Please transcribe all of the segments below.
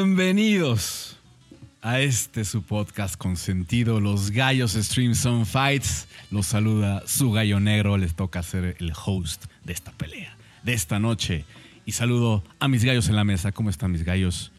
Bienvenidos a este su podcast con sentido, Los Gallos Stream Some Fights. Los saluda su gallo negro, les toca ser el host de esta pelea, de esta noche. Y saludo a mis gallos en la mesa. ¿Cómo están mis gallos?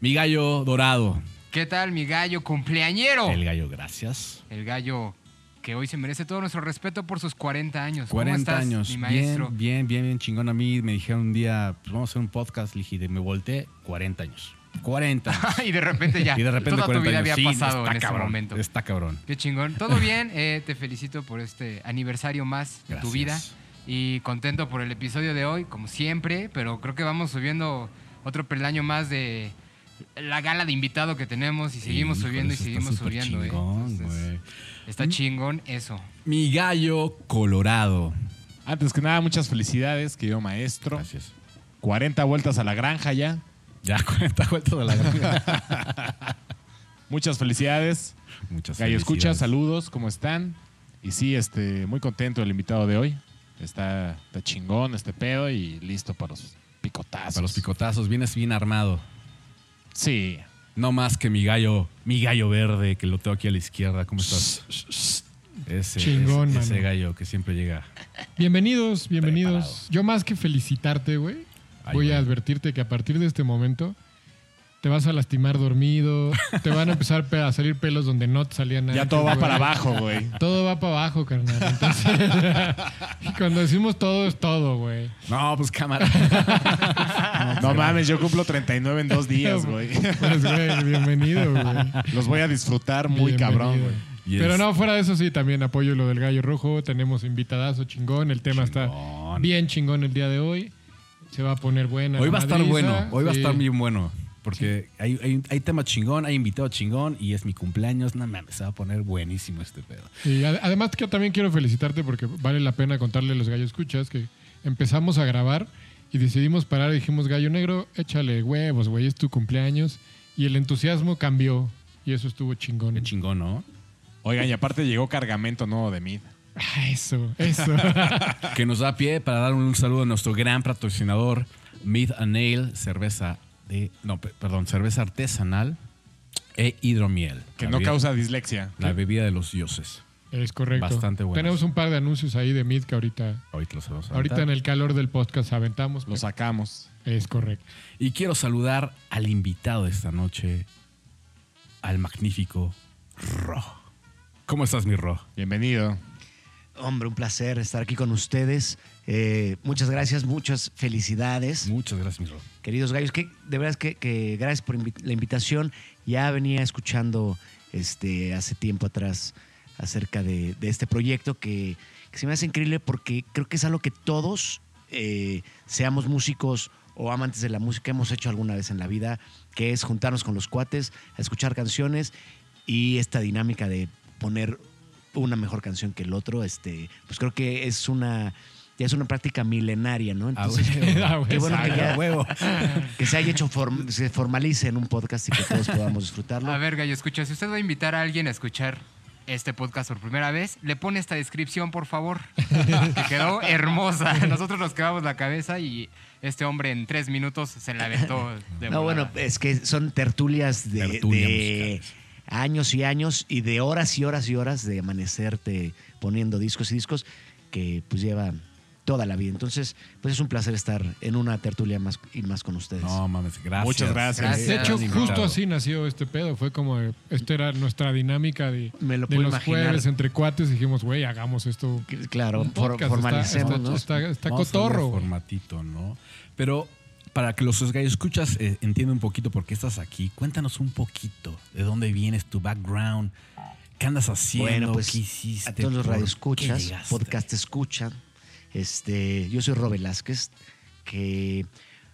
Mi gallo dorado, ¿Qué tal, mi gallo cumpleañero? el gallo gracias. El gallo que hoy se merece todo nuestro respeto por sus 40 años. ¿Cómo 40 estás, años. mi maestro? Bien, bien, bien, bien chingón. A mí me dijeron un día, pues vamos a hacer un podcast. Le dije, me volteé 40 años. 40 años. y de repente ya. y de repente toda 40 tu vida años. había Sí, pasado está en ese cabrón, momento. Está cabrón. Qué chingón. Todo bien. eh, te felicito por este aniversario más de tu vida. Y contento por el episodio de hoy, como siempre. Pero creo que vamos subiendo otro peldaño más de la gala de invitado que tenemos. Y seguimos Híjole, subiendo y seguimos subiendo. eh. Entonces, está chingón eso. Mi gallo colorado. Antes que nada, muchas felicidades, querido maestro. Gracias. 40 vueltas a la granja ya. Ya 40 vueltas de la granja. Muchas felicidades. Muchas Gallo Escucha, saludos, ¿cómo están? Y sí, este, muy contento del invitado de hoy. Está, está chingón este pedo y listo para los picotazos. Para los picotazos, vienes bien armado. Sí. No más que mi gallo, mi gallo verde, que lo tengo aquí a la izquierda. ¿Cómo estás? Ese, Chingón, ese, ese gallo que siempre llega. Bienvenidos, bienvenidos. Preparado. Yo más que felicitarte, güey, Ay, voy a advertirte que a partir de este momento te vas a lastimar dormido, te van a empezar pe- a salir pelos donde no te salían nada. Ya todo va para abajo, güey. Todo va para abajo, carnal. Entonces, y cuando decimos todo es todo, güey. No, pues cámara. No mames, yo cumplo 39 en dos días, güey. Pues, güey, bienvenido, güey. Los voy a disfrutar muy Bienvenido. cabrón, güey. Pero no, fuera de eso sí, también apoyo lo del gallo rojo. Tenemos invitadazo chingón. El tema está bien chingón el día de hoy. Se va a poner buena. Hoy va a estar bueno, hoy va a estar bien bueno. Porque hay, hay, hay tema chingón, hay invitado chingón y es mi cumpleaños. No mames, se va a poner buenísimo este pedo. Y ad- además que también quiero felicitarte porque vale la pena contarle a los gallos escuchas que empezamos a grabar y decidimos parar y dijimos, gallo negro, échale huevos, güey, es tu cumpleaños. Y el entusiasmo cambió y eso estuvo chingón. Qué chingón, ¿no? Oigan, y aparte llegó cargamento nuevo de Mid. Ah, eso, eso. que nos da pie para dar un saludo a nuestro gran patrocinador, Mid and Nail, cerveza de, no, pe- perdón, cerveza artesanal e hidromiel. Que no bebida- causa dislexia. La bebida de los dioses. es correcto. Bastante buenos. Tenemos un par de anuncios ahí de Mid que ahorita, Ahorita los vamos a ahorita en el calor del podcast aventamos. Lo sacamos. Es correcto. Y quiero saludar al invitado de esta noche, al magnífico Ro. ¿Cómo estás, mi Ro? Bienvenido. Hombre, un placer estar aquí con ustedes. Eh, muchas gracias, muchas felicidades. Muchas gracias, mi Ro. Queridos gallos, que de verdad es que, que gracias por invi- la invitación. Ya venía escuchando este, hace tiempo atrás acerca de, de este proyecto que, que se me hace increíble porque creo que es algo que todos, eh, seamos músicos o amantes de la música, hemos hecho alguna vez en la vida, que es juntarnos con los cuates a escuchar canciones y esta dinámica de poner una mejor canción que el otro, este, pues creo que es una, ya es una práctica milenaria, ¿no? Entonces. Ah, qué bueno que ya, huevo. que se haya hecho, form- se formalice en un podcast y que todos podamos disfrutarlo. A ver, Gallo, escucha, si usted va a invitar a alguien a escuchar este podcast por primera vez, le pone esta descripción, por favor, que quedó hermosa. Nosotros nos quedamos la cabeza y este hombre en tres minutos se la aventó de No, volada. bueno, es que son tertulias de, Tertulia de. Años y años y de horas y horas y horas de amanecerte poniendo discos y discos que pues lleva toda la vida. Entonces, pues es un placer estar en una tertulia más y más con ustedes. No mames, gracias. Muchas gracias. Gracias. De hecho, justo así nació este pedo. Fue como, eh, esta era nuestra dinámica de, Me lo de puedo los imaginar. jueves entre cuates. Dijimos, güey, hagamos esto. Claro, podcast, formalicemos, está- ¿no? está- está cotorro, formatito, ¿no? Pero para que los escuchas eh, entiendan un poquito por qué estás aquí, cuéntanos un poquito de dónde vienes, tu background, qué andas haciendo, Bueno, pues qué hiciste. a todos los radioescuchas, podcast escuchan. Este, yo soy Ro Velázquez, que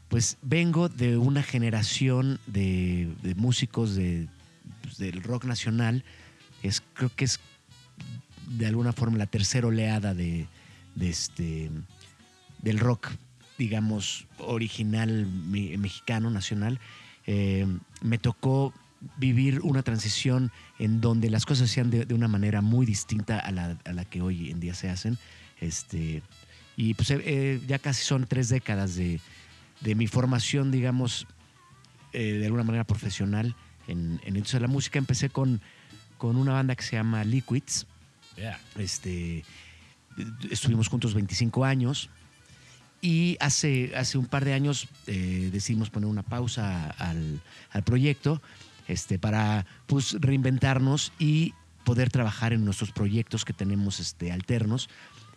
pues vengo de una generación de, de músicos de, pues, del rock nacional. Es, creo que es de alguna forma la tercera oleada de, de este, del rock, digamos, original me- mexicano, nacional. Eh, me tocó vivir una transición en donde las cosas se hacían de, de una manera muy distinta a la, a la que hoy en día se hacen. Este, y pues eh, eh, ya casi son tres décadas de, de mi formación, digamos, eh, de alguna manera profesional en, en de la música. Empecé con, con una banda que se llama Liquids. Yeah. Este, estuvimos juntos 25 años y hace, hace un par de años eh, decidimos poner una pausa al, al proyecto este, para pues, reinventarnos y poder trabajar en nuestros proyectos que tenemos este, alternos.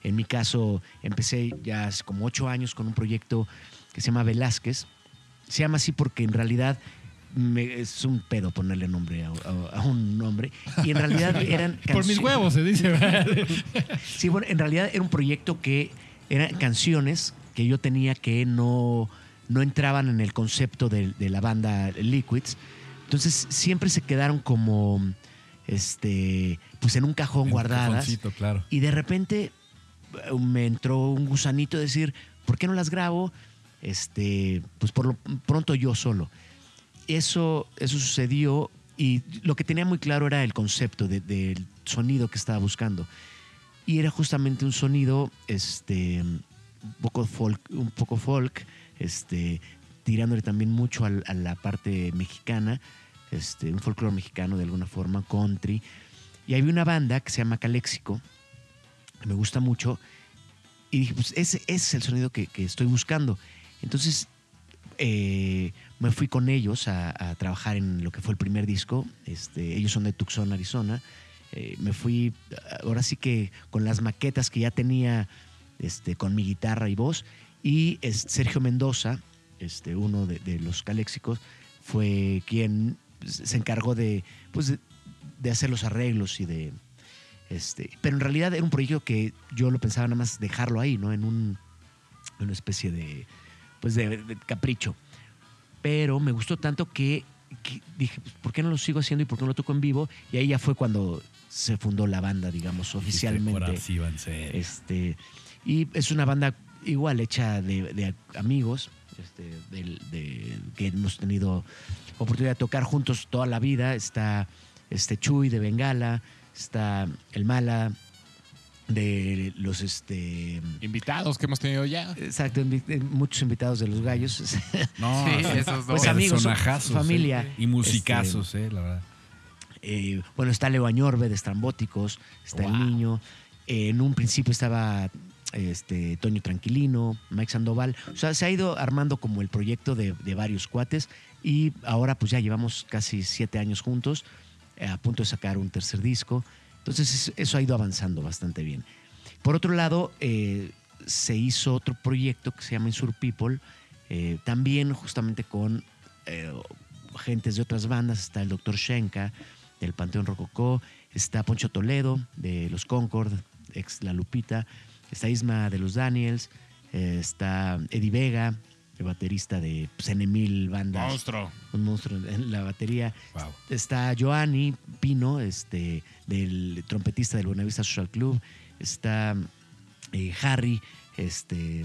En mi caso, empecé ya hace como ocho años con un proyecto que se llama Velázquez. Se llama así porque en realidad me- es un pedo ponerle nombre a, a- a un nombre. Y en realidad eran Por mis huevos, se dice. Sí, bueno, en realidad era un proyecto que eran canciones que yo tenía que no, no entraban en el concepto de, de la banda Liquids. Entonces siempre se quedaron como este pues en un cajón En un guardadas. cajoncito, claro. Y de repente eh, me entró un gusanito de decir, ¿por qué no las grabo? Este, pues por lo pronto yo solo. Eso, eso sucedió y lo que tenía muy claro era el concepto de- del sonido que estaba buscando. Y era justamente un sonido este, un poco folk, un poco folk este, tirándole también mucho a, la parte mexicana, este, un folclore mexicano de alguna forma, country. Y había una banda que se llama Caléxico, que me gusta mucho, y dije, pues ese, es el sonido que, estoy buscando. Entonces eh, me fui con ellos a, a trabajar en lo que fue el primer disco. Este, ellos son de Tucson, Arizona. Eh, me fui, ahora sí que con las maquetas que ya tenía este, con mi guitarra y voz. Y es, Sergio Mendoza, este, uno de, de los caléxicos, fue quien se encargó de, pues, de, de hacer los arreglos y de... Este, pero en realidad era un proyecto que yo lo pensaba nada más dejarlo ahí, ¿no? En un, una especie de, pues de, de capricho. Pero me gustó tanto que, que dije, pues, ¿por qué no lo sigo haciendo y por qué no lo toco en vivo? Y ahí ya fue cuando se fundó la banda, digamos, oficialmente. Sí va en serio. Este, y es una banda igual hecha de, de amigos, este, de- que hemos tenido oportunidad de tocar juntos toda la vida. Está este Chuy de Bengala, está el Mala de los este Invitados que hemos tenido ya. exacto invi- muchos invitados de los gallos No, Sí, esos dos. Pues amigos, familia. eh, Y musicazos, eh, la verdad. Eh, bueno, está Leo Añorbe de Estrambóticos, está Wow. el niño. Eh, en un principio estaba este, Toño Tranquilino, Mike Sandoval. O sea, se ha ido armando como el proyecto de, varios cuates y ahora pues ya llevamos casi siete años juntos, eh, a punto de sacar un tercer disco. Entonces es- eso ha ido avanzando bastante bien. Por otro lado, eh, se hizo otro proyecto que se llama Insur People, eh, también justamente con gentes de otras bandas. Está el Dr. Shenka del Panteón Rococó, está Poncho Toledo de los Concord, ex La Lupita, está Isma de los Daniels, está Eddie Vega, el baterista de pues, N-Mil bandas Monstruo. un monstruo en la batería. Wow. Está Joanny Pino, este, del trompetista del Buenavista Social Club. Está eh, Harry este,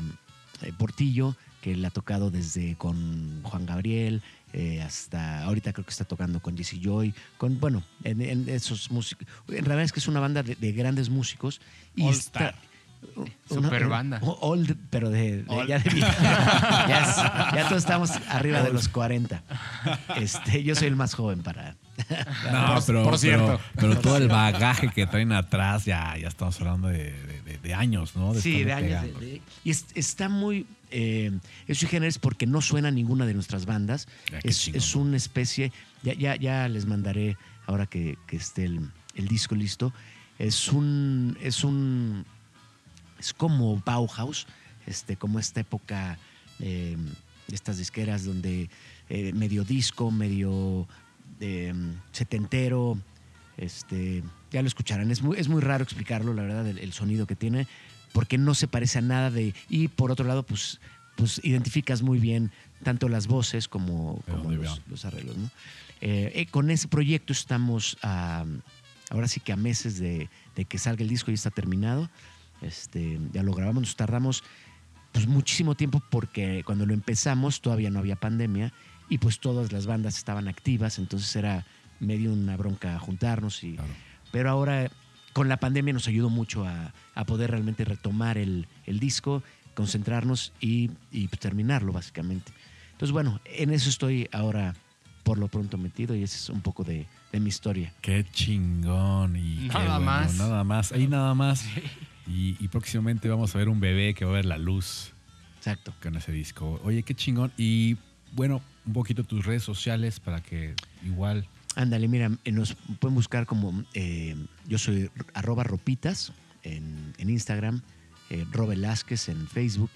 eh, Portillo, que él ha tocado desde con Juan Gabriel eh, hasta ahorita creo que está tocando con Jesse Joy, con, bueno, en, en esos músicos. En realidad es que es una banda de, de grandes músicos. Y All está- Super una- banda. Old, pero de, de- Old. ya de vida. ya, es- ya todos estamos arriba de los 40. Este, yo soy el más joven para. No, Por- pero, por cierto. Pero, pero todo el bagaje que traen atrás, ya, ya estamos hablando de, de- de- de años, ¿no? sí, de años. de- pegando. de- y es- está muy. Eh, es sui generis porque no suena ninguna de nuestras bandas. Ya, Es, es una especie. Ya, ya, ya les mandaré ahora que, que esté el, el disco listo. Es un. Es un. Es como Bauhaus, este, como esta época eh, de estas disqueras donde eh, medio disco, medio eh, setentero, este, ya lo escucharán. Es muy, es muy raro explicarlo, la verdad, el, el sonido que tiene, porque no se parece a nada de... Y por otro lado, pues, pues identificas muy bien tanto las voces como, los, arreglos. ¿no? Eh, eh, con ese proyecto estamos a, ahora sí que a meses de, de que salga el disco y está terminado. Este, ya lo grabamos, nos tardamos pues muchísimo tiempo porque cuando lo empezamos todavía no había pandemia y pues todas las bandas estaban activas, entonces era medio una bronca juntarnos y Claro. pero ahora con la pandemia nos ayudó mucho a, a poder realmente retomar el, el disco, concentrarnos y, y, pues, terminarlo básicamente. Entonces bueno, en eso estoy ahora por lo pronto metido y ese es un poco de, de mi historia. Qué chingón. Y qué Nada bueno, más. Nada más. Ahí nada más. Y, y próximamente vamos a ver un bebé que va a ver la luz Exacto. con ese disco. Oye, qué chingón. Y bueno, un poquito tus redes sociales para que igual. Ándale, mira, eh, nos pueden buscar como eh, yo soy arroba ropitas en, en Instagram, eh, Ro Velázquez en Facebook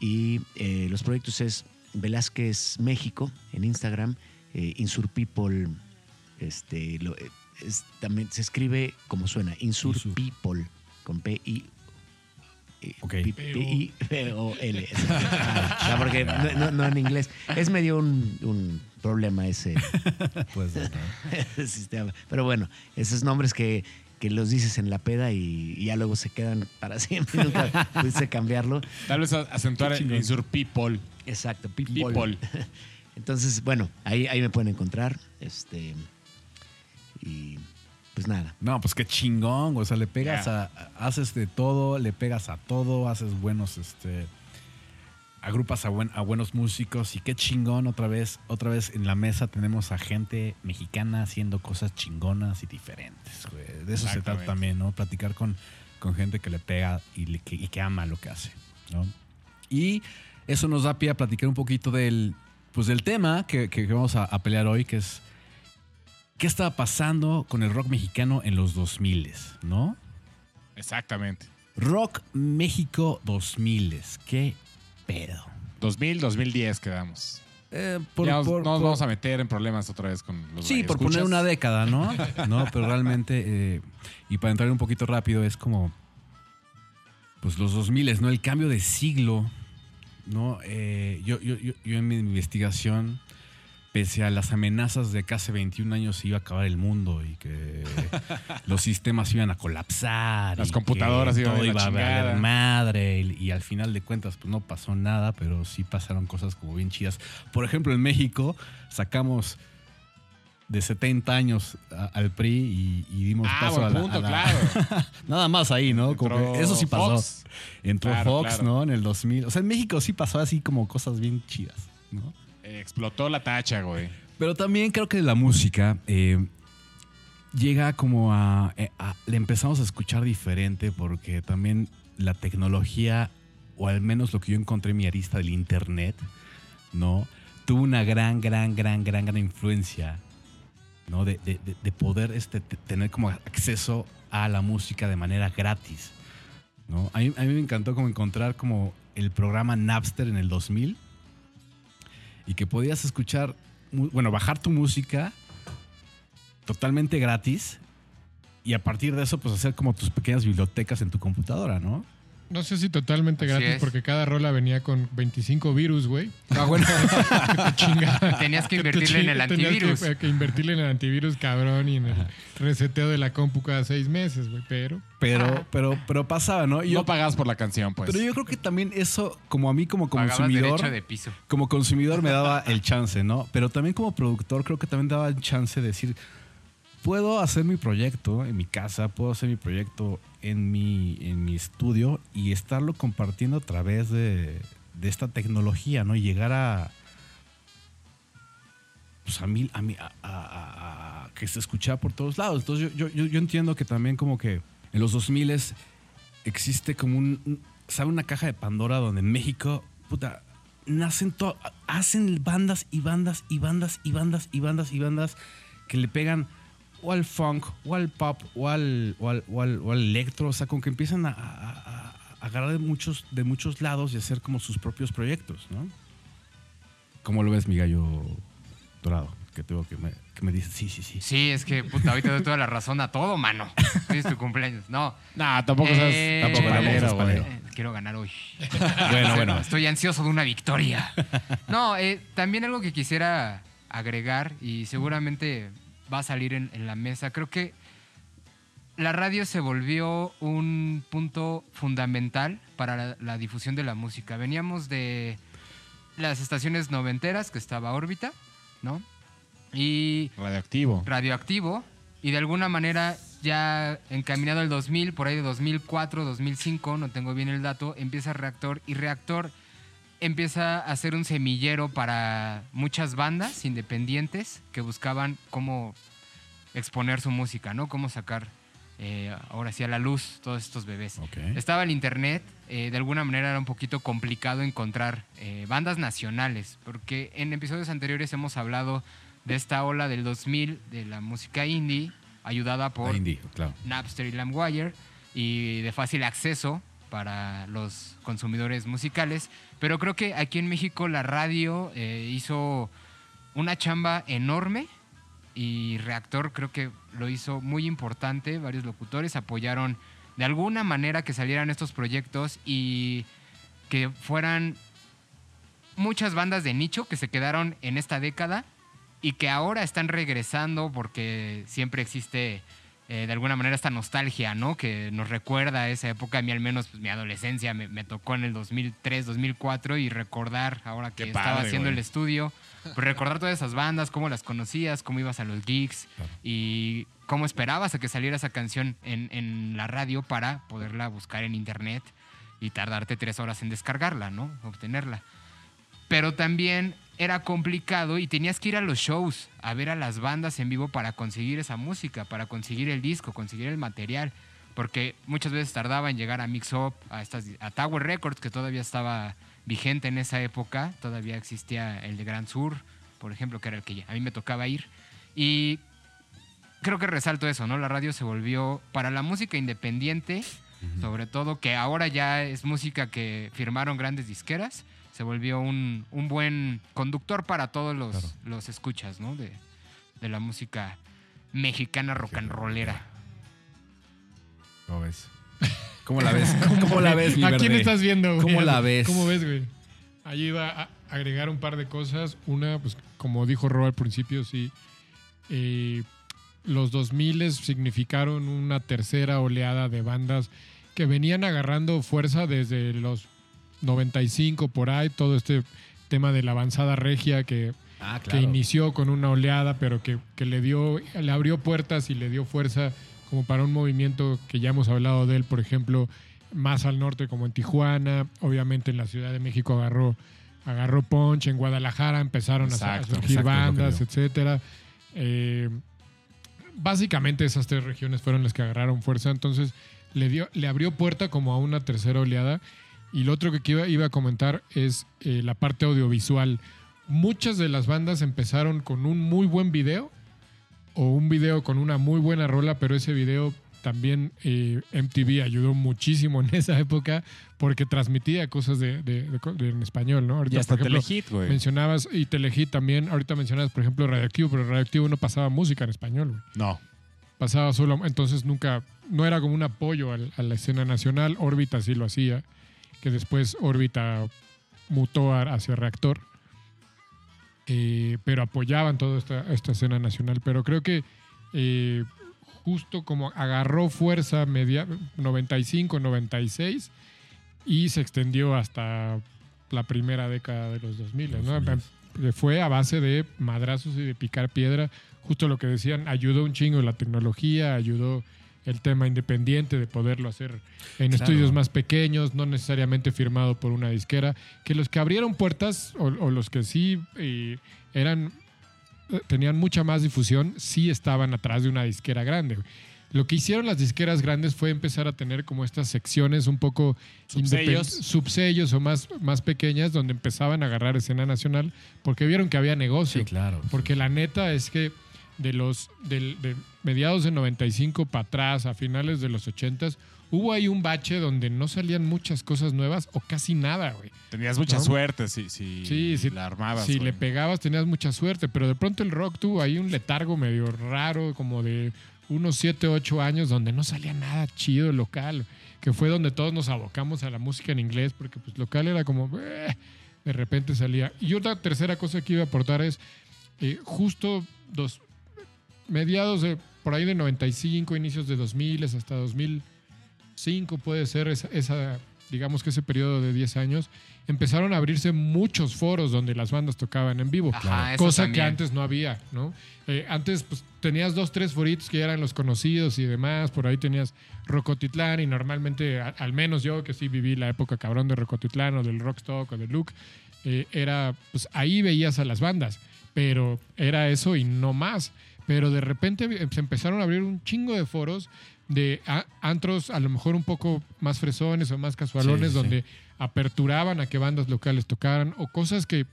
y eh, los proyectos es Velázquez México en Instagram, Insur People, este, lo- es- también se escribe como suena, Insur, Insur. People, con P I eh, Ok. P- P-I-P-O-L. Ah, porque no, no- no en inglés. Es medio un, un problema ese, Pues, sistema. Pero bueno, esos nombres que, que los dices en la peda y, y ya luego se quedan para siempre. Nunca pudiste cambiarlo. Tal vez acentuar en sur people. Exacto, people. People. Entonces, bueno, ahí, ahí me pueden encontrar. Este. Y pues nada. No, pues qué chingón, güey. O sea, le pegas a. Haces de todo, le pegas a todo, haces buenos, este. Agrupas a, buen- a buenos músicos y qué chingón otra vez, otra vez en la mesa tenemos a gente mexicana haciendo cosas chingonas y diferentes. güey. De eso se trata también, ¿no? Platicar con, con gente que le pega y, le- que, y que ama lo que hace, ¿no? Y eso nos da pie a platicar un poquito del, pues del tema que, que vamos a, a pelear hoy, que es qué estaba pasando con el rock mexicano en los 2000, ¿no? Exactamente. Rock México 2000, qué pedo. 2000, 2010 quedamos. Eh, por- ya nos, por- nos por- vamos a meter en problemas otra vez con los Sí, por poner una década, ¿no? No, pero realmente, eh, y para entrar un poquito rápido, es como, pues los 2000, ¿no? El cambio de siglo, ¿no? Eh, yo, yo, yo, yo en mi investigación, pese a las amenazas de que hace 21 años se iba a acabar el mundo y que los sistemas iban a colapsar. Las y computadoras que iban a todo a iba a valer madre y, y al final de cuentas pues no pasó nada, pero sí pasaron cosas como bien chidas. Por ejemplo, en México sacamos de 70 años a- al PRI y, y dimos Ah, paso a la, punto, a la- claro. Nada más ahí, ¿no? Como que eso sí pasó. Fox. Entró Claro, Fox, claro. ¿no? En el 2000. O sea, en México sí pasó así como cosas bien chidas, ¿no? Explotó la tacha, güey. Pero también creo que la música eh, llega como a, eh, a- Le empezamos a escuchar diferente porque también la tecnología, o al menos lo que yo encontré en mi arista del internet, ¿no? Tuvo una gran, gran, gran, gran, gran influencia, ¿no? De, de- de- de poder este, te- tener como acceso a la música de manera gratis, ¿no? A mí, a mí me encantó como encontrar como el programa Napster en el 2000 y que podías escuchar, bueno, bajar tu música totalmente gratis y a partir de eso pues hacer como tus pequeñas bibliotecas en tu computadora, ¿no? No sé si totalmente Así gratis es. porque cada rola venía con 25 virus, güey. Ah, bueno. Que te chinga. Tenías que te invertirle en el chinga- tenías antivirus. Que, que invertirle en el antivirus, cabrón, y en el reseteo de la compu cada seis meses, güey. Pero Pero, pero, pero pasaba, ¿no? Yo- no pagas por la canción, pues. pero yo creo que también eso, como a mí como Pagabas consumidor, de piso. como consumidor me daba el chance, ¿no? Pero también como productor creo que también daba el chance de decir, puedo hacer mi proyecto en mi casa, puedo hacer mi proyecto en mi, en mi estudio y estarlo compartiendo a través de, de esta tecnología, ¿no? Y llegar a... Pues a mí, a a, que se escuchara por todos lados. Entonces yo, yo, yo, entiendo que también como que en los 2000 existe como un, un- sabe una caja de Pandora donde en México, puta, nacen to- hacen bandas y bandas y bandas y bandas y bandas y bandas que le pegan o al funk o al pop o al, o al, o al- o al electro, o sea, como que empiezan a, a- a- a agarrar de muchos, de muchos lados y hacer como sus propios proyectos, ¿no? ¿Cómo lo ves, mi gallo dorado? Que tengo que me, que me dice, sí, sí, sí. Sí, es que puta, ahorita doy toda la razón a todo, mano. Hoy es tu cumpleaños. No. Nah, tampoco Eh, seas tampoco palero, güey. palero. Eh, Quiero ganar hoy. Bueno, bueno. Estoy ansioso de una victoria. No, eh, también algo que quisiera agregar y seguramente va a salir en, en la mesa. Creo que la radio se volvió un punto fundamental para la, la difusión de la música. Veníamos de las estaciones noventeras, que estaba órbita, ¿no? Y Radioactivo. radioactivo y de alguna manera ya encaminado al 2000, por ahí de 2004, 2005, no tengo bien el dato, empieza reactor y reactor empieza a ser un semillero para muchas bandas independientes que buscaban cómo exponer su música, ¿no? Cómo sacar eh, ahora sí a la luz todos estos bebés. Estaba el internet, eh, de alguna manera era un poquito complicado encontrar eh, bandas nacionales, porque en episodios anteriores hemos hablado de esta ola del 2000 de la música indie, ayudada por indie, claro. Napster y LimeWire y de fácil acceso para los consumidores musicales. Pero creo que aquí en México la radio eh, hizo una chamba enorme y Reactor creo que lo hizo muy importante. Varios locutores apoyaron de alguna manera que salieran estos proyectos y que fueran muchas bandas de nicho que se quedaron en esta década y que ahora están regresando porque siempre existe eh, de alguna manera esta nostalgia, ¿no? Que nos recuerda a esa época, a mí al menos pues, mi adolescencia me, me tocó en el 2003, 2004 y recordar ahora que Qué estaba padre, haciendo güey. el estudio, pues recordar todas esas bandas, cómo las conocías, cómo ibas a los gigs y cómo esperabas a que saliera esa canción en, en la radio para poderla buscar en internet y tardarte tres horas en descargarla, ¿no? Obtenerla pero también era complicado y tenías que ir a los shows, a ver a las bandas en vivo para conseguir esa música, para conseguir el disco, conseguir el material, porque muchas veces tardaba en llegar a Mix Up, a, estas, a Tower Records, que todavía estaba vigente en esa época, todavía existía el de Grand Sur, por ejemplo, que era el que a mí me tocaba ir. Y creo que resalto eso, ¿no? La radio se volvió para la música independiente, sobre todo que ahora ya es música que firmaron grandes disqueras, se volvió un, un buen conductor para todos los, Claro. los escuchas, ¿no? De, de la música mexicana rock and rollera. ¿Cómo ves? ¿Cómo la ves? ¿Cómo la ves, mi ¿A quién estás viendo, güey? ¿Cómo la ves? ¿Cómo ves, güey? Ahí iba a agregar un par de cosas. Una, pues como dijo Rob al principio, sí. eh, los 2000 significaron una tercera oleada de bandas que venían agarrando fuerza desde los 95 por ahí. Todo este tema de la avanzada regia que Ah, que inició con una oleada, pero que, que le dio, le abrió puertas y le dio fuerza como para un movimiento que ya hemos hablado de él, por ejemplo, más al norte como en Tijuana, obviamente en la Ciudad de México agarró, agarró punch, en Guadalajara empezaron a surgir bandas, etcétera. Eh, básicamente esas tres regiones fueron las que agarraron fuerza, entonces le dio, le abrió puerta como a una tercera oleada. Y lo otro que iba, iba a comentar es eh, la parte audiovisual. Muchas de las bandas empezaron con un muy buen video o un video con una muy buena rola, pero ese video también eh, MTV ayudó muchísimo en esa época porque transmitía cosas de, de- de co- de- en español, ¿no? Y hasta por ejemplo, Telehit, güey. mencionabas, y Telehit también, ahorita mencionabas, por ejemplo, Radioactivo, pero Radioactivo no pasaba música en español, güey No. pasaba solo, entonces nunca, no era como un apoyo al- a la escena nacional, Órbita sí lo hacía, que después Órbita mutó hacia Reactor, Eh, pero apoyaban toda esta, esta escena nacional, pero creo que eh, justo como agarró fuerza media, 95, 96 y se extendió hasta la primera década de los 2000, ¿no? 2000. Fue a base de madrazos y de picar piedra justo lo que decían, ayudó un chingo la tecnología, ayudó el tema independiente de poderlo hacer en Claro. estudios más pequeños, no necesariamente firmado por una disquera, que los que abrieron puertas o, o los que sí eh, eran eh, tenían mucha más difusión, sí estaban atrás de una disquera grande. Lo que hicieron las disqueras grandes fue empezar a tener como estas secciones un poco Subsellos. subsellos o más, más pequeñas donde empezaban a agarrar escena nacional porque vieron que había negocio. Sí, claro. Porque la neta es que de los del- de mediados de 95 para atrás, a finales de los 80 hubo ahí un bache donde no salían muchas cosas nuevas o casi nada, güey. Tenías mucha ¿No? suerte si, si Sí, sí. la armabas. Si güey. le pegabas tenías mucha suerte, pero de pronto el rock tuvo ahí un letargo medio raro, como de unos 7, 8 años, donde no salía nada chido local, que fue donde todos nos abocamos a la música en inglés, porque pues local era como, "Eh", de repente salía. Y otra tercera cosa que iba a aportar es, eh, justo dos, mediados de, por ahí de 95, inicios de 2000 hasta 2005 puede ser esa, esa digamos que ese periodo de 10 años, empezaron a abrirse muchos foros donde las bandas tocaban en vivo. Ajá, cosa que antes no había, ¿no? Eh, antes pues, tenías dos, tres foritos que eran los conocidos y demás. Por ahí tenías Rocotitlán y normalmente, a- al menos yo que sí viví la época cabrón de Rocotitlán o del Rockstock o del Luke, eh, era, pues ahí veías a las bandas, pero era eso y no más. Pero de repente se empezaron a abrir un chingo de foros de antros a lo mejor un poco más fresones o más casualones Sí, sí, sí. donde aperturaban a que bandas locales tocaran o cosas que,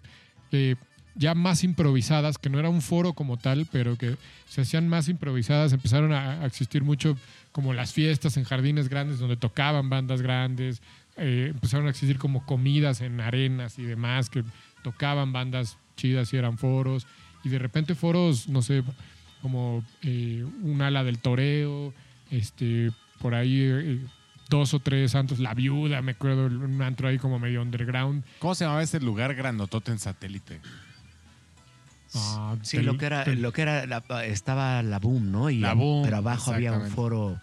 que ya más improvisadas, que no era un foro como tal, pero que se hacían más improvisadas, empezaron a, a existir mucho como las fiestas en jardines grandes donde tocaban bandas grandes, eh, empezaron a existir como comidas en arenas y demás que tocaban bandas chidas y eran foros, y de repente foros, no sé, como eh, un ala del toreo, este, por ahí eh, dos o tres antros, La Viuda, me acuerdo, un antro ahí como medio underground. ¿Cómo se llamaba ese lugar grandotote en satélite? Ah, Sí, tel- lo que era, lo que era la- estaba la boom, ¿no? Y La Boom, pero abajo había un foro.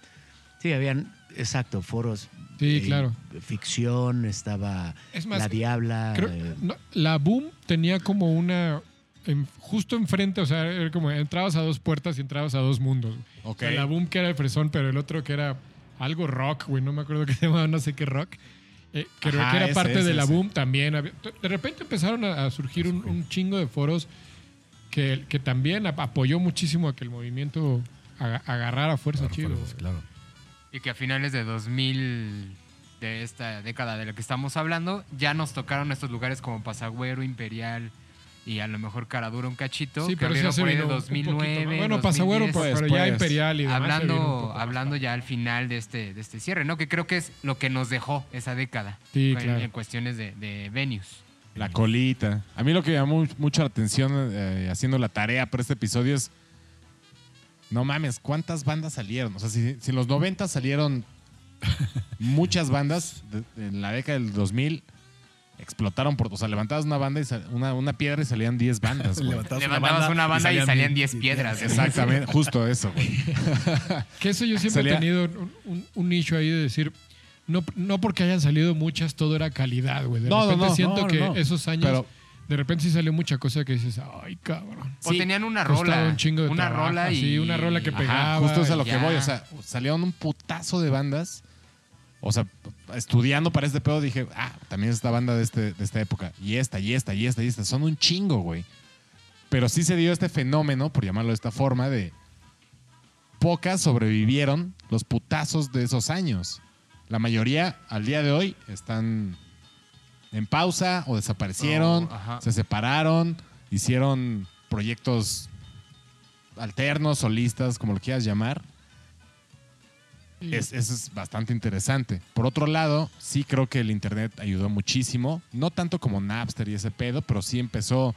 Sí, habían, exacto, foros. Sí, eh, claro. Ficción, estaba Es más, La Diabla. Creo- eh, no, la Boom tenía como una. En- justo enfrente, o sea, era como entrabas a dos puertas y entrabas a dos mundos. Ok. O sea, la Boom que era el fresón, pero el otro que era algo rock, güey, no me acuerdo qué se llamaba, no sé qué rock. eh, creo Ajá, que era ese, parte ese, de la ese. Boom también. de repente empezaron a, a surgir un, un chingo de foros que, que también ap- apoyó muchísimo a que el movimiento aga- agarrara fuerza Claro, chido. claro. Y que a finales de 2000, de esta década de la que estamos hablando, ya nos tocaron estos lugares como Pasagüero, Imperial y a lo mejor Caradura un cachito. Sí, que pero sí se por ahí de vino un- un poquito 2009. más. Bueno, Pasagüero, 2010. pero Pues, ya pues, Imperial y demás. hablando hablando ya al final de este, de este cierre, ¿no? Que creo que es lo que nos dejó esa década Sí, en, claro. en cuestiones de, de venues. La colita. A mí lo que llamó mucho la atención eh, haciendo la tarea para este episodio es. No mames, ¿cuántas bandas salieron? O sea, si, si en los 90 salieron muchas bandas, de- en la década del 2000 explotaron por. O sea, levantabas una banda y sal- una, una piedra y salían 10 bandas, güey. Levantabas Levantabas una banda y salían 10 piedras. Exactamente, justo eso, güey. Que eso yo siempre Salía- he tenido un, un, un nicho ahí de decir, no, no porque hayan salido muchas, todo era calidad, güey. De No, no, repente no, siento no, que no. esos años, Pero- de repente sí salió mucha cosa que dices, ay, cabrón. O tenían una rola. un chingo de una trabajo, rola y. sí, una rola que Ajá, pegaba justo es a lo que voy. O sea, salieron un putazo de bandas. O sea, estudiando para este pedo dije, ah, también esta banda de, este, de esta época. Y esta, y esta, y esta, y esta. Son un chingo, güey. Pero sí se dio este fenómeno, por llamarlo de esta forma, de pocas sobrevivieron los putazos de esos años. La mayoría, al día de hoy, están en pausa o desaparecieron, Oh, se separaron, hicieron proyectos alternos, solistas, como lo quieras llamar. Y- Es, eso es bastante interesante. Por otro lado, sí creo que el Internet ayudó muchísimo. No tanto como Napster y ese pedo, pero sí empezó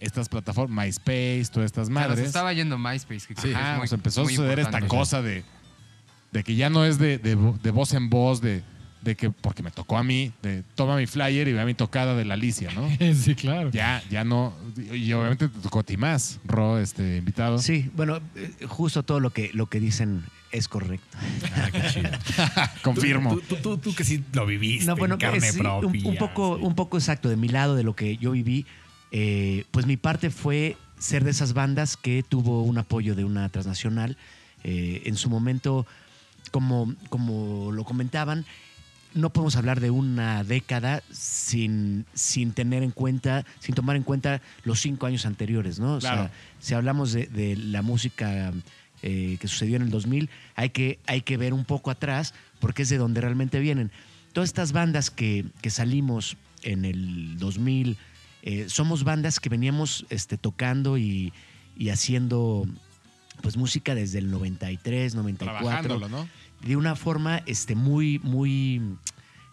estas plataformas, MySpace, todas estas madres. estaba yendo MySpace. Que creo que Ajá, es muy- o sea, empezó a suceder esta cosa de, de que ya no es de, de voz en voz, de, de que, porque me tocó a mí, de toma mi flyer y ve a mi tocada de la Alicia, ¿no? sí, claro. ya, ya no. Y obviamente te tocó a ti más, Ro, este invitado. Sí, bueno, eh, justo todo lo que, lo que dicen es correcto. Ah, qué chido. Confirmo. Tú, tú, tú- tú que sí lo viviste No, bueno, en carne eh, sí, un- propia. un, poco, sí. un poco exacto de mi lado, de lo que yo viví. eh, pues mi parte fue ser de esas bandas que tuvo un apoyo de una transnacional. Eh, en su momento, como, como lo comentaban, no podemos hablar de una década sin, sin tener en cuenta, sin tomar en cuenta los cinco años anteriores, ¿no? O Claro. sea, si hablamos de, de la música eh, que sucedió en el 2000, hay que, hay que ver un poco atrás porque es de donde realmente vienen. Todas estas bandas que, que salimos en el 2000, eh, somos bandas que veníamos este, tocando y, y haciendo pues música desde el 93, 94 Trabajándolo, ¿no? de una forma este, muy, muy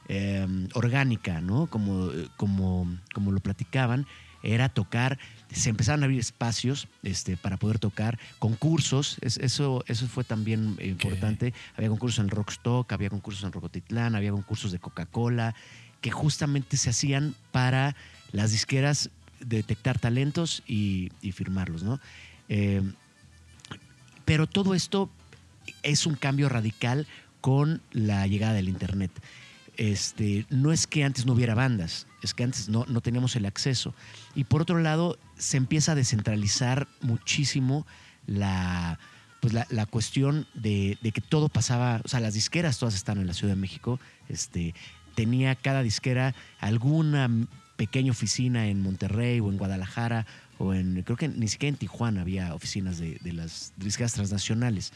eh, orgánica, ¿no? Como, como, como lo platicaban, era tocar, se empezaron a abrir espacios este, para poder tocar, concursos, es- eso, eso fue también eh, importante. Había concursos en Rockstock, había concursos en Rocotitlán, había concursos de Coca-Cola, que justamente se hacían para las disqueras detectar talentos y, y firmarlos, ¿no? Eh, pero todo esto es un cambio radical con la llegada del Internet. Este, no es que antes no hubiera bandas, es que antes no, no teníamos el acceso. Y por otro lado, se empieza a descentralizar muchísimo la, pues la, la cuestión de, de que todo pasaba, o sea, las disqueras todas están en la Ciudad de México, este, tenía cada disquera alguna pequeña oficina en Monterrey o en Guadalajara o en, creo que ni siquiera en Tijuana había oficinas de, las disqueras transnacionales.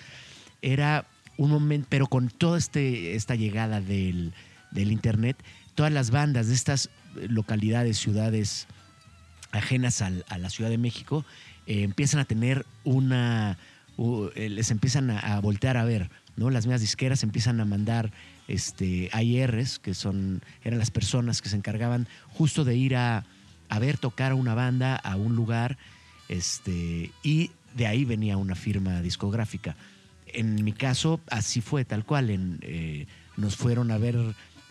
Era un momento, pero con toda este, esta llegada del, del Internet, todas las bandas de estas localidades, ciudades ajenas a la Ciudad de México, eh, empiezan a tener una, eh, les empiezan a, voltear a ver, ¿no? Las mismas disqueras empiezan a mandar este, AIRs, que son, eran las personas que se encargaban justo de ir a, ver tocar a una banda a un lugar, este, y de ahí venía una firma discográfica. En mi caso, así fue, tal cual. Eh, nos fueron a ver,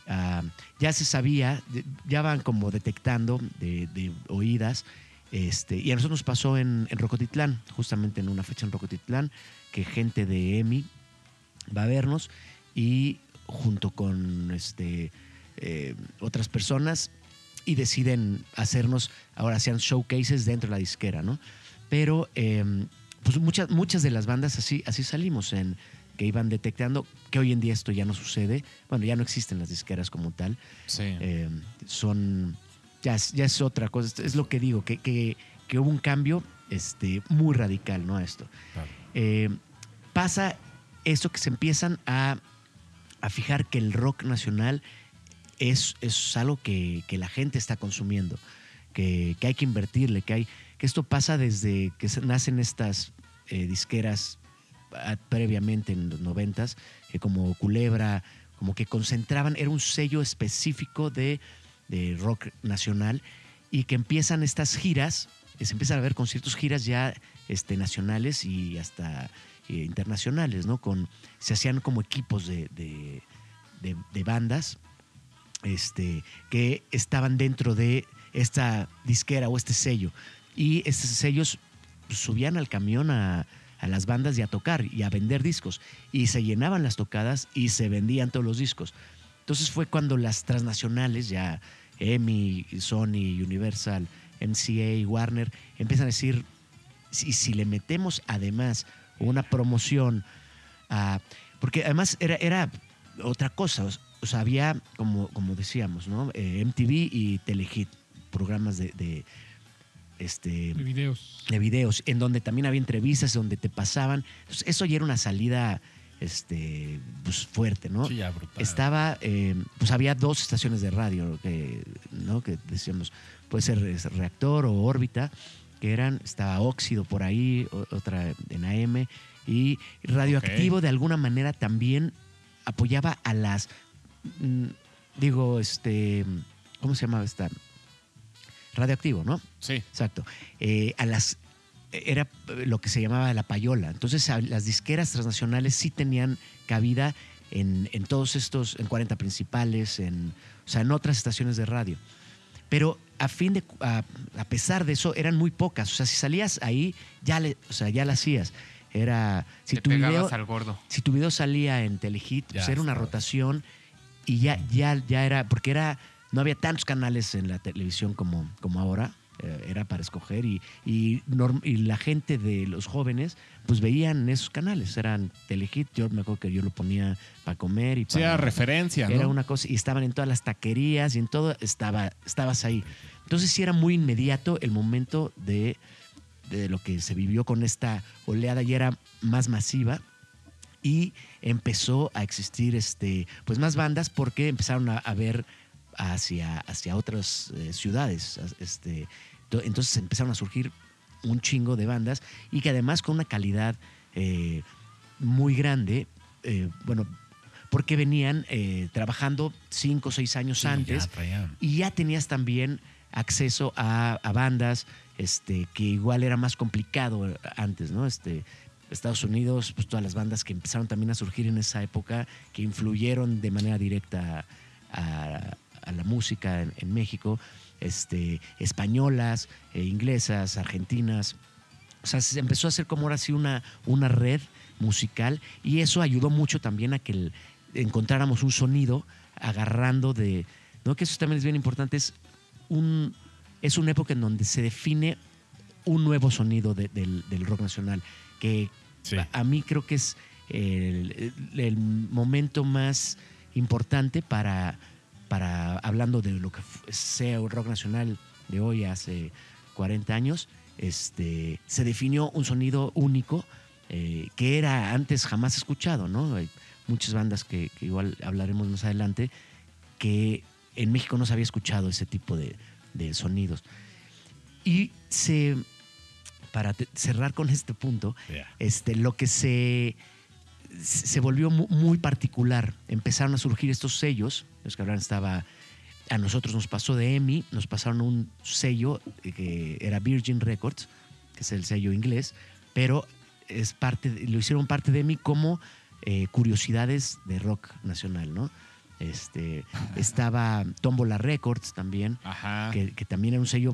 ah, ya se sabía, ya van como detectando de, oídas, este, y a nosotros nos pasó en, en Rocotitlán, justamente en una fecha en Rocotitlán, que gente de EMI va a vernos y junto con este, eh, otras personas y deciden hacernos, ahora sean showcases dentro de la disquera, ¿no? Pero eh, pues muchas, muchas de las bandas así, así salimos, en que iban detectando que hoy en día esto ya no sucede, bueno, ya no existen las disqueras como tal, Sí. eh, son, ya es, ya es otra cosa, es lo que digo, que, que, que hubo un cambio este, muy radical, ¿no? A esto. Claro. Eh, pasa esto que se empiezan a, a fijar que el rock nacional es, es algo que, que la gente está consumiendo, que, que hay que invertirle, que, hay, que esto pasa desde que nacen estas eh, disqueras previamente en los noventas, que como Culebra, como que concentraban, era un sello específico de, de rock nacional y que empiezan estas giras, se empiezan a ver conciertos, giras ya este, nacionales y hasta eh, internacionales, ¿no? Con, se hacían como equipos de, de- de- bandas este, que estaban dentro de esta disquera o este sello. Y estos sellos subían al camión a, a las bandas y a tocar y a vender discos. Y se llenaban las tocadas y se vendían todos los discos. Entonces fue cuando las transnacionales, ya EMI, Sony, Universal, MCA, Warner, empiezan a decir, si, si le metemos además una promoción, a- porque además era, era otra cosa, o- sea, había, como, como decíamos, ¿no? Eh, MTV y Telehit, programas de, este, De videos. de videos, en donde también había entrevistas, donde te pasaban. Entonces, eso ya era una salida este, pues, fuerte, ¿no? Sí, ya, brutal. Estaba, eh, pues había dos estaciones de radio, que, ¿no? que decíamos, puede ser reactor o órbita, que eran, estaba óxido por ahí, otra en AM, y radioactivo de alguna manera también apoyaba a las, mm, digo, este, ¿cómo se llamaba esta? Radioactivo, ¿no? Sí. Exacto. Eh, a las era lo que se llamaba la payola. Entonces, las disqueras transnacionales sí tenían cabida en, en todos estos, en 40 principales, en, o sea, en otras estaciones de radio. Pero a fin de, a, a pesar de eso, eran muy pocas. O sea, si salías ahí, ya le, o sea, ya la hacías. Era, si Te tu video, al gordo. si tu video salía en Telehit, pues era una rotación y ya, ya, ya era, porque era, no había tantos canales en la televisión como, como ahora, eh, era para escoger y, y, la gente de los jóvenes pues veían esos canales, eran Telehit, yo me acuerdo que yo lo ponía para comer y Sí, para... era referencia, ¿no? Era una cosa, y estaban en todas las taquerías y en todo, estaba, estabas ahí. Entonces sí era muy inmediato el momento de, de lo que se vivió con esta oleada y era más masiva y empezó a existir este, pues más bandas porque empezaron a, a ver hacia, hacia otras eh, ciudades. Este, to- entonces empezaron a surgir un chingo de bandas y que además con una calidad eh, muy grande, eh, bueno, porque venían trabajando cinco o seis años Sí, antes ya y ya tenías también acceso a, a bandas este, que igual era más complicado antes, ¿no? Este, Estados Unidos, pues todas las bandas que empezaron también a surgir en esa época, que influyeron de manera directa a, a la música en, en México, este, españolas, eh, inglesas, argentinas. O sea, se empezó a hacer como ahora sí una, una red musical y eso ayudó mucho también a que el- encontráramos un sonido agarrando de, ¿no? Que eso también es bien importante, es un es una época en donde se define un nuevo sonido de- del, del rock nacional, que Sí. a, a mí creo que es el, el- el momento más importante para, para hablando de lo que sea el rock nacional de hoy hace 40 años, este, se definió un sonido único eh, que era antes jamás escuchado, ¿no? Hay muchas bandas que, que igual hablaremos más adelante que en México no se había escuchado ese tipo de, de sonidos. Y se, para te- cerrar con este punto, Yeah. este, lo que se, se volvió mu- muy particular, empezaron a surgir estos sellos, los que hablan estaba, a nosotros nos pasó de EMI, nos pasaron un sello eh, que era Virgin Records, que es el sello inglés, pero es parte, lo hicieron parte de EMI como eh, curiosidades de rock nacional, ¿no? Este, estaba Tombola Records también, Ajá. que, que también era un sello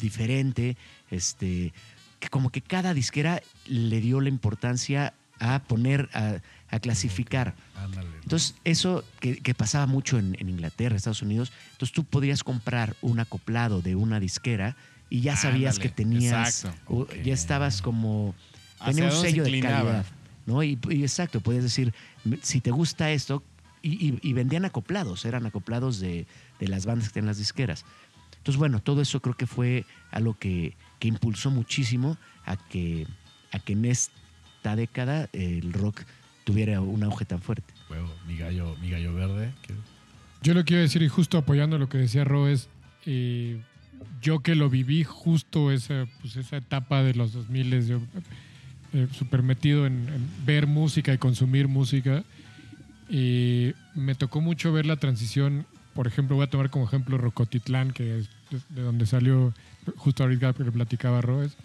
diferente, este, que como que cada disquera le dio la importancia a poner, a, a clasificar. Ándale. Entonces, eso que, que pasaba mucho en, en Inglaterra, Estados Unidos, entonces tú podías comprar un acoplado de una disquera y ya sabías Ándale, que tenías, o- Ok. ya estabas como, ¿Hacia tenía un se sello de calidad. ¿no? Y, y exacto, podías decir, si te gusta esto, y, y- y vendían acoplados, eran acoplados de, de las bandas que tenían las disqueras. Entonces, bueno, todo eso creo que fue algo que, que impulsó muchísimo a que, a que en esta década el rock tuviera un auge tan fuerte. Huevo, mi gallo, mi gallo verde. que- Yo lo quiero decir, y justo apoyando lo que decía Ro, es eh, yo que lo viví justo esa, pues, esa etapa de los 2000, yo eh, súper metido en, en ver música y consumir música. Y me tocó mucho ver la transición. Por ejemplo, voy a tomar como ejemplo Rocotitlán, que es de- de donde salió justo ahorita que platicaba Ro. es,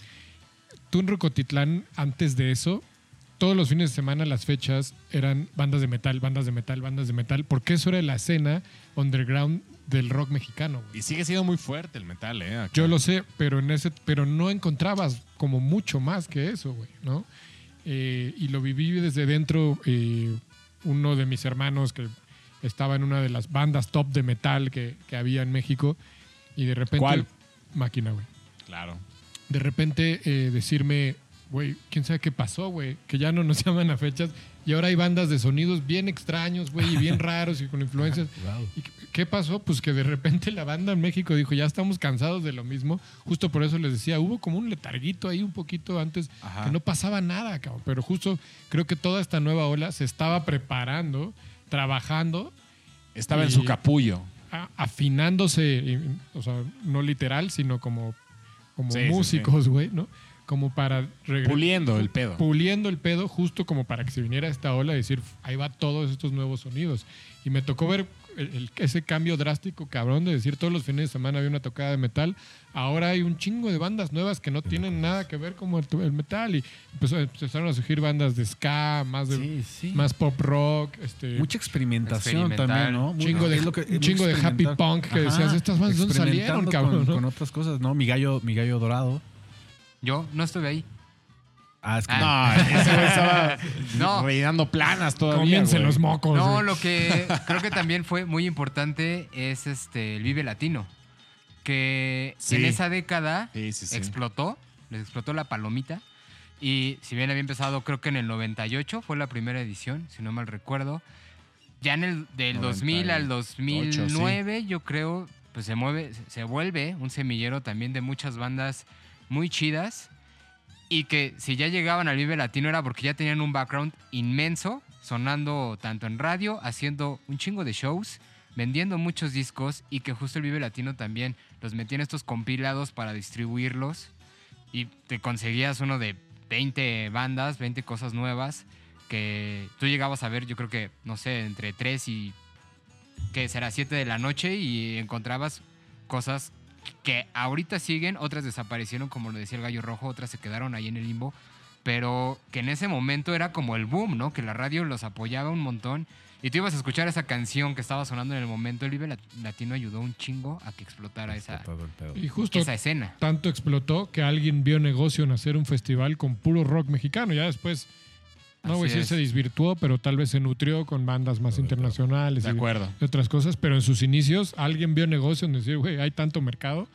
Tú en Rocotitlán, antes de eso, todos los fines de semana las fechas eran bandas de metal, bandas de metal, bandas de metal, porque eso era la escena underground del rock mexicano. güey. Y sigue siendo muy fuerte el metal, ¿eh? Acá. Yo lo sé, pero en ese, pero no encontrabas como mucho más que eso, güey, ¿no? Eh, y lo viví desde dentro. eh, uno de mis hermanos que estaba en una de las bandas top de metal que, que había en México y de repente ¿Cuál? máquina, güey. Claro. De repente eh, decirme, güey, quién sabe qué pasó, güey, que ya no nos llaman a fechas y ahora hay bandas de sonidos bien extraños, güey, y bien raros y con influencias. Wow. ¿Y qué- pasó? Pues que de repente la banda en México dijo, ya estamos cansados de lo mismo. Justo por eso les decía, hubo como un letarguito ahí un poquito antes, Ajá. que no pasaba nada, cabrón. Pero justo creo que toda esta nueva ola se estaba preparando, trabajando, Estaba en su capullo. a- afinándose, y- o sea, no literal, sino como, como Sí, músicos, güey, ¿no? Como para Puliendo el pedo. puliendo el pedo justo como para que se viniera esta ola y decir, ahí va todos estos nuevos sonidos. Y me tocó ver el- el- ese cambio drástico, cabrón, de decir todos los fines de semana había una tocada de metal. Ahora hay un chingo de bandas nuevas que no tienen nada que ver con el, el metal. Y empezó- empezaron a surgir bandas de ska, más, de, Sí, sí. más pop rock. Este, Mucha experimentación también, ¿no? Muy- Chingo de- es lo que- un chingo de happy punk que decías, ¿estas bandas dónde salieron, cabrón, Con, no? con otras cosas, ¿no? Mi gallo, mi gallo dorado. Yo no estuve ahí. Ah, es que Ah. No, ese güey estaba No. rellenando planas todavía. comiense los mocos. No, güey. lo que creo que también fue muy importante es este el Vive Latino. Que Sí. en esa década Sí, sí, sí. explotó, les explotó la palomita. Y si bien había empezado, creo que en el 98 fue la primera edición, si no mal recuerdo. Ya en el del 2000 al 2009, yo creo, pues se mueve, se vuelve un semillero también de muchas bandas muy chidas. Y que si ya llegaban al Vive Latino era porque ya tenían un background inmenso, sonando tanto en radio, haciendo un chingo de shows, vendiendo muchos discos y que justo el Vive Latino también los metía en estos compilados para distribuirlos y te conseguías uno de 20 bandas, 20 cosas nuevas que tú llegabas a ver, yo creo que, no sé, entre 3 y, ¿qué será? 7 de la noche y encontrabas cosas que ahorita siguen, otras desaparecieron, como lo decía el gallo rojo, otras se quedaron ahí en el limbo, pero que en ese momento era como el boom, ¿no? Que la radio los apoyaba un montón y tú ibas a escuchar esa canción que estaba sonando en el momento, el Vive Lat- Latino ayudó un chingo a que explotara esa. Y justo esa escena. tanto explotó que alguien vio negocio en hacer un festival con puro rock mexicano. Ya después No, güey, Así sí es. se desvirtuó, pero tal vez se nutrió con bandas más internacionales De y, acuerdo. y otras cosas. Pero en sus inicios, alguien vio negocio en decir, güey, hay tanto mercado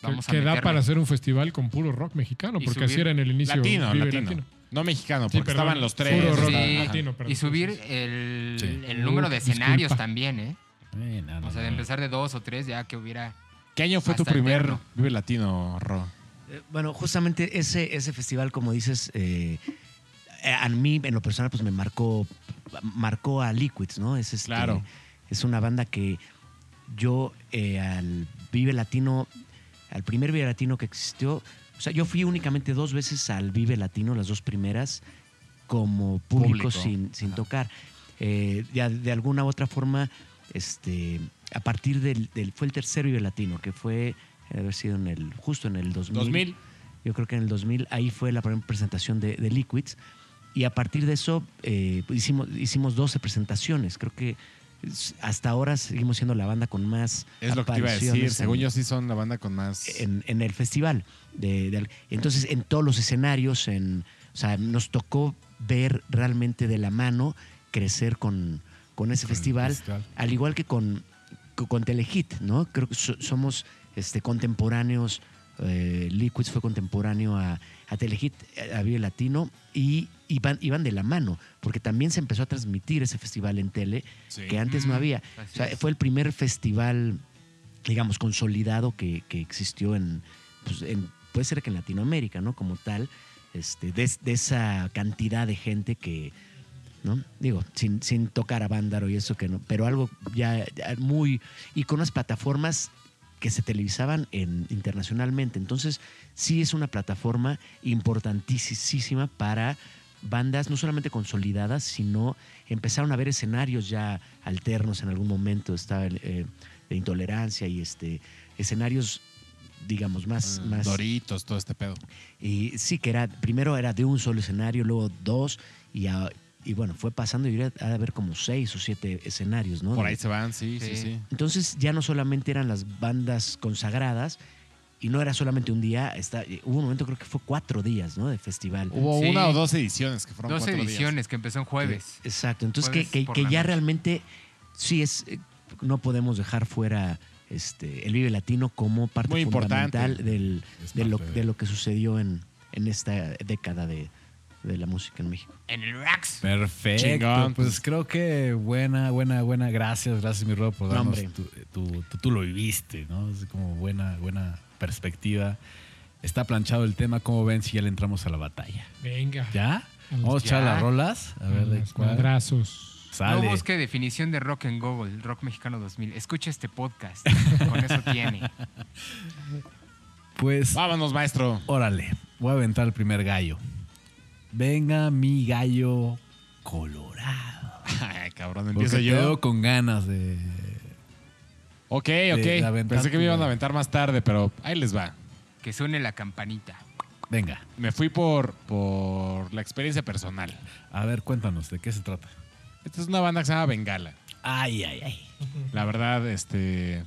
que, Vamos a que da para hacer un festival con puro rock mexicano, Y porque así era en el inicio. Latino, Vive latino. No mexicano, Sí, porque perdón. estaban los tres. Puro rock Sí, latino, perdón. y subir el, Sí. el número de escenarios disculpa. también, ¿eh? Eh, no, no, O sea, de empezar de dos o tres ya que hubiera... ¿Qué año fue tu primer eterno. Vive Latino, Ro? Eh, Bueno, justamente ese, ese festival, como dices, eh, a mí en lo personal pues me marcó, marcó a Liquids, ¿no? Es, este, Claro. es una banda que yo eh, al Vive Latino, al primer Vive Latino que existió, o sea, yo fui únicamente dos veces al Vive Latino, las dos primeras, como público, Público. sin, sin tocar. Eh, de, de alguna u otra forma, este, a partir del, del- fue el tercer Vive Latino, que fue, debe haber sido en el, justo en el 2000. 2000. Yo creo que en el 2000 ahí fue la primera presentación de, de Liquids. Y a partir de eso eh, pues hicimos, hicimos 12 presentaciones. Creo que hasta ahora seguimos siendo la banda con más Es lo que te iba a decir. Según yo, sí son la banda con más. en, en el festival. De, de- entonces, en todos los escenarios, en, o sea, nos tocó ver realmente de la mano crecer con, con ese Con festival, festival. al igual que con, con, con Telehit, ¿no? Creo que so- somos este, contemporáneos. eh, Liquids fue contemporáneo a, a Telehit, a Vive Latino, y iban, iban de la mano, porque también se empezó a transmitir ese festival en tele, Sí. que antes no había. O sea, fue el primer festival, digamos, consolidado que, que existió en, pues, en- puede ser que en Latinoamérica, ¿no? Como tal, este, de, de esa cantidad de gente que, ¿no? Digo, sin, sin tocar a Vándaro y eso que no, pero algo ya, ya muy, y con unas plataformas que se televisaban en, internacionalmente. Entonces, sí es una plataforma importantísima para bandas no solamente consolidadas, sino empezaron a ver escenarios ya alternos en algún momento, estaba eh, de intolerancia y este escenarios digamos más, más Doritos, todo este pedo. y sí que era primero era de un solo escenario luego dos y, a- y bueno fue pasando y ha de haber como seis o siete escenarios no Por ahí se van, sí, sí, Sí. sí. entonces ya no solamente eran las bandas consagradas y no era solamente un día, está, hubo un momento creo que fue cuatro días, ¿no? De festival. Hubo Sí. una o dos ediciones que fueron Dos cuatro ediciones que empezó en jueves. Exacto. Entonces que, Jueves que- ya noche. realmente sí es, eh, no podemos dejar fuera este, el Vive Latino como parte Muy fundamental del, de, lo, de- lo que sucedió en, en esta década de, de la música en México. En el Rax. Perfecto. Chingón, pues, pues. creo que buena, buena, buena. Gracias, gracias, mi Rob, por No, darnos hombre. tu, tu- tú, tú lo viviste, ¿no? Es como buena, buena perspectiva. Está planchado el tema. ¿Cómo ven si ya le entramos a la batalla? Venga. ¿Ya? Vamos a echar las rolas. A ver de Los cuál. madrazos. Sale. No busque definición de rock en Google, Rock Mexicano 2000. Escuche este podcast. Con eso tiene. Pues, Vámonos, maestro. órale. Voy a aventar el primer gallo. Venga, mi gallo colorado. Ay, cabrón, Porque empiezo te yo. veo con ganas de. Ok, ok. Pensé que me iban a aventar más tarde, pero ahí les va. Que suene la campanita. Venga, Me fui por, por la experiencia personal. a ver, cuéntanos, ¿de qué se trata? Esta es una banda que se llama Bengala. Ay, ay, ay. La verdad, este.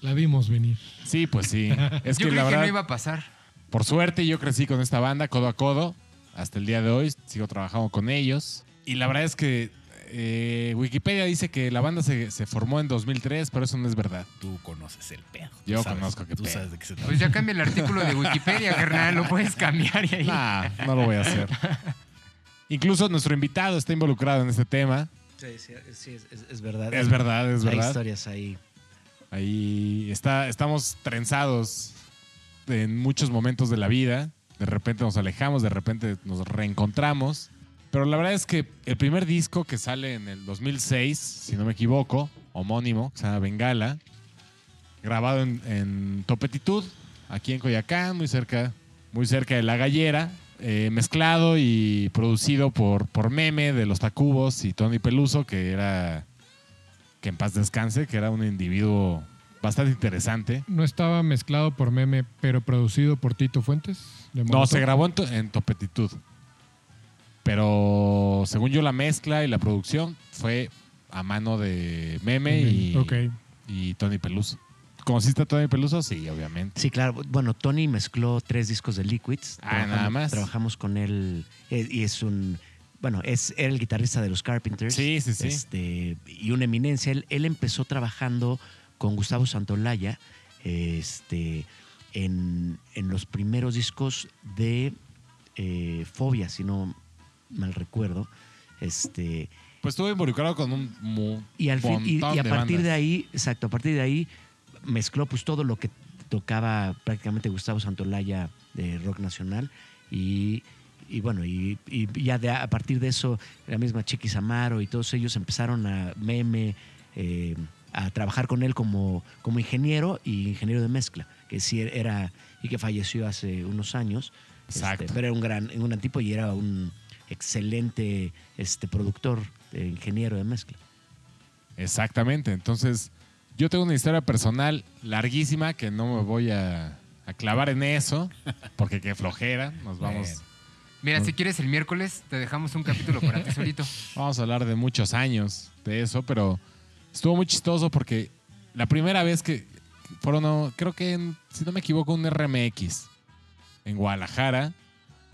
La vimos venir. Sí, pues sí. Es Yo que creí la que verdad, no iba a pasar. por suerte, yo crecí con esta banda codo a codo. Hasta el día de hoy sigo trabajando con ellos. Y la verdad es que eh, Wikipedia dice que la banda se, se formó en 2003, pero eso no es verdad. Tú conoces el pedo. Yo sabes- conozco qué Tú pedo. sabes de qué se trata. Pues ya cambia el artículo de Wikipedia, carnal. Lo puedes cambiar y ahí. Nah, no lo voy a hacer. Incluso nuestro invitado está involucrado en este tema. Sí, sí, es, verdad. Es verdad, es Hay verdad. historias ahí. Ahí está, estamos trenzados en muchos momentos de la vida. De repente nos alejamos, de repente nos reencontramos. Pero la verdad es que el primer disco que sale en el 2006, si no me equivoco, homónimo, que se llama Bengala, grabado en, en Topetitud, aquí en Coyacán, muy cerca, muy cerca de La Gallera, eh, mezclado y producido por, por Meme de los Tacubos y Tony Peluso, que era que en paz descanse, que era un individuo bastante interesante. No estaba mezclado por meme, pero producido por Tito Fuentes. de No, se grabó en, en Topetitud. Pero según yo la mezcla y la producción fue a mano de Meme y, Tony Peluso. ¿Conociste a Tony Peluso? Sí, obviamente. Sí, claro. Bueno, Tony mezcló tres discos de Liquids. Ah, nada más. Trabajamos con él eh, y es un bueno, es, era el guitarrista de los Carpenters. Sí, sí, sí. Este, y una eminencia. Él, él empezó trabajando con Gustavo Santolaya este, en, en los primeros discos de eh, Fobia, si no mal recuerdo. Este, Pues estuve involucrado con un mu- y, al fin, y, a de partir de ahí, exacto, a partir de ahí mezcló pues todo lo que tocaba prácticamente Gustavo Santolaya de rock nacional y, y bueno, y, y ya de, a partir de eso la misma Chiquis Amaro y todos ellos empezaron a meme eh, a trabajar con él como, como ingeniero y ingeniero de mezcla, que sí era y que falleció hace unos años. Exacto. Este, pero era un gran, un gran tipo y era un excelente este, productor, eh, ingeniero de mezcla. Exactamente. Entonces, yo tengo una historia personal larguísima que no me voy a, a clavar en eso, porque qué flojera. Nos vamos, Bueno. Mira, si quieres el miércoles te dejamos un capítulo para ti solito. vamos a hablar de muchos años de eso, pero estuvo muy chistoso porque la primera vez que fueron, creo que, en- si no me equivoco, un RMX en Guadalajara,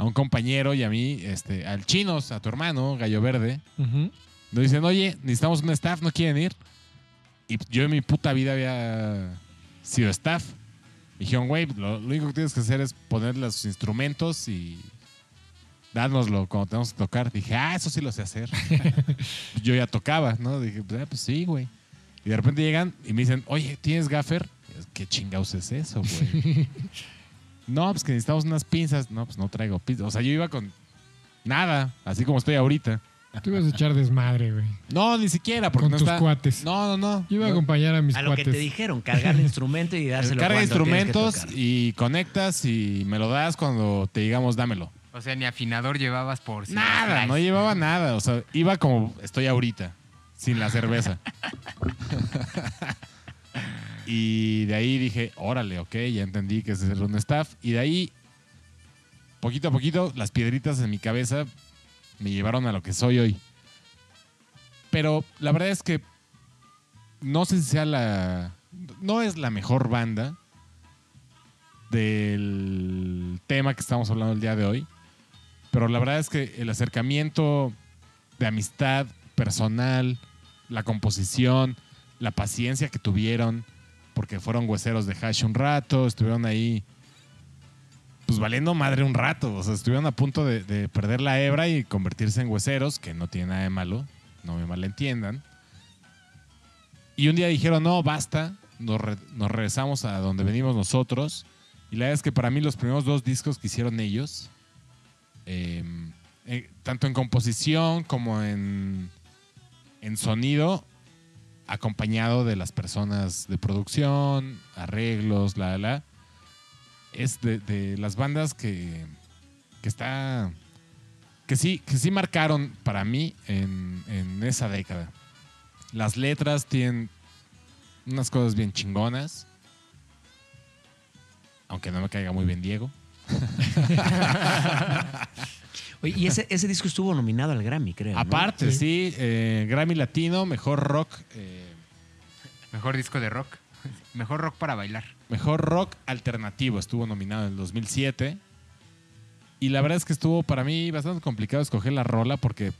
a un compañero y a mí, este, al Chinos, a tu hermano, Gallo Verde. Nos dicen, oye, necesitamos un staff, ¿no quieren ir? Y yo en mi puta vida había sido staff. Me dijeron, güey, lo, lo único que tienes que hacer es poner los instrumentos y dárnoslo cuando tenemos que tocar. Dije, ah, eso sí lo sé hacer. yo ya tocaba, ¿no? Dije, pues, ah, pues sí, güey. Y de repente llegan y me dicen, oye, ¿tienes gaffer? ¿Qué chingados es eso, güey? no, pues que necesitamos unas pinzas. No, pues no traigo pinzas. O sea, yo iba con nada, así como estoy ahorita. Tú ibas a echar desmadre, güey. No, ni siquiera, porque Con no tus está- cuates. No, no, no. Yo iba a acompañar a mis A lo que cuates. te dijeron, cargar el instrumento y dárselo Carga cuando instrumentos tocar. y conectas y me lo das cuando te digamos dámelo. O sea, ni afinador llevabas por si Nada, no llevaba nada. O sea, iba como estoy ahorita, sin la cerveza. y de ahí dije, órale, ok, ya entendí que es ser un staff. Y de ahí, poquito a poquito, las piedritas en mi cabeza me llevaron a lo que soy hoy. Pero la verdad es que no sé si sea la. No es la mejor banda del tema que estamos hablando el día de hoy. Pero la verdad es que el acercamiento de amistad personal, la composición, la paciencia que tuvieron, porque fueron hueseros de hash un rato, estuvieron ahí, pues valiendo madre un rato. O sea, estuvieron a punto de, de perder la hebra y convertirse en hueseros, que no tiene nada de malo, no me malentiendan. Y un día dijeron, no, basta, nos, nos regresamos a donde venimos nosotros. Y la verdad es que para mí los primeros dos discos que hicieron ellos, eh, eh, tanto en composición como en, en sonido, acompañado de las personas de producción, arreglos, la, la, es de, de las bandas que, que está que sí, que sí marcaron para mí en, en esa década. Las letras tienen unas cosas bien chingonas. Aunque no me caiga muy bien Diego. Oye, y ese, ese disco estuvo nominado al Grammy, creo. ¿no? Aparte, sí, eh, Grammy Latino, mejor rock, eh, Mejor disco de rock. Mejor rock para bailar. mejor rock alternativo. Estuvo nominado en el 2007. Y la verdad es que estuvo para mí bastante complicado escoger la rola porque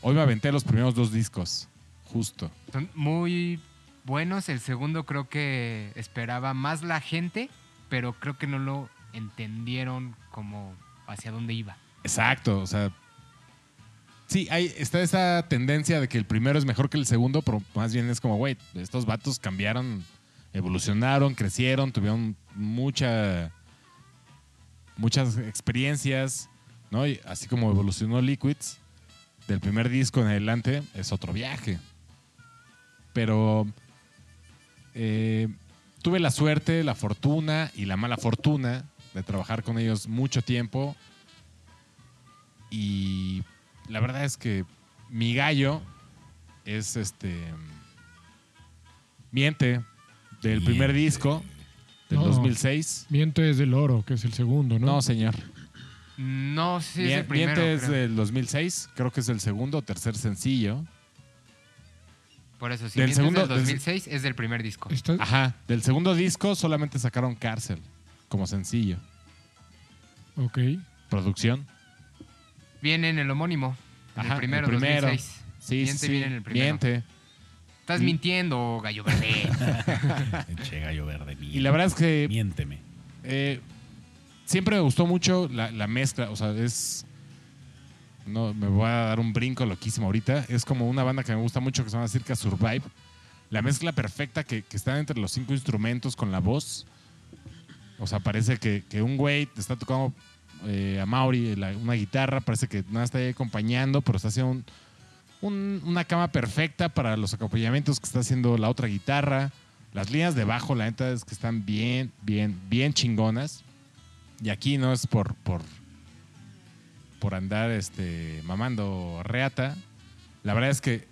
hoy me aventé los primeros dos discos, justo. Son muy buenos. El segundo creo que esperaba más la gente, pero creo que no lo entendieron como hacia dónde iba. Exacto, o sea. Sí, hay, está esa tendencia de que el primero es mejor que el segundo, pero más bien es como, güey, estos vatos cambiaron, evolucionaron, crecieron, tuvieron mucha, muchas experiencias, ¿no? Y así como evolucionó Liquids, del primer disco en adelante, es otro viaje. Pero eh, tuve la suerte, la fortuna y la mala fortuna de trabajar con ellos mucho tiempo y la verdad es que mi gallo es este. Miente, del primer disco, del No. 2006. Miento es del oro, que es el segundo, ¿no? No, señor. No, sí es el primero. Miente es creo. del 2006. Creo que es el segundo o tercer sencillo. Por eso, si del segundo- del- 2006 es del primer disco. Ajá. Del segundo disco solamente sacaron Cárcel como sencillo. Ok. Producción. Viene en el homónimo. En Ajá, el primero, el primero. 2006. Sí, Miente sí, en el primero. Miente. Estás Y- mintiendo, gallo verde. Che gallo verde. Y la verdad es que Miénteme. eh, siempre me gustó mucho la, la mezcla. O sea, es. No, me voy a dar un brinco loquísimo ahorita. Es como una banda que me gusta mucho que se llama Circa Survive. La mezcla perfecta que, que está entre los cinco instrumentos con la voz. O sea, parece que, que un güey te está tocando eh, a Mauri una guitarra, parece que nada está ahí acompañando, pero está haciendo un- un- una cama perfecta para los acompañamientos que está haciendo la otra guitarra. Las líneas de bajo, la neta es que están bien, bien, bien chingonas. Y aquí no es por, por, por andar este, mamando reata. La verdad es que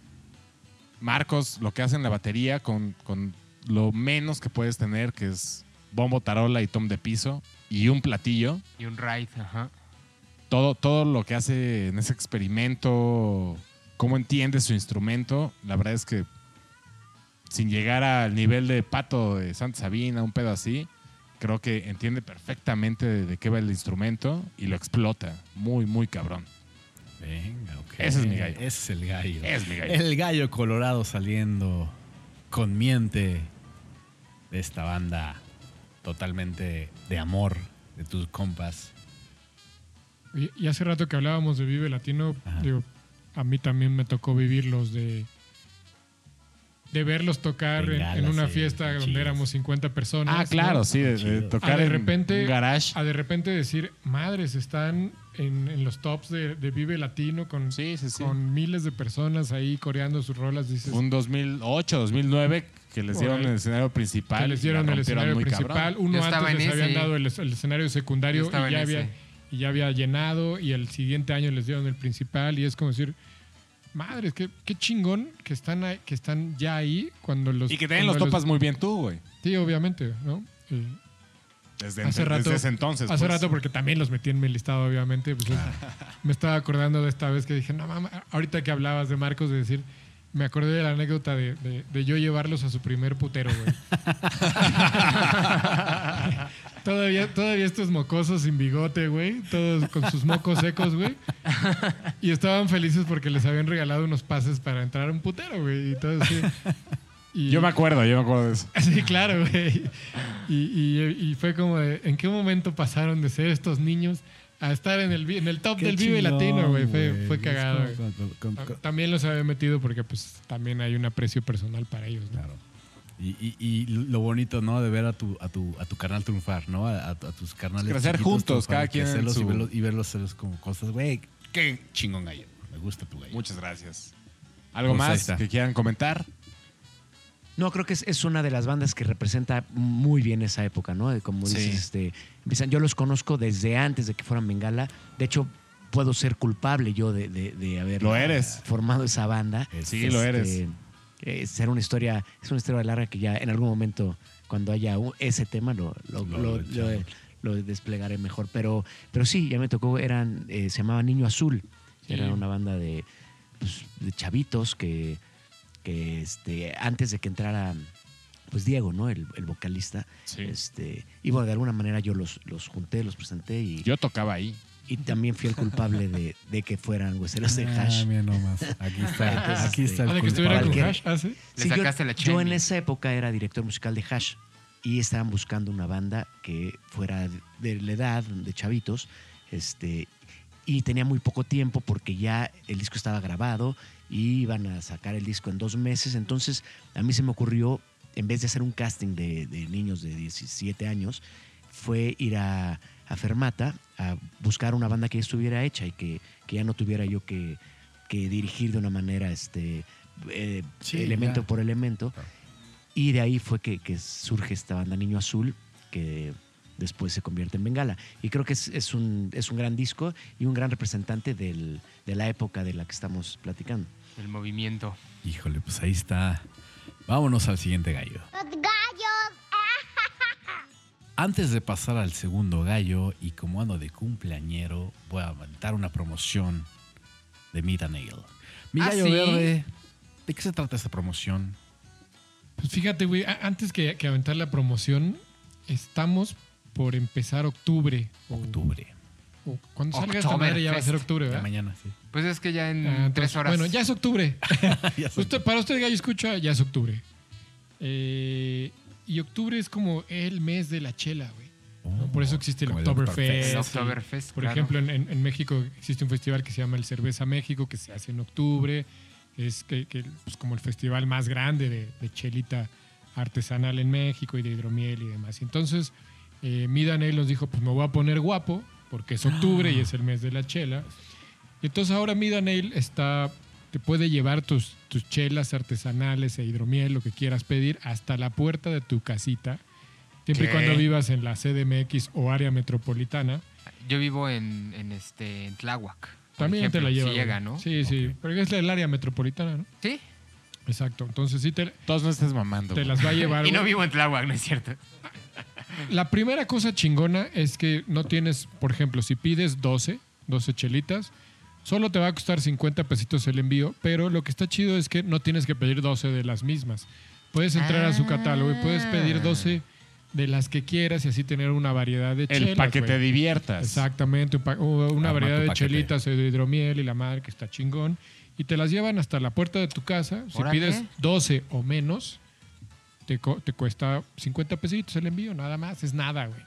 Marcos lo que hace en la batería con, con lo menos que puedes tener, que es bombo, tarola y tom de piso y un platillo. y un ride, ajá. Todo, todo lo que hace en ese experimento, cómo entiende su instrumento, la verdad es que sin llegar al nivel de Pato de Santa Sabina, un pedo así, creo que entiende perfectamente de, de qué va el instrumento y lo explota. Muy, muy cabrón. Venga, ok. Ese es mi gallo. Ese es el gallo. Es mi gallo. El gallo colorado saliendo con miente de esta banda totalmente de amor de tus compas. Y, y hace rato que hablábamos de Vive Latino, Ajá. digo, a mí también me tocó vivirlos de de verlos tocar en, en una fiesta donde éramos 50 personas. Ah, ¿no? claro, sí, de, tocar de en repente- un garage. A de repente decir, madres, están en, en los tops de, de Vive Latino con, Sí, sí, sí. con miles de personas ahí coreando sus rolas. Dices, Un 2008, 2009 que les dieron el escenario principal. que les dieron el escenario muy principal. cabrón. Uno Yo antes les habían dado el, el escenario secundario y ya, había, y ya había llenado y el siguiente año les dieron el principal y es como decir, madres, qué, qué chingón que están, ahí- que están ya ahí cuando los... Y que también los cuando topas muy bien tú, güey. Sí, obviamente, ¿no? Desde, Hace desde rato- ese entonces. Hace pues. rato, porque también los metí en mi listado, obviamente. pues, es- me estaba acordando de esta vez que dije, no mames, ahorita que hablabas de Marcos, de decir, me acordé de la anécdota de, de- de yo llevarlos a su primer putero, güey. todavía, todavía estos mocosos sin bigote, güey, todos con sus mocos secos, güey. Y estaban felices porque les habían regalado unos pases para entrar a un putero, güey. Y todo así. Y- Yo me acuerdo, yo me acuerdo de eso. Sí, claro, güey. Y, y- y fue como de, ¿en qué momento pasaron de ser estos niños a estar en el, en el top Qué del Vive chingón, Latino, güey? Fue, cagado. con- con- con- con- También los había metido porque pues también hay un aprecio personal para ellos, ¿no? Claro. Y, y- y lo bonito, ¿no? De ver a tu, a tu, a tu carnal triunfar, ¿no? A, a- a tus carnales. Crecer juntos, cada quien en su- y verlos, y verlos como cosas, güey. Qué chingón gallo. Me gusta tu gallo. Muchas gracias. ¿Algo Pues ahí más que quieran comentar? No, creo que es, es una de las bandas que representa muy bien esa época, ¿no? De Como Sí. dices, este, empiezan, yo los conozco desde antes de que fueran Bengala. De hecho, puedo ser culpable yo de, de, de haber Lo eres. formado esa banda. Sí, lo eres. eh, será una historia, es una historia larga que ya en algún momento, cuando haya un- ese tema, lo, lo, Lo- desplegaré mejor. Pero, pero sí, ya me tocó, eran, eh, se llamaba Niño Azul. Sí. Era una banda de, pues, de chavitos que, que este, antes de que entrara pues Diego, ¿no? El, el vocalista. Sí. Este, y bueno, de alguna manera yo los, los junté, los presenté y, Yo tocaba ahí. y también fui el culpable de, de que fueran hueseros de Ah, hash. mira nomás. Aquí está. Entonces, aquí está este, el Ah, de que estuvieran con culpable. Hash, ah, sí. Le Sí, yo- sacaste la yo, en esa época era director musical de Hash y estaban buscando una banda que fuera de la edad de chavitos este, y tenía muy poco tiempo porque ya el disco estaba grabado y iban a sacar el disco en dos meses. Entonces a mí se me ocurrió, en vez de hacer un casting de, de niños de 17 años, fue ir a, a Fermata a buscar una banda que ya estuviera hecha y que, que ya no tuviera yo que, que dirigir de una manera este, eh, Sí, elemento ya. por elemento. Claro. Y de ahí fue que, que surge esta banda Niño Azul, que después se convierte en Bengala. Y creo que es, es un, es un gran disco y un gran representante del- de la época de la que estamos platicando. El movimiento. Híjole, pues ahí está. Vámonos al siguiente gallo. Los gallos. Antes de pasar al segundo gallo, y como ando de cumpleañero, voy a aventar una promoción de Meet a Nail. Mi ¿Ah, gallo sí? verde, ¿de qué se trata esta promoción? Pues fíjate, güey, antes que, que aventar la promoción, estamos por empezar octubre. o- Octubre. o cuando salga esta madre ya va a ser octubre, Ya ¿verdad? mañana, sí. Pues es que ya en Ah, entonces, tres horas. Bueno, ya es octubre. Ya sé. Usted, para usted, gallo, escucha, ya es octubre. Eh, y octubre es como el mes de la chela, güey. ¿no? Por eso existe el Oktoberfest. Por claro. ejemplo, en, en- en México existe un festival que se llama el Cerveza México, que se hace en octubre. Es que, que, pues, como el festival más grande de, de chelita artesanal en México y de hidromiel y demás. Y Entonces, eh, Midanel nos dijo, pues me voy a poner guapo, porque es octubre y es el mes de la chela. Y entonces ahora Midanel está, te puede llevar tus, tus chelas artesanales e hidromiel, lo que quieras pedir, hasta la puerta de tu casita. Siempre y cuando vivas en la CDMX o área metropolitana. Yo vivo en, en este en Tláhuac. También te la lleva. Si llega. ¿no? Sí, sí. Porque es el área metropolitana, ¿no? Sí. Exacto. Entonces sí te, Todos no estés mamando. te güey. las va a llevar. Y no vivo en Tláhuac, ¿no es cierto? La primera cosa chingona es que no tienes, por ejemplo, si pides 12, 12 chelitas, solo te va a costar 50 pesitos el envío, pero lo que está chido es que no tienes que pedir 12 de las mismas. Puedes entrar a su catálogo y puedes pedir 12 de las que quieras y así tener una variedad de chelas. El para que te diviertas. Exactamente, un pa- o una Arma variedad de paquete. chelitas de hidromiel y la madre que está chingón. Y te las llevan hasta la puerta de tu casa. Si pides 12 o menos, te, co- te cuesta 50 pesitos el envío, nada más, es nada, güey.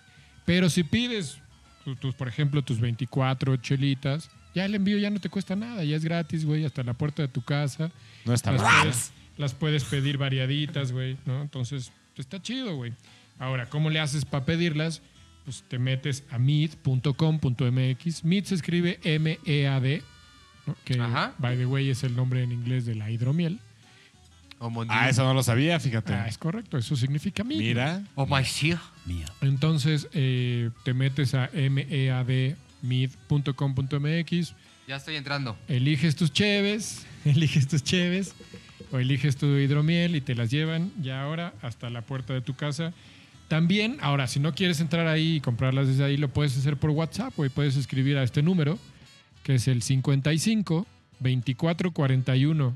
Pero si pides, tu- tus, por ejemplo, tus 24 chelitas, ya el envío ya no te cuesta nada, ya es gratis, güey, hasta la puerta de tu casa. No está Las mal. puedes, las puedes pedir variaditas, güey, ¿no? Entonces, está chido, güey. Ahora, ¿cómo le haces para pedirlas? Pues te metes a mead.com.mx. Mead se escribe M-E-A-D, ¿no? que, Ajá. by the way, es el nombre en inglés de la hidromiel. Ah, eso no lo sabía, fíjate. Ah, es correcto, eso significa mead. Mira. O monsieur. Mía. Entonces, eh, te metes a mead.com.mx, Ya estoy entrando. eliges tus cheves, eliges tus cheves o eliges tu hidromiel y te las llevan ya ahora hasta la puerta de tu casa. También, ahora, si no quieres entrar ahí y comprarlas desde ahí, lo puedes hacer por WhatsApp, güey. Puedes escribir a este número, que es el 55 24 41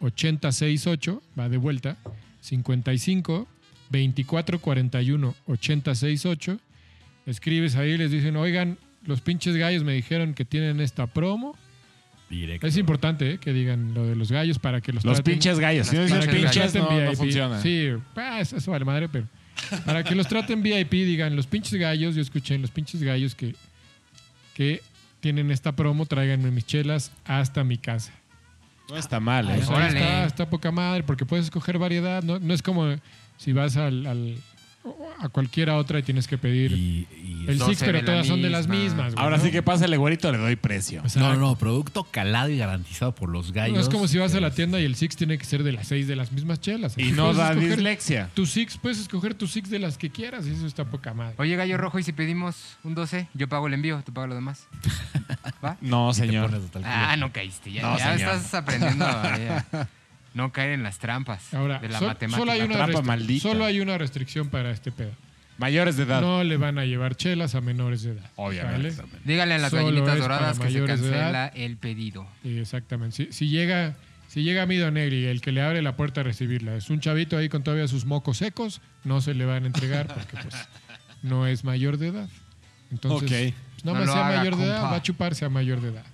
868, va de vuelta. 55 24 41 868. Escribes ahí y les dicen, oigan, los pinches gallos me dijeron que tienen esta promo. Directo. Es importante eh, que digan lo de los gallos para que los, Los traten- pinches gallos. Si no dices para que los pinches, traten no, no funciona. Sí, eso, eso vale madre, pero para que los traten VIP, digan los pinches gallos, yo escuché en los pinches gallos que, que tienen esta promo, tráiganme mis chelas hasta mi casa. No está mal, ¿eh? Órale. está, está poca madre, porque puedes escoger variedad, no, no es como si vas al, al- a cualquiera otra y tienes que pedir Y, y el 12 Six, pero todas son de las misma. mismas. güey, Ahora ¿no? sí que pásale, güerito, le doy precio. O sea, No, no, producto calado y garantizado por los gallos. no es como si vas a la tienda y el Six tiene que ser de las seis de las mismas chelas. Y no puedes da escoger dislexia. Tu Six, puedes escoger tu Six de las que quieras y eso está poca madre. Oye, Gallo Rojo, ¿y si pedimos un 12? Yo pago el envío, tú pagas lo demás. ¿Va? No, y te señor. pones hasta el culo. Ah, no caíste. Ya, No, ya señor. estás aprendiendo a a no caer en las trampas Ahora, de la sol- matemática. solo, hay una trampa maldita. solo hay una restricción para este pedo. Mayores de edad. No le van a llevar chelas a menores de edad. Obviamente. ¿sale? Díganle a las Solo gallinitas doradas que se cancela el pedido. Sí, exactamente. Si, si llega, si llega Mido Negri, el que le abre la puerta a recibirla, es un chavito ahí con todavía sus mocos secos, no se le van a entregar porque pues no es mayor de edad. Entonces, pues, No más sea mayor de edad, va a chuparse a mayor de edad.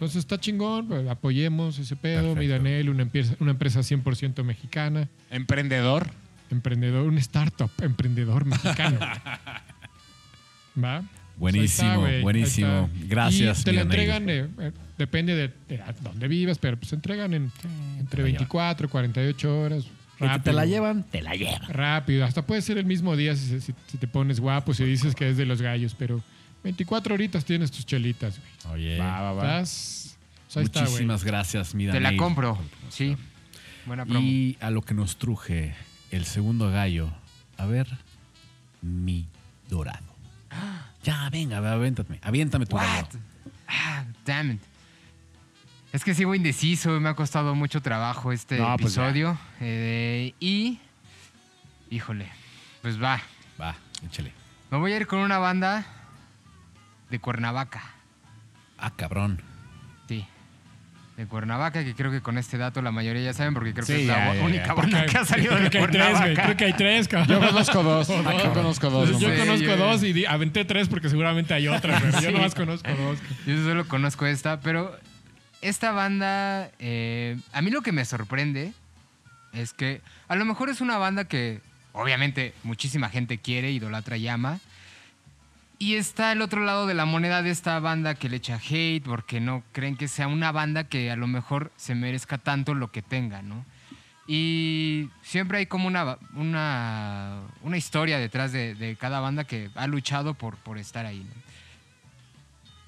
Entonces está chingón, pues, apoyemos ese pedo, Perfecto. Midanel, una empresa, una empresa 100% mexicana, Emprendedor. emprendedor, un startup emprendedor mexicano. ¿Va? Buenísimo, Ahí está, buenísimo. Gracias, Y te la Midanel. entregan, eh, eh, depende de, de dónde vivas, pero pues se entregan en, entre la 24 y 48 horas. Rápido, te la llevan, te la llevan. Rápido, hasta puede ser el mismo día si, si- si te pones guapo, si dices que es de los gallos, pero 24 horitas tienes tus chelitas, güey. Oye, Va, va, va. Estás- pues ahí está, güey. muchísimas gracias, Mida. Te la compro. Sí. Buena promo. Y a lo que nos truje el segundo gallo. A ver, mi dorado. Ya, venga, aviéntame. Aviéntame tu gallo. What? Ah, damn it. Es que sigo indeciso y me ha costado mucho trabajo este No, pues episodio. Eh, y. Híjole. Pues va. Va, échale. Me voy a ir con una banda de Cuernavaca. Ah, cabrón. Sí. de Cuernavaca, que creo que con este dato la mayoría ya saben, porque creo Sí, que es la ya, bo- ya, única ya. banda que ha salido creo de que hay tres, güey. Cuernavaca. Creo que hay tres, cabrón. Yo conozco dos. Yo conozco dos. Yo nomás. Conozco yo- dos y aventé tres porque seguramente hay otra, pero yo Sí. nomás conozco dos. Yo solo conozco esta, pero esta banda, eh, a mí lo que me sorprende es que a lo mejor es una banda que obviamente muchísima gente quiere, idolatra y ama. Y está el otro lado de la moneda de esta banda que le echa hate porque no creen que sea una banda que a lo mejor se merezca tanto lo que tenga, ¿no? Y siempre hay como una, una, una historia detrás de, de cada banda que ha luchado por, por estar ahí, ¿no?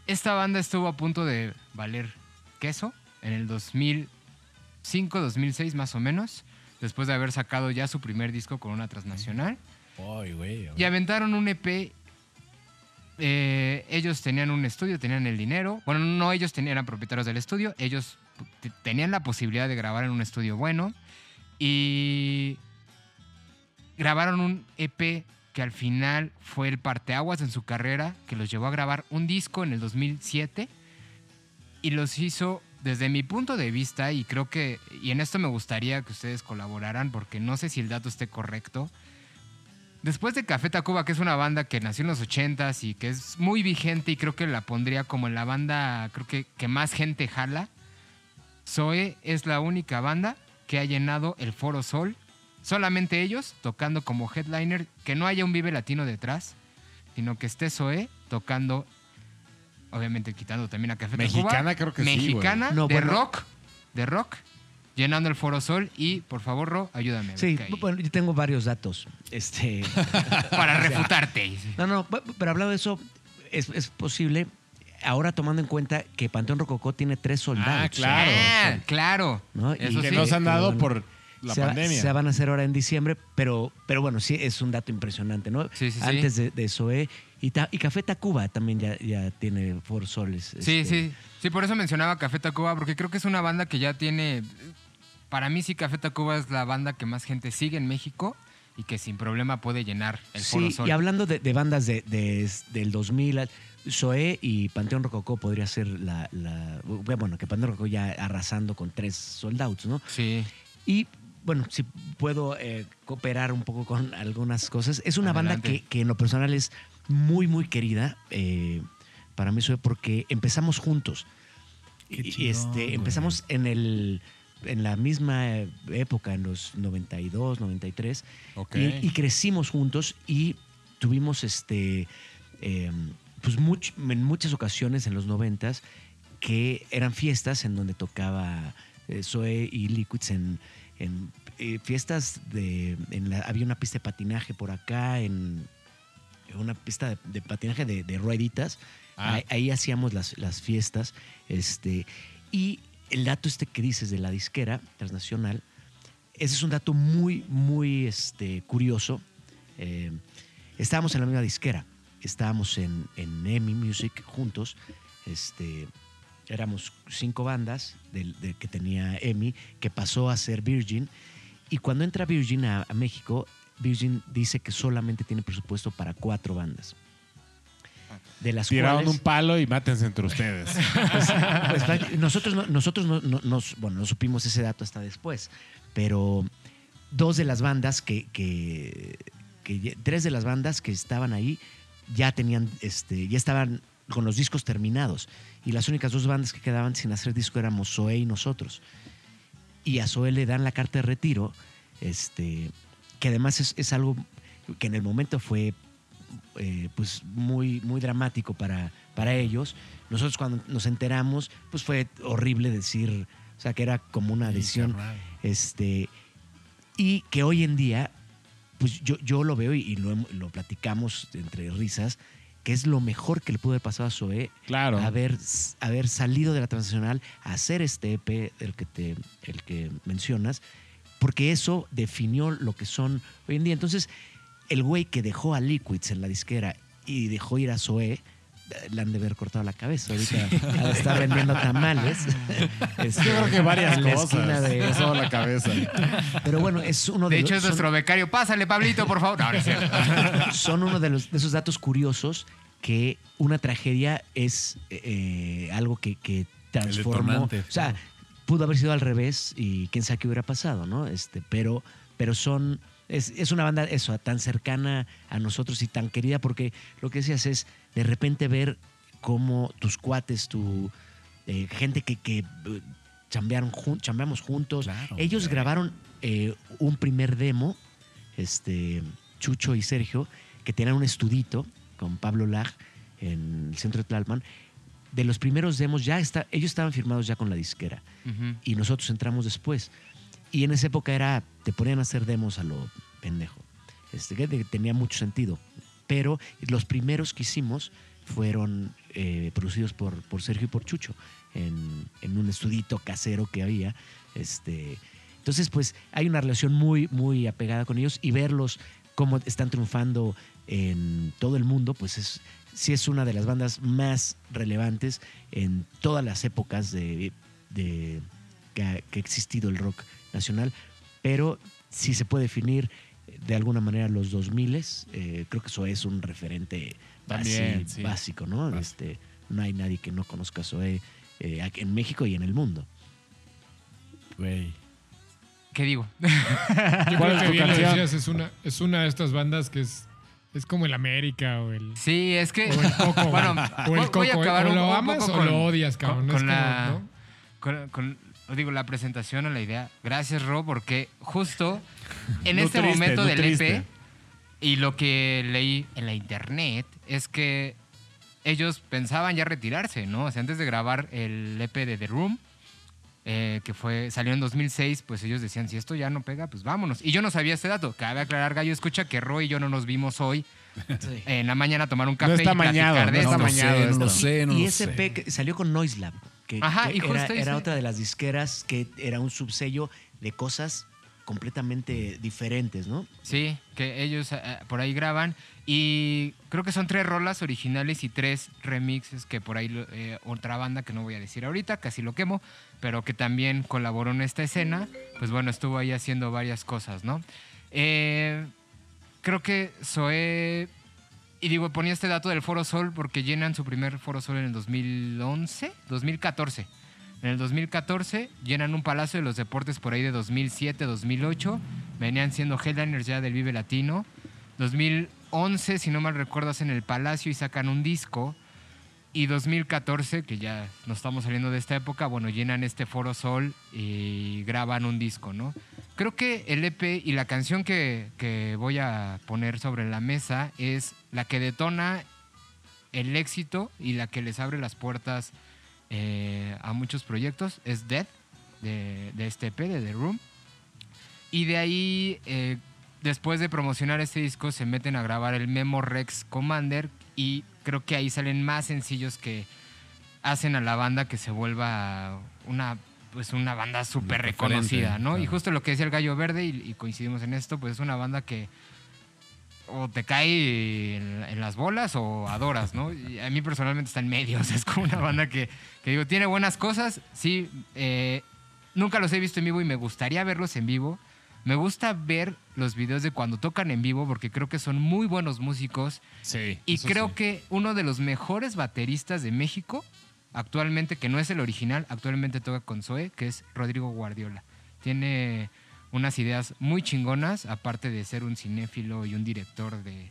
Esta banda estuvo a punto de valer queso en el 2005, 2006 más o menos, después de haber sacado ya su primer disco con una transnacional. Ay, güey. Y aventaron un EP. Eh, ellos tenían un estudio, tenían el dinero. Bueno, no ellos tenían, eran propietarios del estudio. Ellos tenían la posibilidad de grabar en un estudio bueno. Y grabaron un EP que al final fue el parteaguas en su carrera, que los llevó a grabar un disco en el 2007 y los hizo desde mi punto de vista y creo que y en esto me gustaría que ustedes colaboraran porque no sé si el dato esté correcto. Después de Café Tacuba, que es una banda que nació en los 80s y que es muy vigente y creo que la pondría como en la banda creo que, que más gente jala, Zoe es la única banda que ha llenado el Foro Sol. Solamente ellos tocando como headliner, que no haya un Vive Latino detrás, sino que esté Zoe tocando, obviamente quitando también a Café Tacuba. Mexicana creo que sí. Mexicana, No, de bueno. rock, de rock, llenando el Foro Sol y, por favor, Ro, ayúdame. Sí, bueno, yo tengo varios datos. Este, para refutarte. no, no, pero hablando de eso, es, es posible, ahora tomando en cuenta que Panteón Rococó tiene tres soldados. Ah, claro. Ah, claro. ¿no? Eso que sí. nos han dado Bueno, por la se, va- pandemia. se van a hacer ahora en diciembre, pero, pero bueno, sí es un dato impresionante, ¿no? Sí, sí, sí. Antes de, de Zoé. Y, Ta- y Café Tacuba también ya, ya tiene Four Soles. Sí, este, sí. Sí, por eso mencionaba Café Tacuba, porque creo que es una banda que ya tiene. Para mí, sí, Café Tacuba es la banda que más gente sigue en México y que sin problema puede llenar el Foro Sí, Sol. y hablando de, de bandas de, de- del 2000, al- Zoé y Panteón Rococó podría ser la, la- Bueno, que Panteón Rococó ya arrasando con tres soldados, ¿no? Sí. Y bueno, si puedo eh, cooperar un poco con algunas cosas. Es una banda que, que en lo personal es muy, muy querida. eh, para mí fue porque empezamos juntos. Qué Y- este, empezamos en el en la misma eh, época, en los 92, 93, Ok. y, y crecimos juntos y tuvimos este eh, pues much- en muchas ocasiones en los 90 que eran fiestas en donde tocaba eh, Zoe y Liquids en, en, eh, fiestas de en la- había una pista de patinaje por acá en una pista de, de patinaje de, de rueditas Ah. ahí, ahí hacíamos las, las fiestas este y el dato este que dices de la disquera transnacional ese es un dato muy muy este curioso Eh, estábamos en la misma disquera estábamos en, en EMI Music juntos este éramos cinco bandas que tenía EMI, que pasó a ser Virgin. Y cuando entra Virgin a México, Virgin dice que solamente tiene presupuesto para cuatro bandas. De las Tiraron cuales, un palo y mátense entre ustedes. pues, prácti- nosotros no, nosotros no, no- nos, bueno, no supimos ese dato hasta después, pero dos de las bandas que, que, que ya- tres de las bandas que estaban ahí ya tenían, este, ya estaban con los discos terminados y las únicas dos bandas que quedaban sin hacer disco éramos Zoé y nosotros. Y a Zoé le dan la carta de retiro, este, que además es, es algo que en el momento fue eh, pues muy, muy dramático para, para ellos. Nosotros cuando nos enteramos, pues fue horrible decir, o sea, que era como una decisión. Este, y que hoy en día, pues yo, yo lo veo y, y lo, platicamos entre risas, que es lo mejor que le pudo haber pasado a Zoé Claro. haber, haber salido de la transnacional hacer este EP, el que, te, el que mencionas, porque eso definió lo que son hoy en día. Entonces, el güey que dejó a Liquids en la disquera y dejó ir a Zoé, le han de haber cortado la cabeza. Ahorita de estar vendiendo tamales. Este, Yo creo que varias en cosas. de- Eso la cabeza. Pero bueno, es uno de, De hecho, los- es son- nuestro becario. Pásale, Pablito, por favor. No, no es son uno de, los, de esos datos curiosos que una tragedia es eh, algo que, que transformó. O sea, pudo haber sido al revés y quién sabe qué hubiera pasado, ¿no? Este, pero, pero son. Es, es una banda, eso, tan cercana a nosotros y tan querida, porque lo que decías es de repente ver cómo tus cuates, tu eh, gente que, que eh, chambearon jun- chambeamos juntos. Claro, Ellos grabaron eh, un primer demo, este, Chucho y Sergio, que tenían un estudito con Pablo Lag en el centro de Tlalpan. De los primeros demos, ya está, ellos estaban firmados ya con la disquera y nosotros entramos después. Y en esa época era, te ponían a hacer demos a lo pendejo. Este, que te- tenía mucho sentido. Pero los primeros que hicimos fueron eh, producidos por, por Sergio y por Chucho en, en un estudito casero que había. Este, entonces, pues hay una relación muy, muy apegada con ellos y verlos cómo están triunfando en todo el mundo, pues es, sí es una de las bandas más relevantes en todas las épocas de, de- que, ha, que ha existido el rock nacional, pero si se puede definir de alguna manera los 2000 eh, creo que eso es un referente También, basi- sí. básico, ¿no? Básico. Este, no hay nadie que no conozca a Zoé eh, en México y en el mundo. Güey. ¿Qué digo? Yo ¿Cuál creo es que tu bien lo canción? decías, es una, es una de estas bandas que es, es como el América o el, Sí, es que. o el Coco. Bueno, o el Coco. voy a acabar o un- lo un amas poco o con- lo odias, cabrón. con- Es con como, la- ¿no? con, digo, la presentación o la idea. Gracias, Ro, porque justo en este momento del. EP y lo que leí en la internet es que ellos pensaban ya retirarse, ¿no? O sea, antes de grabar el EP de The Room, eh, que fue salió en 2006, pues ellos decían, si esto ya no pega, pues vámonos. Y yo no sabía este dato. Cabe aclarar, Gallo, escucha que Ro y yo no nos vimos hoy en la mañana a tomar un café está y platicar mañado, de no esto. está sé, no esto. sé, no y ese sé. EP salió con Noise Lab, que, Ajá, que y era, era otra de las disqueras que era un subsello de cosas completamente diferentes, ¿no? Sí, que ellos eh, por ahí graban. Y creo que son tres rolas originales y tres remixes que por ahí eh, otra banda que no voy a decir ahorita, casi lo quemo, pero que también colaboró en esta escena. Pues bueno, estuvo ahí haciendo varias cosas, ¿no? Eh, creo que Zoé. Y digo, ponía este dato del Foro Sol porque llenan su primer Foro Sol en el 2011, 2014. En el 2014 llenan un Palacio de los Deportes por ahí de 2007, 2008. Venían siendo headliners ya del Vive Latino. 2011, si no mal recuerdo, hacen el Palacio y sacan un disco. Y 2014, que ya nos estamos saliendo de esta época, bueno, llenan este Foro Sol y graban un disco, ¿no? Creo que el EP y la canción que, que voy a poner sobre la mesa es la que detona el éxito y la que les abre las puertas eh, a muchos proyectos. Es Dead, de, de este EP, de The Room. Y de ahí, eh, después de promocionar este disco, se meten a grabar el Memo Rex Commander y creo que ahí salen más sencillos que hacen a la banda que se vuelva una pues una banda súper reconocida, ¿no? Y justo lo que decía el Gallo Verde, y, y coincidimos en esto, pues es una banda que o te cae en, en las bolas o adoras, ¿no? Y a mí personalmente está en medio, o sea, es como una banda que, que digo, tiene buenas cosas, sí, eh, nunca los he visto en vivo y me gustaría verlos en vivo. Me gusta ver los videos de cuando tocan en vivo porque creo que son muy buenos músicos Sí. y creo sí. que uno de los mejores bateristas de México actualmente, que no es el original, actualmente toca con Zoe, que es Rodrigo Guardiola. Tiene unas ideas muy chingonas, aparte de ser un cinéfilo y un director de,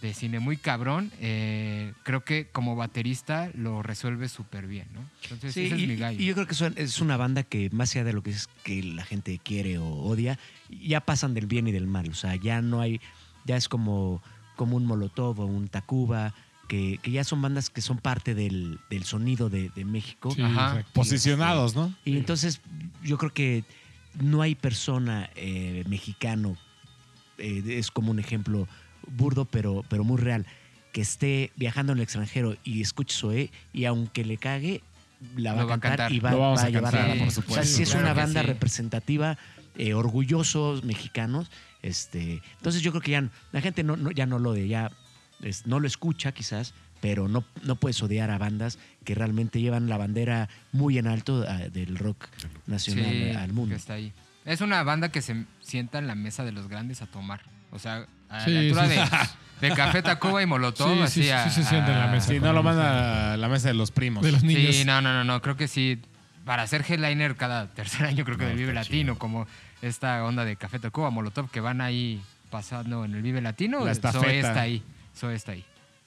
de cine muy cabrón. eh, creo que como baterista lo resuelve súper bien, ¿no? Entonces, Sí, ese y, es mi gallo. y yo creo que son- es una banda que, más allá de lo que es que la gente quiere o odia, ya pasan del bien y del mal. O sea, ya no hay, ya es como, como un Molotov o un Tacuba, que, que ya son bandas que son parte del, del sonido de, de México. Sí, Ajá. Posicionados, ¿no? Y entonces yo creo que no hay persona eh, mexicano, eh, es como un ejemplo burdo, pero, pero muy real, que esté viajando en el extranjero y escuche Zoé y aunque le cague, la va, a cantar, y va, Lo vamos va a a llevar cantar, a la por O sea, supuesto. sí es Claro una banda sí. representativa, eh, orgullosos mexicanos. Este, entonces yo creo que ya la gente no, no- ya no lo de, ya es- no lo escucha quizás, pero no, no puedes odiar a bandas que realmente llevan la bandera muy en alto ah, del rock nacional Sí, al mundo. que está ahí. Es una banda que se sienta en la mesa de los grandes a tomar. O sea, a Sí, la altura sí, de, de Café Tacuba y Molotov. Sí, sí, así a- sí se sienta en la a- mesa. Sí, no lo manda a la mesa de los primos. De los niños. Sí, no, no, no, no. Creo que sí. para ser headliner cada tercer año creo que No, del Vive Latino, chido. como esta onda de Café Tacuba, Molotov, que van ahí pasando en el Vive Latino. La está ahí. Zoe está ahí.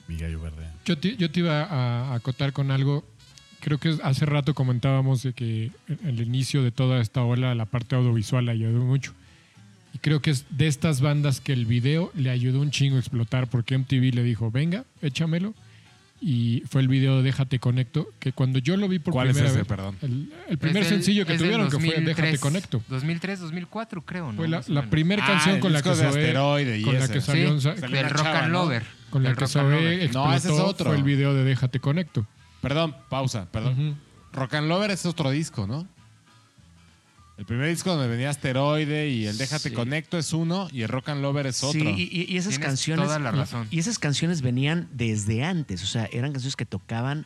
Mi gallo verde. Yo te, yo te iba a, acotar con algo. Creo que hace rato comentábamos de que el inicio de toda esta ola la parte audiovisual ayudó mucho. Y creo que es de estas bandas que el video le ayudó un chingo a explotar porque MTV le dijo, venga, échamelo. Y fue el video de Déjate Conecto, que cuando yo lo vi por ¿Cuál es primera ese, vez, perdón? El, el primer Es sencillo que es tuvieron, que fue 2003, Déjate Conecto. 2003, 2004 creo, ¿no? Fue la, primera Ah, canción el con la que Zoé- Asteroide y con la que salió Sí, Salió una Rock chava, and ¿no? Lover. con la que Zoé explotó No, ese es otro. fue el video de Déjate Conecto. Perdón, pausa, perdón. Rock and Lover es otro disco, ¿no? El primer disco donde venía Asteroide y el Déjate Sí. Conecto es uno y el Rock and Lover es otro. Sí, y, y- esas Tienes canciones. toda la razón. Y esas canciones venían desde antes. O sea, eran canciones que tocaban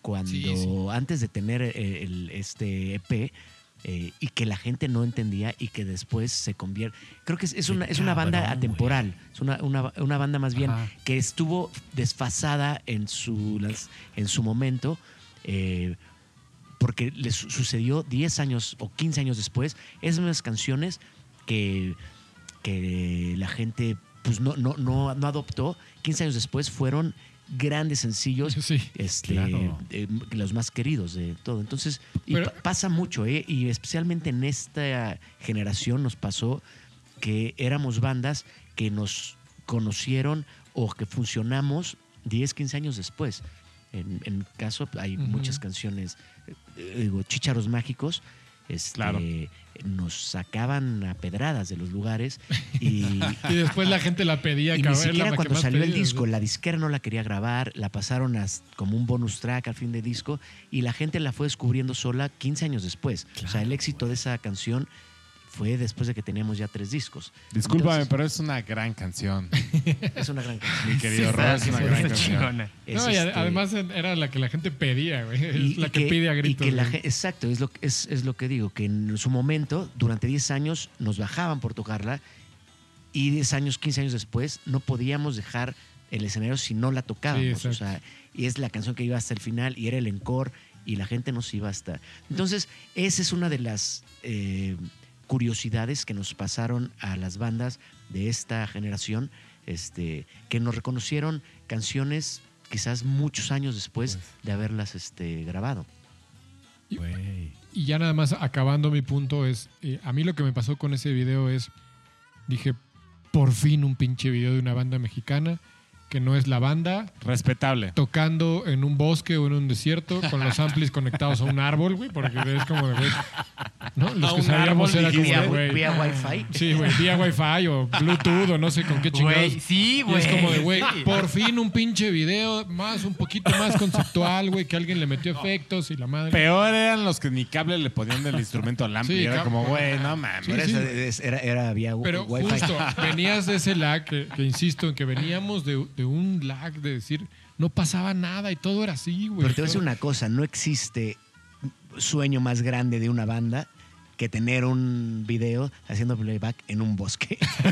cuando. Sí, sí. antes de tener eh, el- este EP. eh, y que la gente no entendía y que después se convierte. Creo que es, es una, es una banda cabrón, atemporal. Es una, una- una banda más bien Ajá. que estuvo desfasada en su, las- en su momento. eh, porque le su- sucedió 10 años o 15 años después. Esas mismas canciones que, que la gente pues, no, no, no, no adoptó, 15 años después fueron grandes sencillos, Sí. este, claro. eh, los más queridos de todo. Entonces, y Pero- pa- pasa mucho, ¿eh? y especialmente en esta generación nos pasó que éramos bandas que nos conocieron o que funcionamos 10, 15 años después. En, en mi caso, hay muchas canciones, digo, chícharos mágicos. Este, Claro. Nos sacaban a pedradas de los lugares y, Y después la gente la pedía. y ni siquiera la cuando salió el disco, la disquera no la quería grabar, la pasaron as- como un bonus track al fin de disco y la gente la fue descubriendo sola 15 años después. o sea, el éxito de esa canción fue después de que teníamos ya tres discos. Discúlpame, Entonces, pero es una gran canción. es una gran canción. Mi querido Sí, Rob, es una sí, gran canción. chingona. Es, No, y ade- este, además era la que la gente pedía, güey. Es y- la y que, pide a y gritos. que la exacto, es lo, que- es, es lo que digo, que en su momento, durante 10 años, nos bajaban por tocarla y 10 años, 15 años después, no podíamos dejar el escenario si no la tocábamos. Sí, o sea, y es la canción que iba hasta el final y era el encore y la gente nos iba hasta... Entonces, esa es una de las eh, curiosidades que nos pasaron a las bandas de esta generación, este, que nos reconocieron canciones quizás muchos años después Pues. de haberlas este, grabado. Y ya nada más acabando mi punto es, eh, a mí lo que me pasó con ese video es, dije, por fin un pinche video de una banda mexicana que no es la banda Respetable. tocando en un bosque o en un desierto con los amplis conectados a un árbol, güey, porque es como de, güey, ¿no? Los A que un sabíamos árbol, era como, de, güey, Vía Wi-Fi. Sí, güey, vía Wi-Fi o Bluetooth o no sé con qué chingados. Güey, sí, Y güey. es como de, güey, sí. por fin un pinche video más, un poquito más conceptual, güey, que alguien le metió efectos y la madre. Peor eran los que ni cable le ponían del instrumento al ampli. Sí, era como, güey, no mames. Sí, Pero era, era vía Pero Wi-Fi. justo, venías de ese lag, que, que insisto en que veníamos de, de un lag de decir, no pasaba nada y todo era así, güey. Pero te voy a decir una cosa, no existe sueño más grande de una banda que tener un video haciendo playback en un bosque.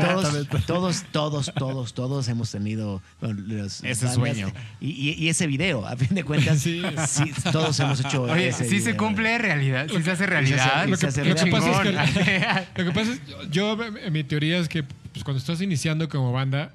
Todos, todos, todos, todos, todos hemos tenido bueno, los Ese bandas- sueño. Y, y- y ese video, a fin de cuentas, Sí. sí, todos hemos hecho Oye, ese sí se video. cumple realidad, sí se hace realidad. Lo que, se hace lo que pasa es que, lo que pasa es, yo, yo, mi teoría es que pues, cuando estás iniciando como banda,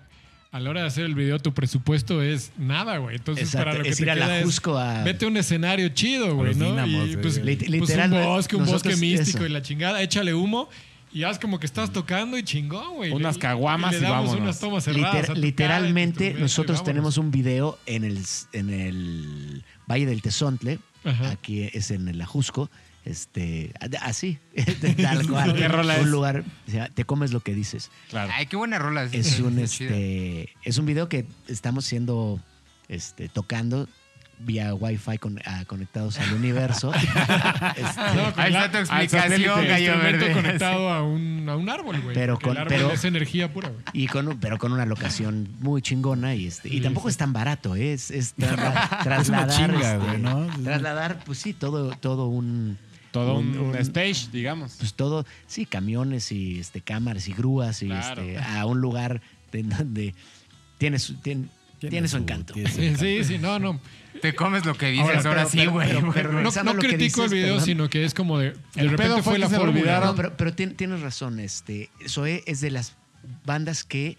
a la hora de hacer el video, tu presupuesto es nada, güey. Entonces, Exacto, para lo que es te ir a la queda es, Jusco a- vete a un escenario chido, güey, ¿no? dínamos, y pues, pues, literal, un bosque, un bosque místico eso. y la chingada, échale humo y haz como que estás tocando y chingón, güey. Unas caguamas le y vámonos. unas tomas cerradas Liter- cara literalmente, nosotros tenemos un video en el, en el Valle del Tezontle, Ajá. aquí es en el Ajusco, este, así, tal cual. ¿Qué rola un es? lugar, o sea, te comes lo que dices. Claro. Ay, qué buena rola. Es un, Está chida. este, es un video que estamos siendo, este, tocando vía Wi-Fi con- ah, conectados al universo. Este, No, con Ahí la- está tu explicación, gallo verde. conectado a un, a un árbol, güey. Pero con- el árbol pero- es energía pura, güey. Y con, un- pero con una locación muy chingona y este y Sí, tampoco sí. es tan barato, ¿eh? es, es trasla- trasladar, chinga, este, güey, ¿no? trasladar, pues sí, todo, todo un Todo un, un- un- stage, digamos. pues todo, sí, camiones y este cámaras y grúas y Claro. este, a un lugar de donde tienes tien- Tiene su encanto. tiene su Sí, encanto. sí, sí, no, no. Te comes lo que dices Ahora, ahora, pero- sí, güey. No, no critico el video, perdón. sino que es como de. De El repente pedo fue fue la fórmula. olvidaron. No, pero, pero tien- tienes razón. Este, Zoé es de las bandas que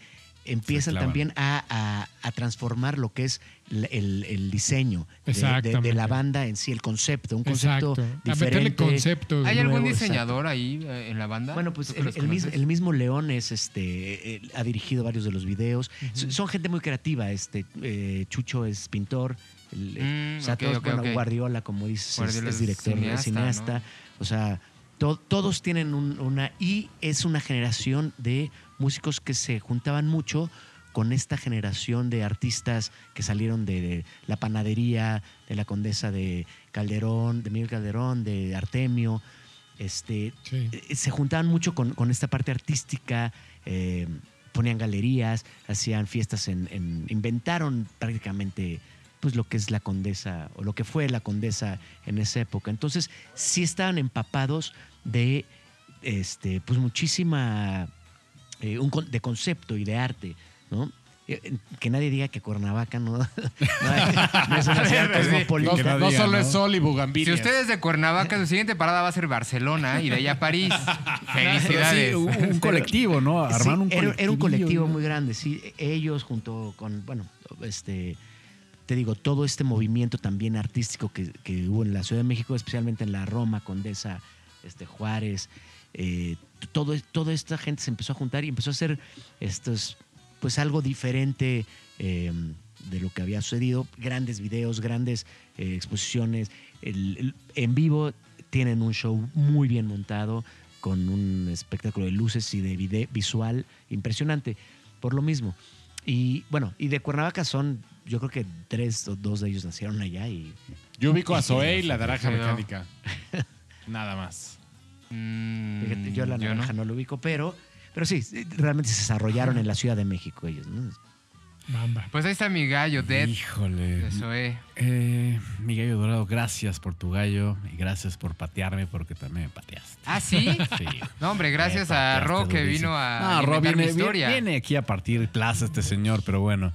empiezan también a, a- a transformar lo que es el, diseño de- de, de Exactamente. la banda en sí, el concepto, un concepto Exacto. Diferente. concepto. ¿Hay nuevo, algún exacto. diseñador ahí eh, en la banda? Bueno, pues ¿Tú que el, mismo, conoces? el mismo León es este eh, ha dirigido varios de los videos. Son gente muy creativa. Este eh, Chucho es pintor. el- eh, Mm, o sea, todos- bueno. Guardiola, como dices, es- Guardiola es, es director, cineasta, es cineasta. ¿no? O sea, to- todos tienen un- una y es una generación de músicos que se juntaban mucho con esta generación de artistas que salieron de, la panadería, de la condesa de Calderón, de Miguel Calderón, de Artemio. Este, Sí. eh, se juntaban mucho con, con esta parte artística, eh, ponían galerías, hacían fiestas en, en- inventaron prácticamente pues lo que es la condesa o lo que fue la condesa en esa época. Entonces, sí estaban empapados de este, pues muchísima eh, un de concepto y de arte, ¿no? Eh, Que nadie diga que Cuernavaca no, no, es- no es una ciudad cosmopolita. No, solo ¿no? es sol y. Si usted es de Cuernavaca, su siguiente parada va a ser Barcelona y de ahí a París. Felicidades. Sí, un, un colectivo, ¿no? Sí, Armaron un colectivo. era un colectivo muy grande, sí. Ellos junto con, bueno, este, te digo, todo este movimiento también artístico que, que hubo en la Ciudad de México, especialmente en la Roma, Condesa, este, Juárez, eh, todo, toda esta gente se empezó a juntar y empezó a hacer estos, pues algo diferente eh, de lo que había sucedido. Grandes videos, grandes eh, exposiciones. El- el- en vivo tienen un show muy bien montado, con un espectáculo de luces y de vide- visual impresionante, por lo mismo. Y bueno, y de Cuernavaca son, yo creo que tres o dos de ellos nacieron allá y Yo ubico a Zoé y la naranja mecánica. Nada más. Mm, fíjate, yo la naranja no. lo ubico, pero, pero sí, realmente se desarrollaron en la Ciudad de México ellos. ¿no? Bamba. Pues ahí está mi gallo, Dead. Híjole. Eso es. Eh, mi gallo dorado, gracias por tu gallo y gracias por patearme porque también me pateaste. ¿Ah, sí? Sí. No, hombre, gracias a Ro que durísimo. vino a No, Ro mi viene, historia. viene aquí a partir plaza este señor, pero bueno.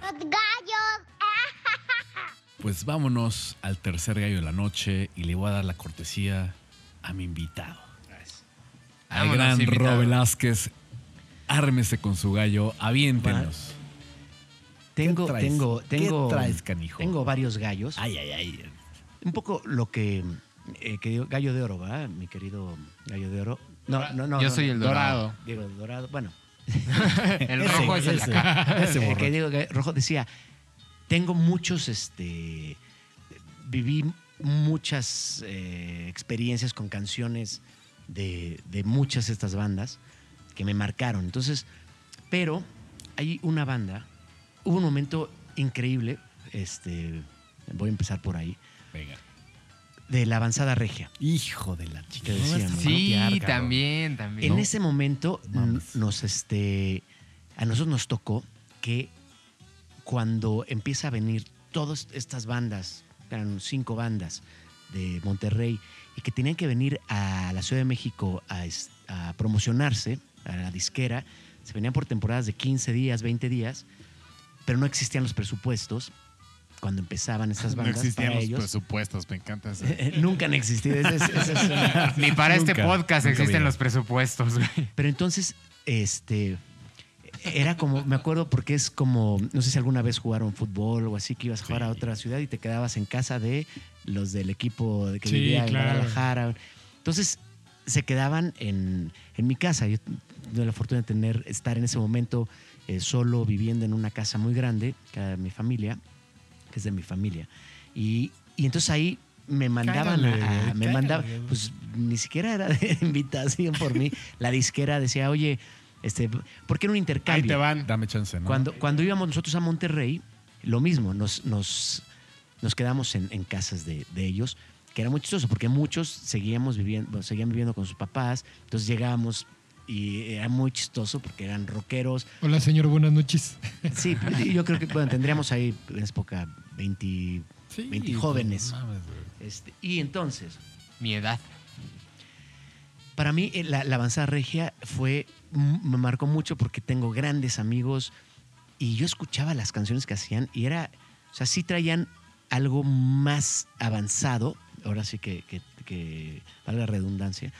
Pues vámonos al tercer gallo de la noche y le voy a dar la cortesía a mi invitado. Al Vámonos, gran invitado. Ro Velázquez. Ármese con su gallo, aviéntenos. Tengo, traes? tengo, ¿Qué tengo, traes, canijo? tengo varios gallos. Ay, ay, ay. Un poco lo que, eh, que digo, gallo de oro, ¿verdad? Mi querido gallo de oro. No, no, no. Yo no, soy no. el dorado. Dorado. Digo, dorado. Bueno, El Ese, rojo es el ese. Ese Eh, que digo que Rojo decía, tengo muchos, este, viví muchas eh, experiencias con canciones de, de muchas de estas bandas que me marcaron. Entonces, pero hay una banda, hubo un momento increíble, este, voy a empezar por ahí, Venga. de la avanzada regia. Hijo de la chica. Que decíamos, Sí, también, también. En ese momento Mames. nos este a nosotros nos tocó que cuando empieza a venir todas estas bandas, eran cinco bandas de Monterrey y que tenían que venir a la Ciudad de México a, promocionarse a la disquera, se venían por temporadas de 15 días, 20 días, pero no existían los presupuestos cuando empezaban estas No bandas existían para los ellos. presupuestos, me encanta ese. Nunca han existido. Ese es- ese es una- Ni para este podcast existen había. los presupuestos, güey. Pero entonces, este, era como, me acuerdo porque es como, no sé si alguna vez jugaron fútbol o así, que ibas a jugar a otra ciudad y te quedabas en casa de los del equipo de que Sí, vivía en claro. Guadalajara. Entonces, se quedaban en, en mi casa. Yo tuve la fortuna de tener, estar en ese momento eh, solo viviendo en una casa muy grande, que era de mi familia, que es de mi familia. Y, y entonces ahí me mandaban Cállale, a, me cállale, mandaba, güey. pues ni siquiera era de invitación por mí. La disquera decía, oye, este, ¿por qué no un Ahí intercambio? te van. Dame chance, ¿no? Cuando, cuando íbamos nosotros a Monterrey, lo mismo, nos, nos, nos quedamos en, en casas de, de ellos, que era muy chistoso, porque muchos seguíamos viviendo, seguían viviendo con sus papás, entonces llegábamos y era muy chistoso porque eran rockeros. Hola, señor, buenas noches. Sí, yo creo que bueno, tendríamos ahí en esa época 20, 20 jóvenes. no mames, güey. Este, y entonces, Mi edad. Para mí eh, la, la avanzada regia fue, me marcó mucho porque tengo grandes amigos Y yo escuchaba las canciones que hacían y era, o sea, sí traían algo más avanzado, ahora sí que, que, que valga la redundancia,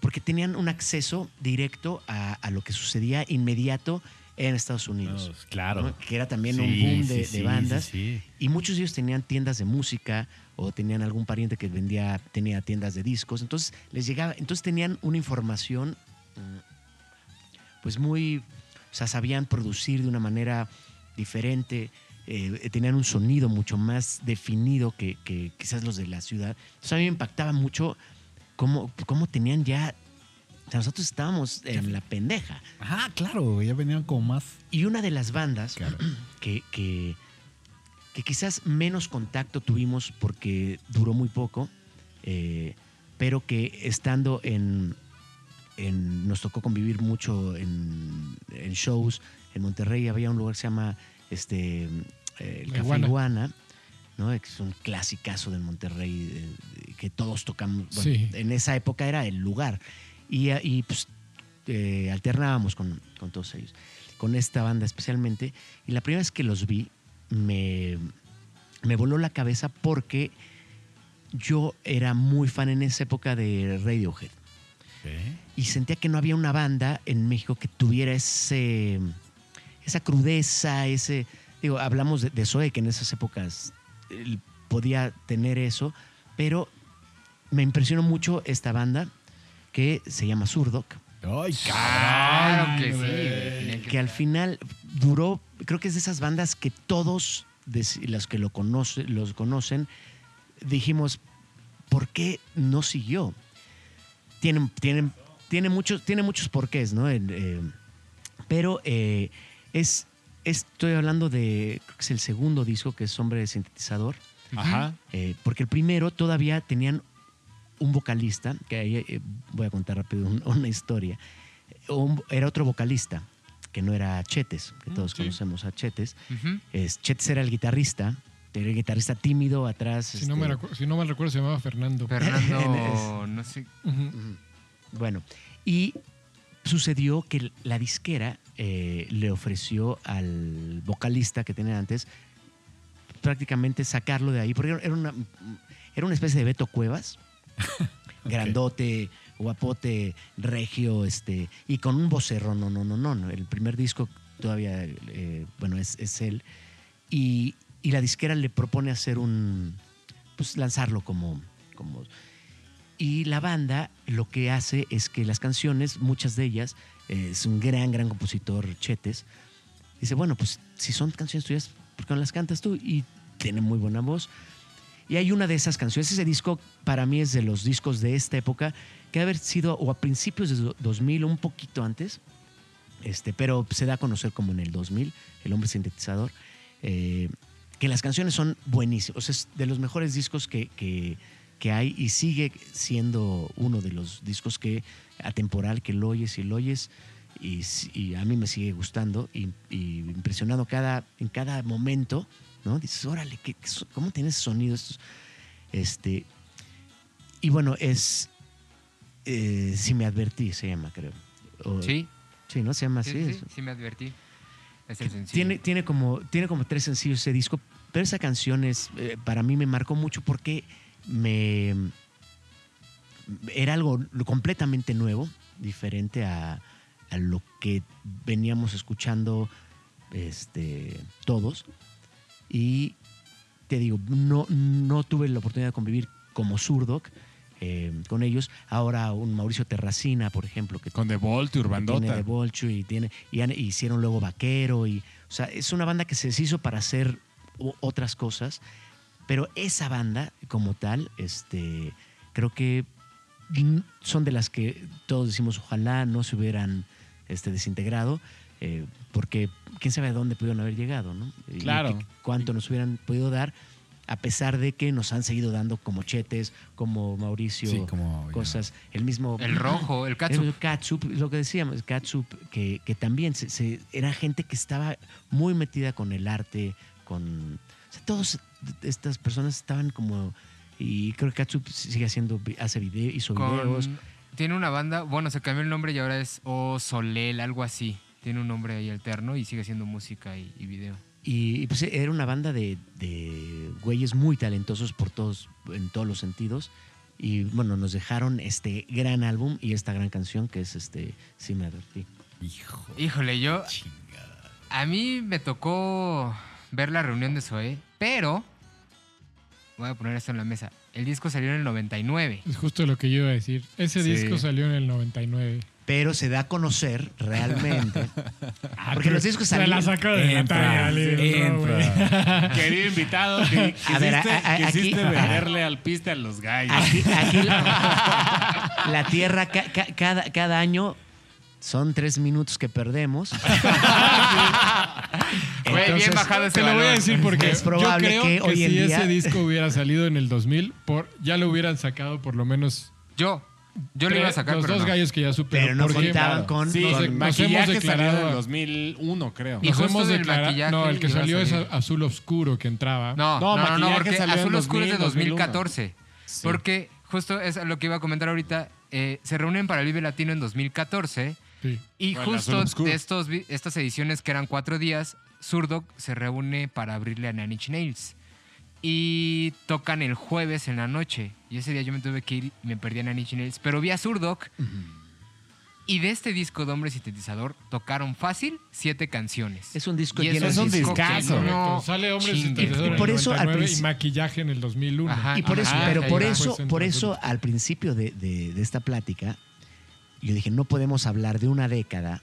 porque tenían un acceso directo a, a lo que sucedía inmediato en Estados Unidos. Pues, claro. ¿no? Que era también un boom sí, de, sí, bandas. sí, sí. Y muchos de ellos tenían tiendas de música o tenían algún pariente que vendía, tenía tiendas de discos. Entonces les llegaba, entonces tenían una información mm, pues muy, o sea, sabían producir de una manera diferente, eh, tenían un sonido mucho más definido que, que quizás los de la ciudad. Entonces a mí me impactaba mucho cómo, cómo tenían ya, o sea, nosotros estábamos en la pendeja. Ajá, claro, ya venían como más. Y una de las bandas Claro. que, que, que quizás menos contacto tuvimos porque duró muy poco, eh, pero que estando en, en- nos tocó convivir mucho en, en shows en Monterrey, había un lugar que se llama este, eh, el La Café Iguana. Iguana, ¿no? que es un clasicazo de Monterrey eh, que todos tocamos. Bueno, Sí. En esa época era el lugar. Y, eh, y, pues, eh, alternábamos con, con todos ellos, con esta banda especialmente. Y la primera vez que los vi, me, me voló la cabeza porque yo era muy fan en esa época de Radiohead. Y sentía que no había una banda en México que tuviera ese, esa crudeza, ese... Digo, hablamos de, de Zoe, que en esas épocas él podía tener eso, pero me impresionó mucho esta banda que se llama Surdoc, Ay, Claro que sí. que al final duró, creo que es de esas bandas que todos los que lo conoce, los conocen, dijimos, ¿por qué no siguió? Tienen, tienen, tiene, muchos, tiene muchos porqués, ¿no? Eh, pero eh, es, estoy hablando de, creo que es el segundo disco, que es Hombre de Sintetizador, Ajá. eh, porque el primero todavía tenían un vocalista, que ahí eh, voy a contar rápido un- una historia. Un- era otro vocalista, que no era Chetes, que todos sí. conocemos a Chetes. Es, Chetes era el guitarrista, era el guitarrista tímido atrás. Si, no me este, recu- si no mal recuerdo, se llamaba Fernando. Fernando, no sé. Bueno, y sucedió que la disquera eh, le ofreció al vocalista que tenía antes prácticamente sacarlo de ahí, porque era una, era una especie de Beto Cuevas, grandote, guapote, regio, este, y con un vocerro, no, no, no, no. El primer disco todavía, eh, bueno, es, es él. Y, y la disquera le propone hacer un, pues lanzarlo como, como y la banda lo que hace es que las canciones, muchas de ellas, es un gran, gran compositor, Chetes, dice, bueno, pues si son canciones tuyas, ¿por qué no las cantas tú? Y tiene muy buena voz. Y hay una de esas canciones, ese disco para mí es de los discos de esta época, que haber sido o a principios de do- 2000 o un poquito antes, este, pero se da a conocer como en el 2000, El Hombre Sintetizador, eh, que las canciones son buenísimas, es de los mejores discos que, que hay y sigue siendo uno de los discos que atemporal, que lo oyes y lo oyes y, a mí me sigue gustando y, y impresionado cada, en cada momento, ¿no? Dices, órale, ¿qué, qué ¿cómo tiene ese sonido? Estos- Este, y bueno, es... eh, si me advertí, se llama, creo. O- Sí, Sí, ¿no? Se llama sí, así. sí, es- sí, me advertí. Es el sencillo. tiene, tiene, como, tiene como tres sencillos ese disco, pero esa canción es, eh, para mí me marcó mucho porque me era algo completamente nuevo, diferente a, a lo que veníamos escuchando este, todos. Y te digo, no, no tuve la oportunidad de convivir como Surdoc eh, con ellos. Ahora un Mauricio Terracina, por ejemplo, que Con The Vault y tiene Urbandota. The Vulture y tiene y hicieron luego Vaquero y o sea es una banda que se hizo para hacer otras cosas pero esa banda como tal este creo que son de las que todos decimos ojalá no se hubieran este desintegrado eh, porque quién sabe a dónde pudieron haber llegado no Y Claro. que- cuánto nos hubieran podido dar a pesar de que nos han seguido dando como Chetes como Mauricio Sí, como ya. cosas el mismo El rojo, el catsup. el catsup, lo que decíamos, catsup, que, que también se, se- era gente que estaba muy metida con el arte, con... O sea, todas estas personas estaban como... Y creo que Catsup sigue haciendo, hace video, hizo Con- videos. Tiene una banda, bueno, se cambió el nombre y ahora es O Solel, algo así. Tiene un nombre ahí alterno y sigue siendo música y, y video. Y, y, pues era una banda de, de güeyes muy talentosos por todos, en todos los sentidos. Y bueno, nos dejaron este gran álbum y esta gran canción que es este Sí me advertí. Hijo. Híjole, yo. Chingada. A mí me tocó ver la reunión de Zoé, pero. Voy a poner esto en la mesa. El disco salió en el 99. Es justo lo que yo iba a decir. Ese Sí. disco salió en el 99. Pero se da a conocer realmente. Ah, Porque los discos Se la salieron- sacó de la Entra, talla, entra. Querido invitado, que A ver, quisiste, a- a- quisiste aquí- venderle al piste a los gallos. Aquí, aquí la, la Tierra ca- ca- cada, cada año son tres minutos que perdemos. Güey, bien Entonces, bajado ese Te lo voy a decir porque Es probable yo creo que hoy en si día- ese disco hubiera salido en el 2000, por, ya lo hubieran sacado por lo menos Yo. Yo lo iba a sacar, los pero dos no. gallos que ya supe. Pero no porque contaban con. Sí, nos- el nos maquillaje hemos salió declarado en el a- 2001, creo. Y Nos justo hemos del declarado. maquillaje No, el que iba a salió es salir. a- azul oscuro que entraba. No, No, no, no, no, maquillaje porque salió en Azul Oscuro es de 2000, 2014. Sí. Porque justo es lo que iba a comentar ahorita. eh, se reúnen para el Vive Latino en 2014 Sí. y Bueno, justo de estos, estas ediciones que eran cuatro días, Zurdok se reúne para abrirle a Inch Nails. Y tocan el jueves en la noche. Y ese día yo me tuve que ir y me perdí a Inch Nails. Pero vi a Zurdok. Y de este disco de Hombre Sintetizador tocaron fácil siete canciones. Es un disco Y lleno es de un disco que no. Sale Hombre. Sintetizador Y por el eso al 99 y principio- maquillaje en el 2001. Ajá. Y por eso, Ajá, pero por eso, por eso al principio de, de- de esta plática, yo dije, no podemos hablar de una década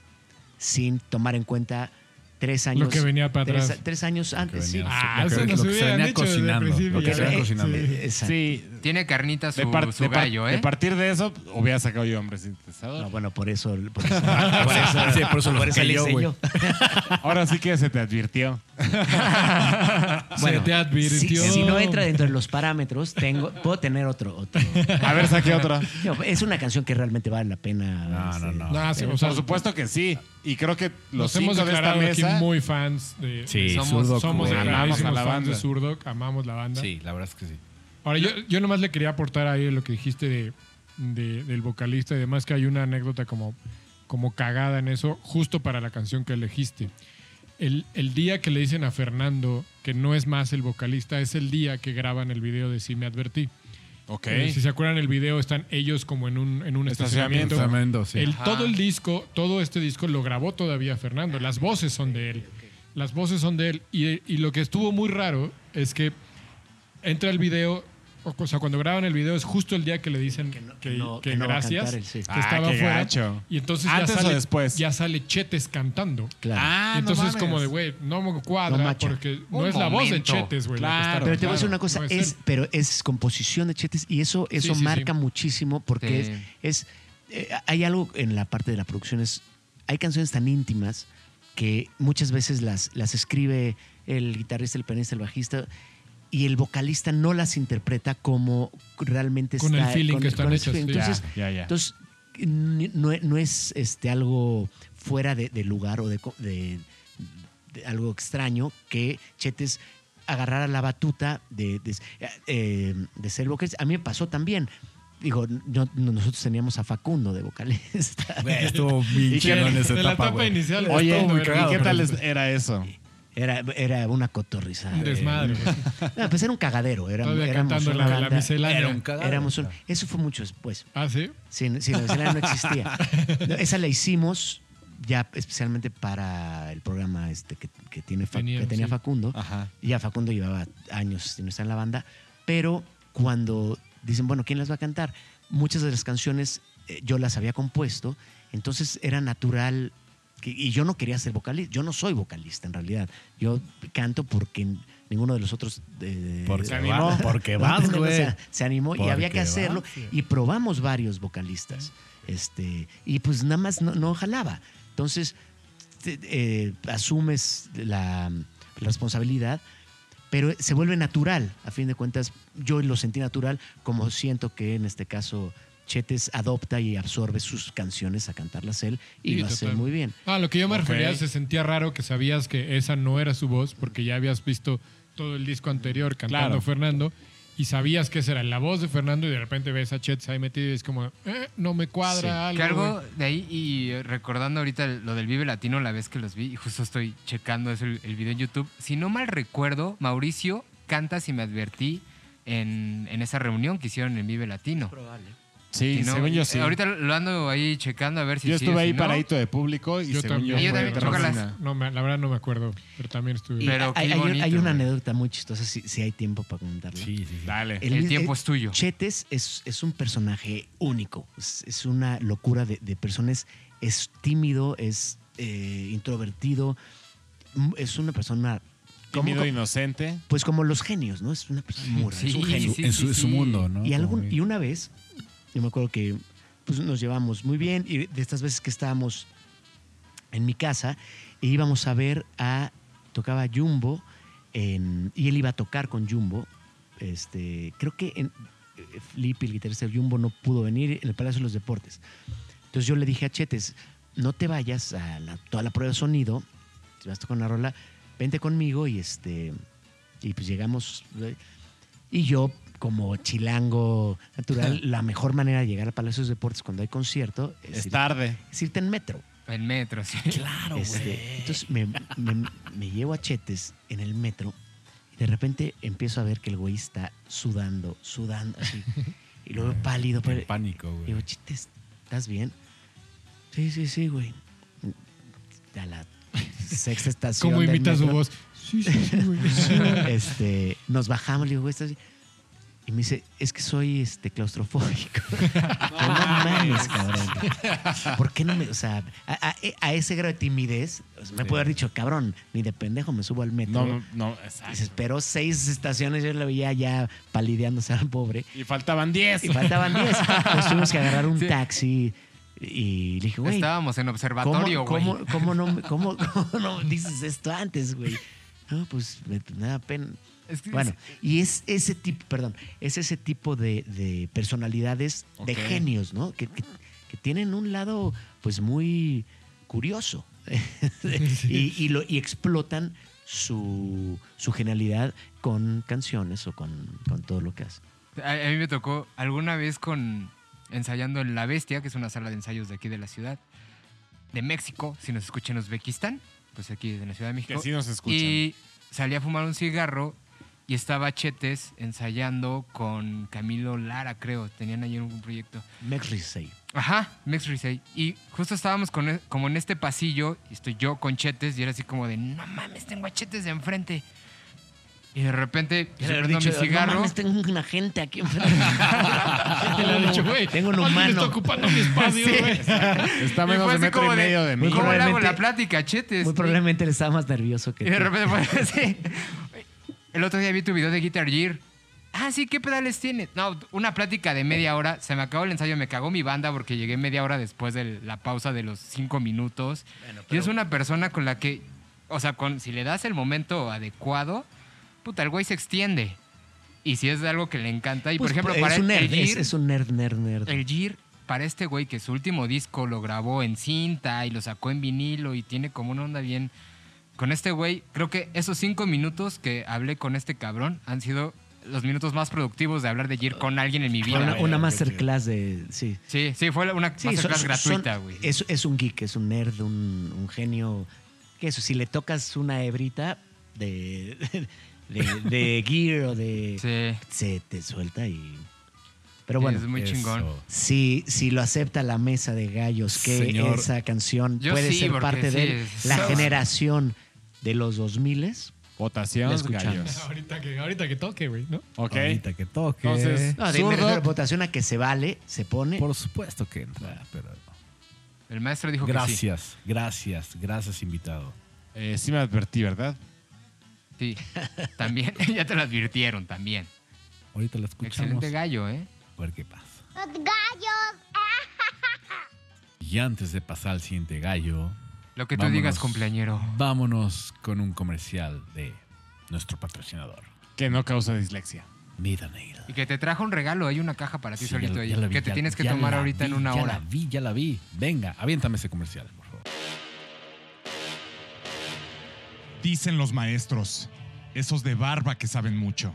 sin tomar en cuenta tres años. Lo que venía para tres, atrás. tres años antes, sí. Ah, Lo que- eso que se hubieran venía cocinando, lo que se venía cocinando. exacto. Sí, Tiene carnita su, de, par- su de par- gallo, de ¿eh? partir de eso, hubiera sacado yo hombre sintetizador. No, bueno, por eso, por eso, por eso, Sí, por eso lo saqué le yo, hice güey. yo. Ahora sí que se te advirtió. Se te advirtió. Si, si no entra dentro de los parámetros, tengo, puedo tener otro, otro. A ver, saqué otra. No, es una canción que realmente vale la pena. No, no, no. No, sí, o sea, Por supuesto que sí. Y creo que los nos hemos cinco de esta declarado aquí mesa... muy fans de. Sí, Somos- somos amamos a la fans banda. de Zurdok, amamos la banda. Sí, la verdad es que sí. Ahora, yo, yo nomás le quería aportar ahí lo que dijiste de, de- del vocalista y demás, que hay una anécdota como, como cagada en eso, justo para la canción que elegiste. El, el día que le dicen a Fernando que no es más el vocalista, es el día que graban el video de Sí Me Advertí. Ok. Eh, si se acuerdan, el video están ellos como en un, en un Estacionamiento. estacionamiento. Tremendo, sí. El, todo el disco, todo este disco lo grabó todavía Fernando. Las voces son de él. Las voces son de él. Y, y lo que estuvo muy raro es que entra el video, o, o sea, cuando graban el video es justo el día que le dicen que, no- que no- que que no gracias, cantar él, sí. que Ah, estaba gacho. Y entonces ¿Antes ya o sale, después? ya sale Chetes cantando. Claro. Ah, y entonces no es como de, güey, no me cuadra porque no Un es la voz de. Chetes, güey. la que está Claro. Pero te voy a decir una cosa, no es, pero es composición de Chetes y eso, eso Sí, sí, marca sí. muchísimo porque Sí. es, es eh, hay algo en la parte de la producción, es, hay canciones tan íntimas que muchas veces las, las escribe el guitarrista, el pianista, el bajista y el vocalista no las interpreta como realmente Con está. el feeling que están hechas. Entonces, Ya, ya. entonces no, no es este, algo fuera de, de lugar o de, co- de- de algo extraño que Chetes agarrara la batuta de, de, eh, de ser vocalista. A mí me pasó también. Digo, yo- nosotros teníamos a Facundo de vocalista. Estuvo bien ¿Y qué- chido en esa de la etapa, etapa inicial. Oye, estuvo muy ¿y cagado, qué tal era eso? Era, era una cotorriza. Un desmadre. güey. No, pues era un cagadero. Era, éramos una la, la banda- miscelánea. Era un cagadero. éramos un- eso fue mucho después. Ah, sí. Sí, sí, la miscelánea no existía. No, esa la hicimos ya especialmente para el programa este que, que tiene, Fa- Tenían, que tenía sí. Facundo. Ajá. Y ya Facundo llevaba años sin estar en la banda. Pero cuando dicen, bueno, ¿quién las va a cantar? Muchas de las canciones eh, yo las había compuesto, entonces era natural. Que- y yo no quería ser vocalista. Yo no soy vocalista en realidad. Yo canto porque ninguno de los otros. eh, Porque Se animó. Porque no, vas, güey. o sea, se animó y había que hacerlo. vas, y probamos varios vocalistas. Este, y pues nada más no, no jalaba. Entonces, te- eh, asumes la, la responsabilidad, pero se vuelve natural. A fin de cuentas, yo lo sentí natural, como siento que en este caso Chetes adopta y absorbe sus canciones a cantarlas él y Sí, lo hace total. muy bien. Ah, lo que yo me refería se sentía raro que sabías que esa no era su voz porque ya habías visto todo el disco anterior cantando Claro. Fernando y sabías que esa era la voz de Fernando y de repente ves a Chetes ahí metido y es como, eh, no me cuadra algo. Güey. de ahí, y recordando ahorita lo del Vive Latino, la vez que los vi, y justo estoy checando eso, el, el video en YouTube. Si no mal recuerdo, Mauricio canta si me advertí en, en esa reunión que hicieron en Vive Latino. Probable. Sí, no, según yo eh, sí. Ahorita lo ando ahí checando a ver si yo sí, estuve si ahí no. paradito de público y Yo según también. yo también. No, me- la verdad no me acuerdo, pero también estuve. Y Pero hay, qué hay un- bonito, hay una güey. anécdota muy chistosa, si, si hay tiempo para contarla. Sí, sí, sí. Dale. El mis- tiempo es tuyo. Chetes es, es un personaje único. Es, es una locura de, de personas. Es tímido, es eh, introvertido. mm, Es una persona. como- Tímido, inocente. pues como los genios, ¿no? Es una persona muy rara, es un Sí, genio. sí, en su, sí, su sí. mundo, ¿no? Y, algún, y una vez, yo me acuerdo que pues, nos llevamos muy bien y de estas veces que estábamos en mi casa e íbamos a ver a, tocaba Jumbo y él iba a tocar con Jumbo. Este, creo que en, eh, el guitarrista de Jumbo, no pudo venir en el Palacio de los Deportes. Entonces yo le dije a Chetes, no te vayas a toda la prueba de sonido, si vas a tocar una rola, vente conmigo y este y pues llegamos y yo como chilango natural la mejor manera de llegar al Palacio de Deportes cuando hay concierto es, Es ir- tarde. es irte en metro El metro, sí. Claro, Este, entonces me, me- me llevo a Chetes en el metro y de repente empiezo a ver que el güey está sudando, sudando así. Y lo veo pálido. En pero- pánico, y güey. digo, Chetes, ¿estás bien? Sí, sí, sí, güey. A la sexta estación. ¿Cómo del imita su voz? Sí, sí, sí, güey. Este, nos bajamos, le digo, güey, ¿estás bien? Y me dice, es que soy este, claustrofóbico. no, mames, cabrón. ¿Por qué no me.? O sea, a, a- a ese grado de timidez, me puede haber dicho, cabrón, ni de pendejo me subo al metro. No, no, no, Y se exacto. esperó seis estaciones, yo lo veía ya palideándose al pobre. Y faltaban 10. Y faltaban diez. Entonces tuvimos que agarrar un taxi y le dije, güey. Estábamos en ¿Cómo, observatorio, güey. cómo, cómo no, cómo, cómo no dices esto antes, güey? No, pues me, me da pena. Es que- Bueno, y es ese tipo, perdón, es ese tipo de, de personalidades, de genios, ¿no? Que, que- que tienen un lado, pues, muy curioso. y, y lo, y explotan su, su genialidad con canciones o con, con todo lo que hacen. A, a mí me tocó alguna vez con ensayando en La Bestia, que es una sala de ensayos de aquí de la ciudad, de México, si nos escuchan en Uzbekistán, pues aquí de la Ciudad de México. Que sí nos escuchan. Y salí a fumar un cigarro y estaba Chetes ensayando con Camilo Lara, creo. Tenían ahí un proyecto. Mex Risey. Ajá, Mex Risey. Y justo estábamos con, e- como en este pasillo, y estoy yo con Chetes, y era así como de, no mames, tengo a Chetes de enfrente. Y de repente, se habré prendo mi dicho, cigarro. No mames, tengo una gente aquí enfrente. Dicho, güey, Tengo un humano. está ocupando mi espacio, Sí. güey. Está Y menos de metro y medio de mí. Muy ¿Cómo le hago la plática, Chetes? Muy probablemente él estaba más nervioso que Y de repente fue así. El otro día vi tu video de Guitar Gear. Ah, sí, ¿qué pedales tiene? No, una plática de media hora. Se me acabó el ensayo, me cagó mi banda porque llegué media hora después de la pausa de los cinco minutos. Y es una persona con la que, o sea, con, si le das el momento adecuado, puta, el güey se extiende. Y si es de algo que le encanta. Y Pues, por ejemplo, es para un el, nerd, el es, Gear, es un nerd, nerd, nerd. el Gear, para este güey que su último disco lo grabó en cinta y lo sacó en vinilo y tiene como una onda bien. Con este güey, creo que esos cinco minutos que hablé con este cabrón han sido los minutos más productivos de hablar de Gear con alguien en mi vida. una, masterclass de. Sí. Sí, sí, fue una Sí, masterclass son- gratuita, güey. Es, es un geek, es un nerd, un, un genio. Que eso, si le tocas una hebrita de, de, de gear o de. Sí, Se te suelta y. Pero bueno. es muy Eso. chingón. Si, si lo acepta la mesa de gallos, que Señor. esa canción puede sí, ser parte sí, de la so- generación de los 2000 Votación, gallos. Ahorita que, ahorita que toque, güey, ¿no? Ok. Ahorita que toque. Entonces- No, de me Zurdo. refiero a votación a que se vale, se pone. Por supuesto que entra, pero. El maestro dijo que sí. Gracias, gracias, gracias, invitado. Eh, sí me advertí, ¿verdad? Sí, también. ya te lo advirtieron también. Ahorita la escuchamos. Excelente gallo, ¿eh? A ver qué pasa. Los gallos. Y antes de pasar al siguiente gallo, Lo que tú Vámonos. digas, cumpleañero. vámonos con un comercial de nuestro patrocinador, Que no causa dislexia. Midanail. Y que te trajo un regalo, hay una caja para ti Sí, solito ya- ahí, ya que te ya- tienes que ya tomar la ahorita en una ya hora. la vi, ya la vi. Venga, aviéntame ese comercial, por favor. Dicen los maestros, esos de barba que saben mucho.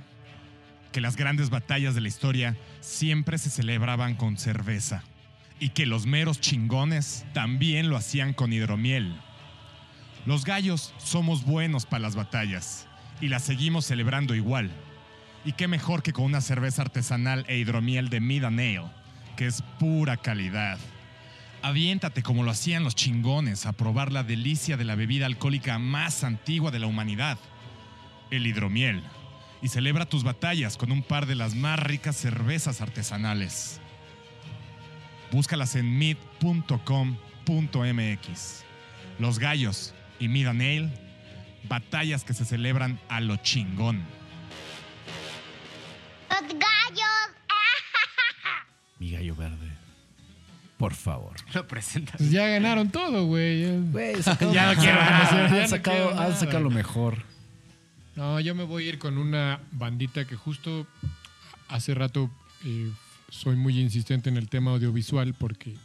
que las grandes batallas de la historia siempre se celebraban con cerveza y que los meros chingones también lo hacían con hidromiel. Los gallos somos buenos para las batallas y las seguimos celebrando igual. Y qué mejor que con una cerveza artesanal e hidromiel de Mid and Ale, que es pura calidad. Aviéntate como lo hacían los chingones a probar la delicia de la bebida alcohólica más antigua de la humanidad, el hidromiel. Y celebra tus batallas con un par de las más ricas cervezas artesanales. Búscalas en mid.com.mx. Los gallos y Mid and Ale, batallas que se celebran a lo chingón. Los gallos. Mi gallo verde. Por favor. Lo presentas. Pues ya ganaron todo, güey. Ya- Güey, sacado- Ya no quiero nada, ya no Han sacado, quiero han nada. sacado lo mejor. No, yo me voy a ir con una bandita que justo hace rato eh, soy muy insistente en el tema audiovisual porque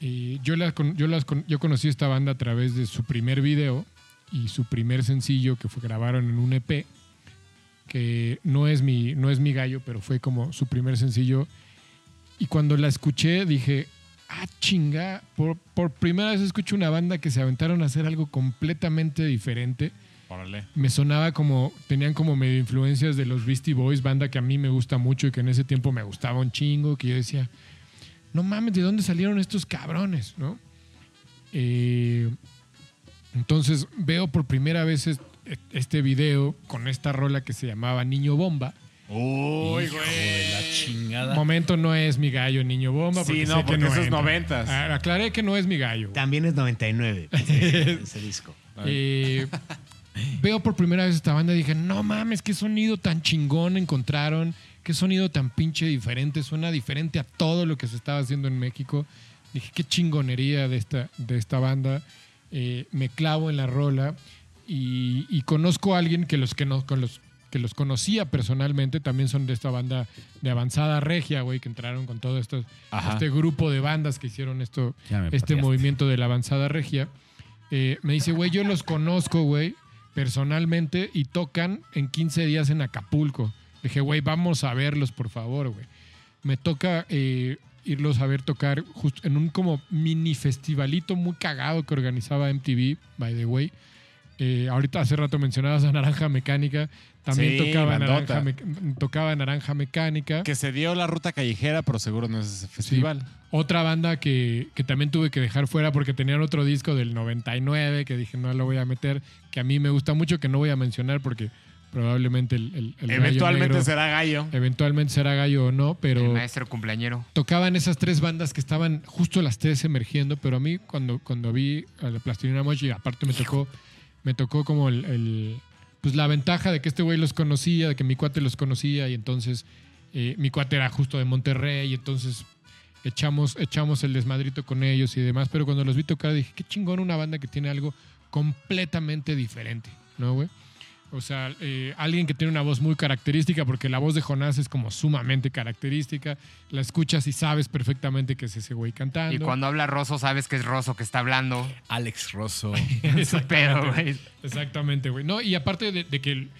eh, yo, las yo, las yo conocí esta banda a través de su primer video y su primer sencillo que fue grabaron en un EP que no es mi no es mi gallo pero fue como su primer sencillo. Y cuando la escuché dije ah chinga por, por primera vez escucho una banda que se aventaron a hacer algo completamente diferente Órale. me sonaba como, tenían como medio influencias de los Beastie Boys, banda que a mí me gusta mucho y que en ese tiempo me gustaba un chingo, que yo decía, no mames, ¿de dónde salieron estos cabrones? ¿No? Eh, entonces veo por primera vez es- este video con esta rola que se llamaba Niño Bomba. Uy, Hijo de la chingada. Momento no es mi gallo Niño Bomba. Sí, porque no, sé que porque eso es entra. noventas. Ah, Aclaré que no es mi gallo. También es 99 ese, ese disco. Eh, veo por primera vez esta banda y dije, no mames, qué sonido tan chingón encontraron, qué sonido tan pinche diferente, suena diferente a todo lo que se estaba haciendo en México. Dije, qué chingonería de esta, de esta banda. Eh, me clavo en la rola y, y conozco a alguien que los que no, con los que los conocía personalmente, también son de esta banda de avanzada regia, güey, que entraron con todo esto, Ajá. este grupo de bandas que hicieron esto, este pateaste. movimiento de la avanzada regia. Eh, me dice, güey, yo los conozco, güey, personalmente y tocan en 15 días en Acapulco. Dije, güey, vamos a verlos, por favor, güey. Me toca eh, irlos a ver tocar justo en un como mini festivalito muy cagado que organizaba MTV, by the way. Eh, ahorita hace rato mencionabas a Naranja Mecánica. También Sí, tocaba. Naranja Mec- tocaba Naranja Mecánica. Que se dio la ruta callejera, pero seguro no es ese festival. Otra banda que, que también tuve que dejar fuera porque tenían otro disco del 99 que dije no lo voy a meter, que a mí me gusta mucho, que no voy a mencionar porque probablemente el, el- el gallo Eventualmente negro- será gallo. eventualmente será gallo o no, El pero maestro cumpleañero. tocaban esas tres bandas que estaban justo las tres emergiendo, pero a mí cuando, cuando vi a la Plastilina Mochi, aparte me tocó, me tocó como el, pues la ventaja de que este güey los conocía, de que mi cuate los conocía y entonces eh, mi cuate era justo de Monterrey y entonces echamos, echamos el desmadrito con ellos y demás, pero cuando los vi tocar dije, qué chingón una banda que tiene algo completamente diferente, ¿no, güey? O sea, eh, alguien que tiene una voz muy característica, porque la voz de Jonás es como sumamente característica. La escuchas y sabes perfectamente que es ese güey cantando. Y cuando habla Rosso, sabes que es Rosso que está hablando. Alex Rosso. Pedo, güey. Exactamente, güey. No, y aparte de, de que el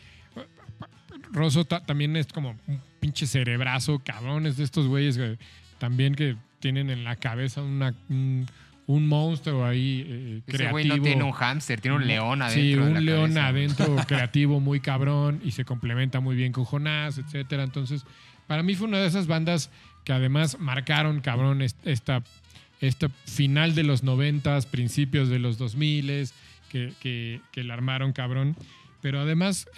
Rosso ta- también es como un pinche cerebrazo, cabrones de estos güeyes que también que tienen en la cabeza una, un, un monstruo ahí eh, Ese creativo. güey no tiene un hámster, tiene un león adentro. Sí, de un la león cabeza. adentro creativo muy cabrón y se complementa muy bien con Jonás, etcétera. Entonces, para mí fue una de esas bandas que además marcaron, cabrón, est- esta, esta final de los noventas, principios de los 2000 que, que, que la armaron, cabrón. Pero además,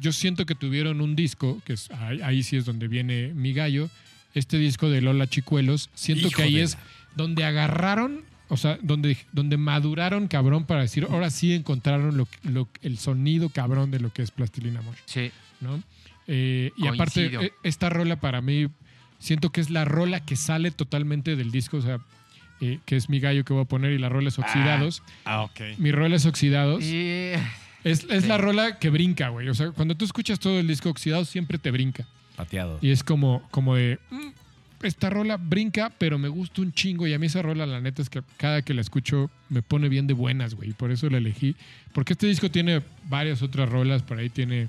yo siento que tuvieron un disco, que es, ahí, ahí sí es donde viene mi gallo, este disco de Lola Chicuelos. Siento Hijo que ahí es donde agarraron, o sea, donde, donde maduraron, cabrón, para decir, ahora sí encontraron lo, lo- el sonido cabrón de lo que es Plastilina Mosh, Sí. ¿no? Eh, y aparte, eh, esta rola para mí, siento que es la rola que sale totalmente del disco, o sea, eh, que es mi gallo que voy a poner y la rola es Oxidados. Ah, ok. Mi rola es Oxidados. Y Es, es Sí. la rola que brinca, güey. O sea, cuando tú escuchas todo el disco Oxidados, siempre te brinca. Pateado. Y es como, como de, "Mm, esta rola brinca, pero me gusta un chingo. Y a mí esa rola, la neta, es que cada que la escucho me pone bien de buenas, güey. y Por eso la elegí. Porque este disco tiene varias otras rolas. Por ahí tiene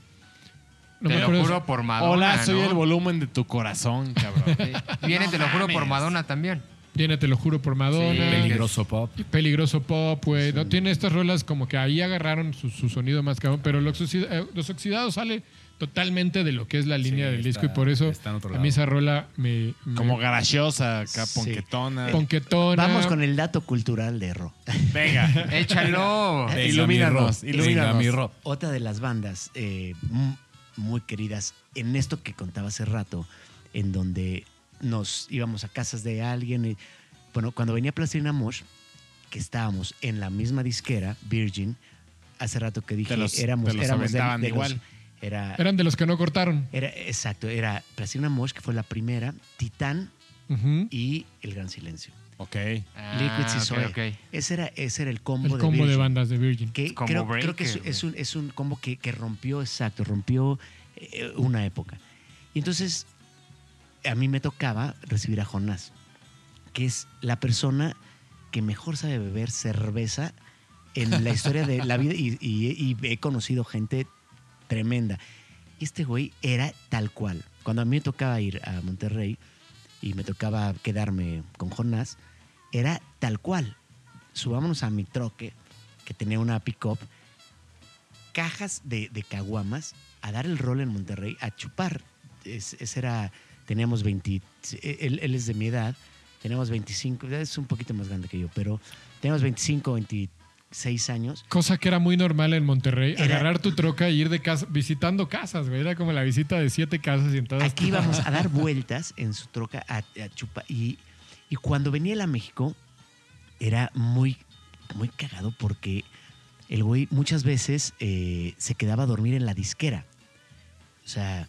No te me lo acuerdo. juro por Madonna. Hola, soy ¿no? el volumen de tu corazón, cabrón. Sí. Viene, te lo juro por Madonna también. Tiene Te lo juro por Madonna. Sí, Peligroso pop. Peligroso pop, güey. No tiene estas rolas como que ahí agarraron su, su sonido más cabrón, pero los, oxida- eh, los oxidados sale totalmente de lo que es la línea del está- disco y por eso está en otro a mí esa rola me, me Como garachosa, acá, Sí. ponquetona. ponquetona. Vamos con el dato cultural de Ro. Venga. Échalo. Venga, Ilumínanos, mi ilumínanos. Venga, mi Rob. Otra de las bandas eh, mu- muy queridas en esto que contaba hace rato, en donde nos íbamos a casas de alguien. y- bueno, cuando venía Plastilina Mosh, que estábamos en la misma disquera, Virgin, hace rato que dije, los- éramos, los éramos de- de los- igual. Era, Eran de los que no cortaron. era, exacto, era Plastilina Mosh, que fue la primera, Titán y El Gran Silencio. Ok. Ah, Liquids y ok, Zoe. ok. Ese era, ese era el combo El de combo de Virgin. bandas de Virgin. que creo, creo que es, un, es un combo que, que rompió, exacto, rompió eh, una época. Y entonces a mí me tocaba recibir a Jonás, que es la persona que mejor sabe beber cerveza en la historia de la vida y, y- y he conocido gente tremenda. Este güey era tal cual. Cuando a mí me tocaba ir a Monterrey y me tocaba quedarme con Jonás, era tal cual. Subámonos a mi troque, que tenía una pick-up, cajas de, caguamas, a dar el rol en Monterrey, a chupar. Es- ese era, teníamos 20, él, es de mi edad, teníamos 25, es un poquito más grande que yo, pero teníamos 25, 26 años. Cosa que era muy normal en Monterrey, Era- agarrar tu troca e ir de casa, visitando casas, güey. Era como la visita de siete casas y en todas. Aquí íbamos a dar vueltas en su troca a, a chupar. Y, y cuando venía él a México, era muy, muy cagado porque el güey muchas veces eh, se quedaba a dormir en la disquera. O sea,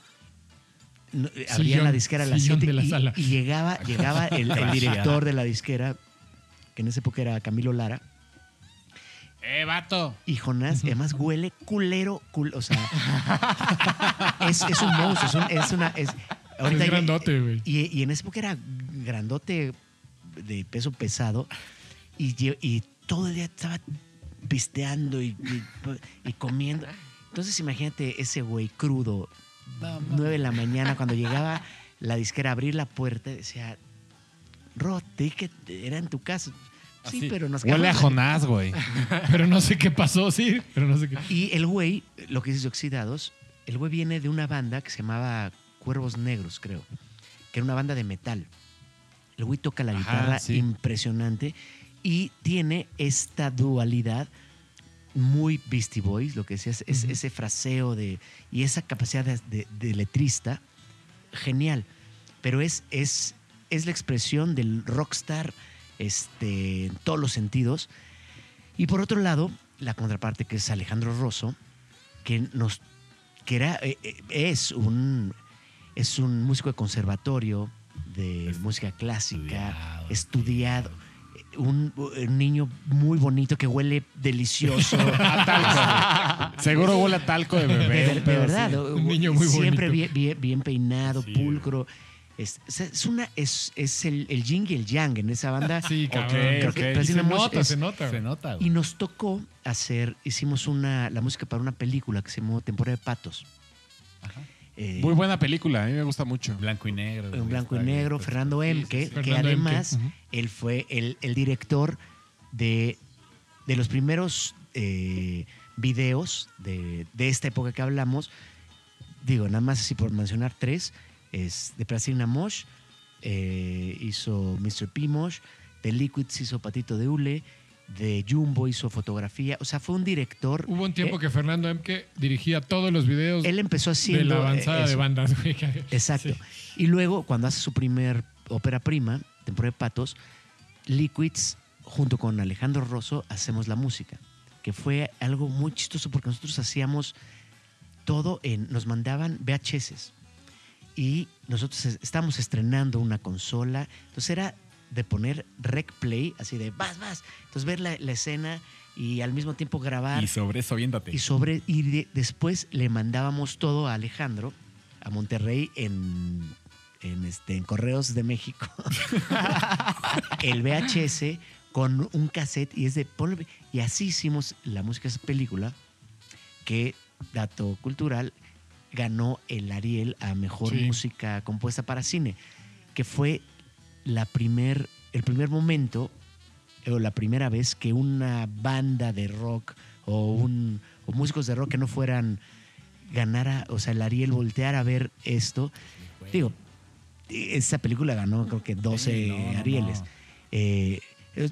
no- eh, abría Sillón, la disquera a las sillón 7 de la y, sala. y llegaba, llegaba el, el director de la disquera, que en esa época era Camilo Lara, ¡Eh, vato! y Jonás, además huele culero, cul- o sea, es, es un monstruo, es, un- es una... Es, ahorita Es grandote, güey. Y, y en esa época era grandote, de peso pesado, y, y todo el día estaba pisteando y, y- comiendo. Entonces imagínate ese güey crudo, nueve de la mañana, cuando llegaba la disquera a abrir la puerta, decía, Rod, te dije que era en tu casa. Sí, Así. pero nos Huele a Jonás, güey. Pero no sé qué pasó, sí. Pero no sé qué. Y el güey, lo que dices de Oxidados, el güey viene de una banda que se llamaba Cuervos Negros, creo, que era una banda de metal. El güey toca la Ajá, guitarra sí. impresionante y tiene esta dualidad muy Beastie Boys, lo que decías, es, ese fraseo de, y esa capacidad de, de- de letrista, genial. Pero es, es, es la expresión del rockstar este, en todos los sentidos. Y por otro lado, la contraparte que es Alejandro Rosso, que nos que era eh, eh, es un es un músico de conservatorio de música clásica, estudiado, estudiado, un, un niño muy bonito que huele delicioso. A talco. Seguro huele a talco de bebé. de verdad, Un niño muy siempre bonito. bien, bien- bien peinado, Sí, pulcro. Es, es- una es, es el, el yin y el yang en esa banda. Sí, cabrón. Creo que se nota, es- se nota. Se güey. nota, y nos tocó hacer, hicimos una, la música para una película que se llamó Temporada de Patos. Ajá. Eh, Muy buena película, a mí me gusta mucho. Blanco y negro. en blanco y bien, negro, pues. Fernando Sí, sí, Emke, sí. que Fernando Emke, además él fue el, el director de, de los primeros eh, videos de, de esta época que hablamos. Digo, nada más así por mencionar tres. Es de Plastilina Mosh, eh, hizo Mr. P. Mosh, de Liquids hizo Patito de Ule, de Jumbo hizo fotografía. O sea, fue un director. Hubo un tiempo eh, que Fernando Emke dirigía todos los videos él empezó de haciendo. la eh, avanzada de bandas. Exacto. Sí. Y luego, cuando hace su primer ópera prima, Temporada de Patos, Liquids, junto con Alejandro Rosso, hacemos la música. Que fue algo muy chistoso porque nosotros hacíamos todo en. Nos mandaban VHS. Y nosotros es- estábamos estrenando una consola. Entonces era de poner rec play, así de vas, vas. Entonces ver la, la escena y al mismo tiempo grabar. Y sobre eso, viéndote. Y sobre y de- después le mandábamos todo a Alejandro a Monterrey en en, este, en Correos de México el VHS con un cassette y es de y así hicimos la música de esa película que dato cultural ganó el Ariel a mejor Sí. música compuesta para cine, que fue la primer, el primer momento o la primera vez que una banda de rock o, un, o músicos de rock que no fueran ganara, o sea, el Ariel volteara a ver esto. Digo, esta película ganó creo que 12 Sí, no, Arieles. no. Eh,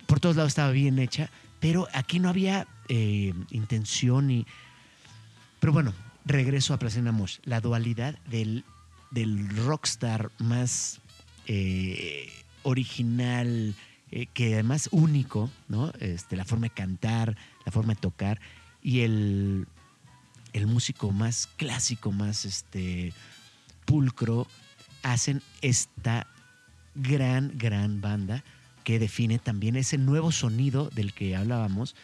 por todos lados estaba bien hecha, pero aquí no había eh, intención y... Pero bueno, regreso a Placena Mosh. La dualidad del, del rockstar más eh, original, eh, que además único, ¿no? Este, la forma de cantar, la forma de tocar, y el, el músico más clásico, más este, pulcro, hacen esta gran, gran banda que define también ese nuevo sonido del que hablábamos,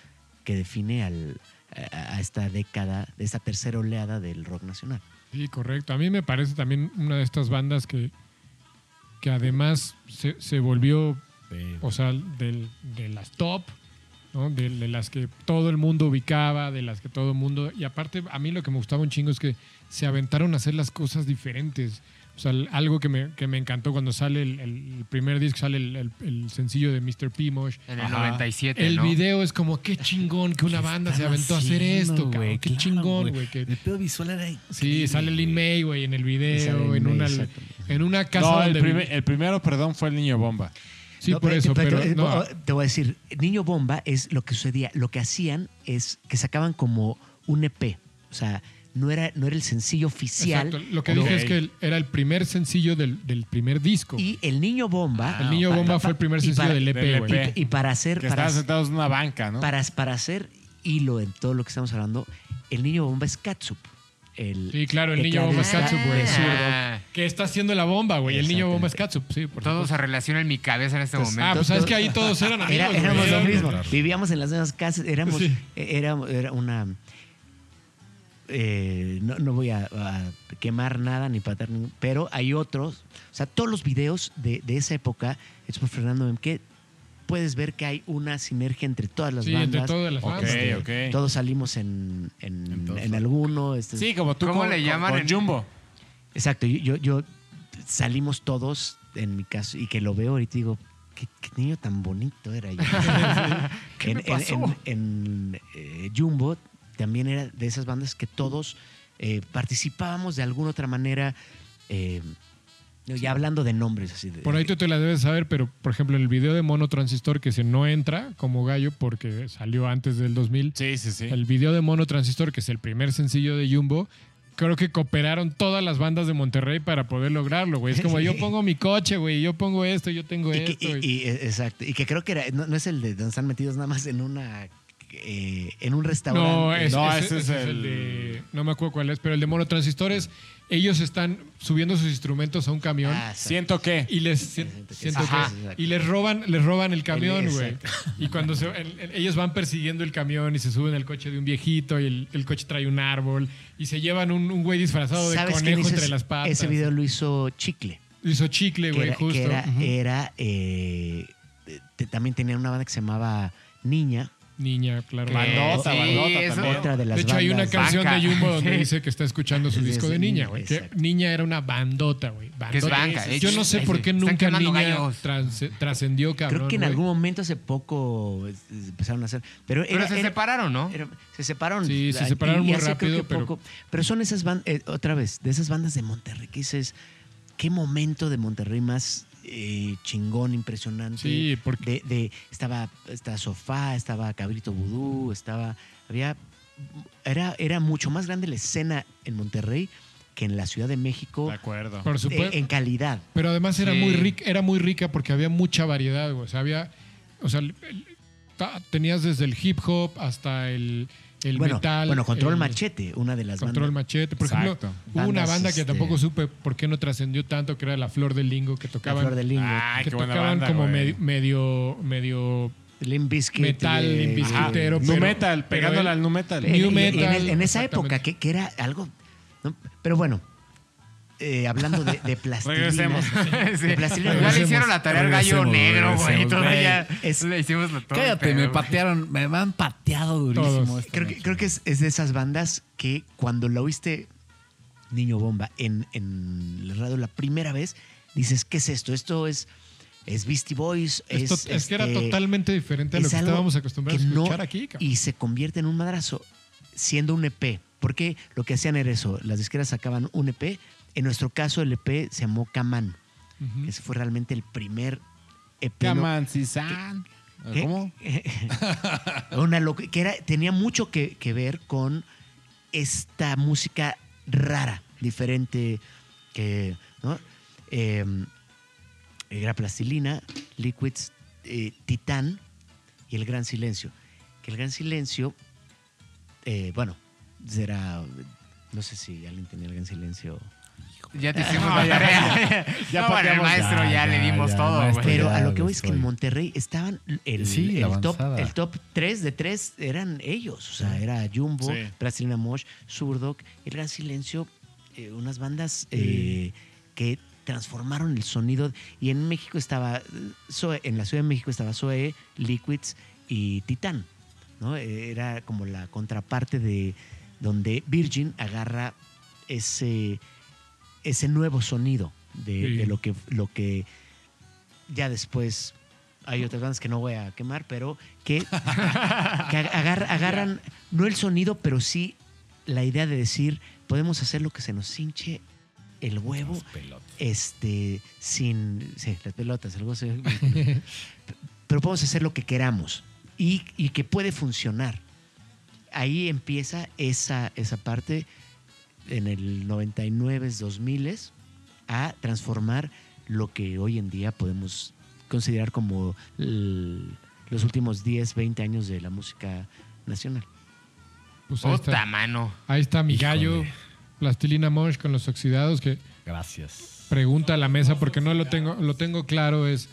que define al, a, a esta década, de esta tercera oleada del rock nacional. Sí, correcto. A mí me parece también una de estas bandas que, que además se, se volvió, o sea, del- de las top, ¿no? De, de las que todo el mundo ubicaba, de las que todo el mundo... Y aparte, a mí lo que me gustaba un chingo es que se aventaron a hacer las cosas diferentes. O sea, algo que me, que me encantó cuando sale el, el primer disco, sale el, el- el sencillo de Mr. Pimosh. En el Ajá. 97, El ¿no? video es como, qué chingón que una banda se aventó a hacer esto, cabrón. Qué chingón, güey. que- El pedo visual era Sí, sale Lin güey. May, güey, en el video, en May, una, en una casa No, el, donde... primer- el primero, perdón, fue el niño bomba. Sí, No, por pe- eso, pero... eh, no, te voy a decir, Niño Bomba es lo que sucedía. Lo que hacían es que sacaban como un EP. O sea, no era, no era el sencillo oficial. exacto, Lo que dije es que el- era el primer sencillo del, del primer disco. Y el Niño Bomba. el Niño Bomba fue el primer sencillo para- del EP, del güey. EP. Y, y para hacer. Que para, estaban sentados en una banca, ¿no? para, para hacer hilo en todo lo que estamos hablando, el Niño Bomba es Katsup. El, Sí, claro, el niño bomba es Katsup, güey. Ah, Que está haciendo la bomba, güey. El niño bomba es Katsup, sí, por todo supuesto. se relaciona en mi cabeza en este Entonces, momento. Ah, pues sabes que ahí todos eran amigos, Era- éramos lo mismo. claro. Vivíamos en las mismas casas. Éramos, Sí. eh, era, era una. Eh, no, no voy a, a quemar nada ni patar ningún. Pero hay otros. O sea, todos los videos de, de esa época, hechos por Fernando Memke, puedes ver que hay una sinergia entre todas las Sí, bandas. entre todas las bandas. Todos salimos en, en, alguno. este- Sí, como tú ¿Cómo con, le llaman con en- Jumbo. Exacto. Yo, yo, yo- salimos todos, en mi caso, y que lo veo ahorita y digo, qué, qué niño tan bonito era yo. ¿Qué en, me pasó? en- en, eh, Jumbo también era de esas bandas que todos eh, participábamos de alguna otra manera. eh, ya hablando de nombres así. De, Por ahí tú te la debes saber, pero por ejemplo, el video de Mono Transistor, que se no entra como gallo porque salió antes del 2000, Sí, sí, sí. el video de Mono Transistor, que es el primer sencillo de Jumbo, creo que cooperaron todas las bandas de Monterrey para poder lograrlo, güey. Es como yo pongo mi coche, güey, yo pongo esto, yo tengo y que- esto. y- y- exacto. Y que creo que era, no, no es el de donde están metidos nada más en una eh, en un restaurante. no, es, No, ese, ese es ese es el el- de. No me acuerdo cuál es, pero el de Mono Transistores, ellos están subiendo sus instrumentos a un camión. Ah. Siento que. Y les si- siento Ajá. que- y les roban les roban el camión, güey. Y cuando se, el- el- ellos van persiguiendo el camión y se suben al coche de un viejito y el, el coche trae un árbol y se llevan un, güey disfrazado de ¿Sabes quién conejo entre las patas. Ese video lo hizo Chicle. hizo chicle, güey, justo. que era, eh, te- también tenía una banda que se llamaba Niña. Niña, claro. Bandota, sí, bandota. Otra de las De hecho, hay una canción Banca. de Jumbo donde dice que está escuchando su disco de Niña, güey. Que. Niña era una bandota, güey. Que es banca. Yo no sé por qué nunca Niña trascendió, cabrón. Creo que en algún momento hace poco eh, empezaron a hacer. Pero, Pero era- se era- separaron, ¿no? era- se separaron. Sí, se separaron y muy rápido, pero- poco- pero son esas bandas, otra vez, de esas bandas de Monterrey que dices, qué momento de Monterrey más eh, chingón, impresionante. Sí, porque de, de- estaba, estaba Sofá, estaba Cabrito Vudú, estaba, había, era, era mucho más grande la escena en Monterrey que en la Ciudad de México De acuerdo. por eh, supuesto. en calidad. Pero además era Sí. muy rica, era muy rica porque había mucha variedad, güey. O sea, había, o sea, tenías desde el hip hop hasta el, el bueno, metal. bueno, Control el- Machete, una de las Control bandas. Machete. Por Exacto. ejemplo, hubo una banda que este- tampoco supe por qué no trascendió tanto, que era La Flor del Lingo, que La tocaban, Flor de Lingo, Ay, que qué buena tocaban banda, como medio, medio, medio Limp Bizkit, metal, eh, pero- Nu metal, pegándole él- al nu metal. New metal, En, en esa época, que, que era algo. ¿no? Pero bueno, eh, hablando de, de plastilina. Regresemos. Sí. De plastilina, Igual le hicieron la tarea al gallo negro, güey. Todavía Es- le hicimos. Cállate, me patearon, me han pateado durísimo. Creo que, creo que es, es de esas bandas que cuando la oíste Niño Bomba en, en el radio la primera vez, dices, ¿qué es esto? Esto es, es Beastie Boys. Es, Es, to- es que era este, totalmente diferente a lo es que estábamos acostumbrados que a no- escuchar aquí. cabrón. y se convierte en un madrazo siendo un EP. Porque lo que hacían era eso, las disqueras sacaban un EP. En nuestro caso, el EP se llamó Kaman. Ujú. Ese fue realmente el primer EP. ¿no? Caman, Cisan. ¿Qué? ¿Cómo? Una loca- que era, tenía mucho que, que ver con esta música rara, diferente, que, ¿no? Eh, era Plastilina, Liquids, eh, Titán y El Gran Silencio. Que El Gran Silencio, eh, bueno, era, no sé si alguien tenía El Gran Silencio. Ya te hicimos No, la ya, tarea. ya No, bueno, el maestro ya, Ya, le ya, dimos ya, todo, maestro. Pero ya a lo que voy es que en. Monterrey estaban el, Sí, la el top, el top 3 de 3 eran ellos. O sea, era Jumbo, Sí. Plastilina Mosh, Surdoc, El Gran Silencio, eh, unas bandas eh, que transformaron el sonido. Y en México estaba, eh, Zoe- en la Ciudad de México estaba Zoe, Liquids y Titán. ¿no? Era como la contraparte de donde Virgin agarra ese, ese nuevo sonido de, Sí. de lo, que, lo que ya después hay otras bandas que no voy a quemar, pero que, que agar- agarran no el sonido, pero sí la idea de decir, podemos hacer lo que se nos hinche el huevo, Las pelotas. este, sin, sí, las pelotas, algo así. pero podemos hacer lo que queramos y, y que puede funcionar. Ahí empieza esa, esa parte en el 99, 2000 a transformar lo que hoy en día podemos considerar como el- los últimos 10, 20 años de la música nacional. Pues ahí, está, mano. ahí está mi Híjole. gallo, Plastilina Mosh con los oxidados, que Gracias. pregunta a la mesa porque no lo tengo, lo tengo claro, es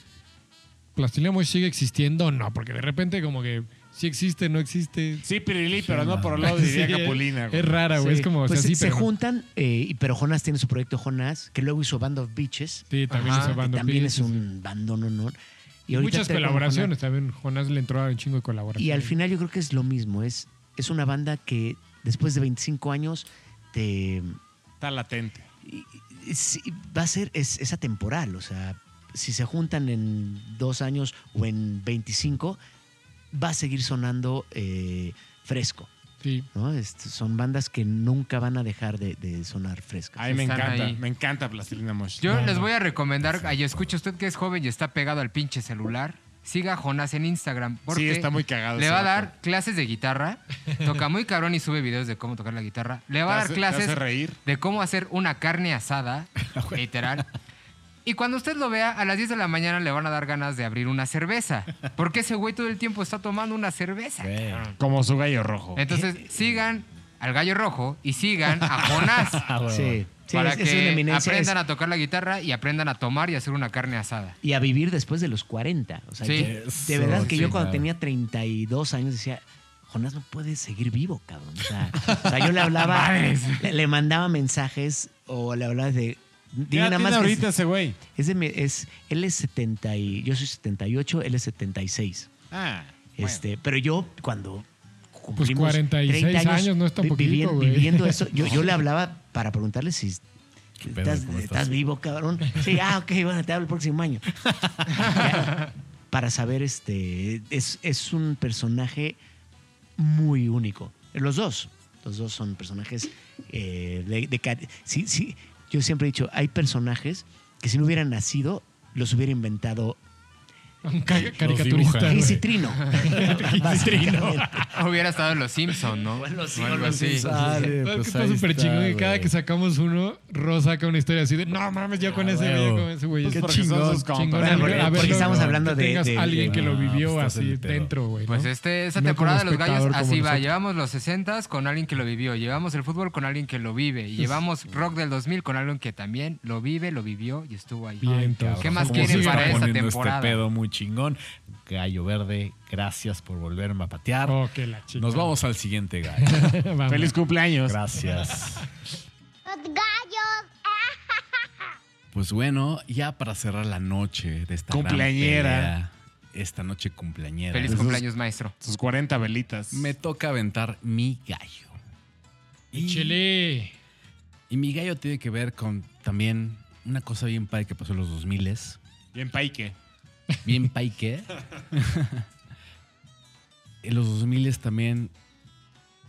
¿Plastilina Mosh sigue existiendo o no? Porque de repente como que sí existe, no existe. Sí, Pirilí, pero no por el lado diría Sí, Capulina. es, güey. es rara, güey. Sí, Es como, o sea, pues sí, se pero no. juntan, eh, y- pero Jonas tiene su proyecto Jonas, que luego hizo Band of Beaches, Sí, también Ajá, hizo que Band of también es sí. un bandón, no, no. Y muchas colaboraciones también. Jonás le entró a un chingo de colaboraciones. Y al final yo creo que es lo mismo, es, es una banda que después de 25 años te, Está latente. y- y- sí, va a ser, es, es atemporal, o sea, si se juntan en dos años o en 25, va a seguir sonando eh, fresco. Sí. ¿no? Este, son bandas que nunca van a dejar de, de sonar frescas. Ay, me Están encanta. ahí. Me encanta Plastilina Mosh. Yo No, les no. voy a recomendar, ahí escucha usted que es joven y está pegado al pinche celular, siga a Jonás en Instagram. Porque Sí, está muy cagado. Le ese va a vato. dar clases de guitarra, toca muy cabrón y sube videos de cómo tocar la guitarra. Le va a Te dar hace- te clases hace reír. de cómo hacer una carne asada, literal. Y cuando usted lo vea, a las 10 de la mañana le van a dar ganas de abrir una cerveza. Porque ese güey todo el tiempo está tomando una cerveza. Cabrón. Como su gallo rojo. Entonces, sigan al gallo rojo y sigan a Jonás. Ah. Sí, sí, para es, es una que eminencia. aprendan es- a tocar la guitarra y aprendan a tomar y hacer una carne asada. y a vivir después de los 40. O sea, Sí. yo- de Eso, verdad que sí, yo cuando claro. tenía 32 años decía, Jonás no puede seguir vivo, cabrón. O sea, o sea, yo le hablaba, Madres. le, le mandaba mensajes o le hablaba de... ¿Qué Dime nada más que ahorita es, ese güey? es de mi- es- él es 70 y yo soy 78, él es 76. Ah, bueno. Este, pero yo cuando Pues cumplimos 46 30 años, no es tan poquito, vivi- güey. viviendo eso, yo, yo le hablaba para preguntarle si estás, ¿Cómo estás? estás vivo, cabrón. Sí, ah, ok, bueno, te hablo el próximo año. Ya, para saber, este, es, es un personaje muy único. Los dos, los dos son personajes eh, de, de cari- sí, sí, yo siempre he dicho, hay personajes que si no hubieran nacido, los hubiera inventado Un caricaturista. güey. Easy Trino. Básicamente. Hubiera estado en Los Simpsons, ¿no? O en Los O algo Simpsons, así. sí. Sale, ¿Sabes pues está ahí súper chingón? Que cada que sacamos uno, Ross saca una historia así de no mames, yo con Ah, ese güey, con ese güey. Pues Qué chingón, sus compas. chingón. Bueno, A porque- ver, porque lo- estamos que hablando de- tengas de- alguien que lo Ah, vivió pues, así dentro, güey. Pues este, esa No como temporada de los gallos así va. Llevamos los 60 con alguien que lo vivió. Llevamos el fútbol con alguien que lo vive. Y llevamos rock del 2000 con alguien que también lo vive, lo vivió y estuvo ahí. ¿Qué más ¿cómo quieren para esta poniendo temporada? Muy chingón. Gallo Verde, gracias por volverme a patear. Oh, que la. Nos vamos al siguiente gallo. Feliz cumpleaños. Gracias. Los gallos. Pues bueno, ya para cerrar la noche de esta gran Cumpleañera. pelea, esta noche cumpleañera. Feliz cumpleaños, maestro. Sus 40 velitas. Me toca aventar mi gallo. Y Échele. Y mi gallo tiene que ver con también una cosa bien padre que pasó en los 2000 Bien paique. Bien paique. en los 2000 también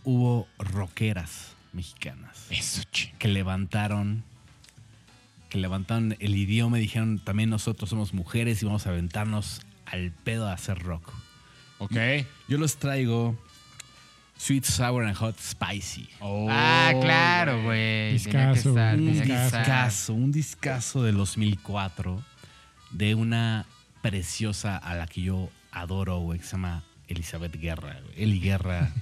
hubo rockeras mexicanas Eso, ching. que levantaron que levantaron el idioma y dijeron también nosotros somos mujeres y vamos a aventarnos al pedo a hacer rock. Ok. Yo los traigo Sweet, Sour and Hot Spicy. ah, claro, güey. Estar, Un discazo. un discazo de 2004 de una preciosa a la que yo adoro, güey, que se llama Elizabeth Guerra. Eli Guerra.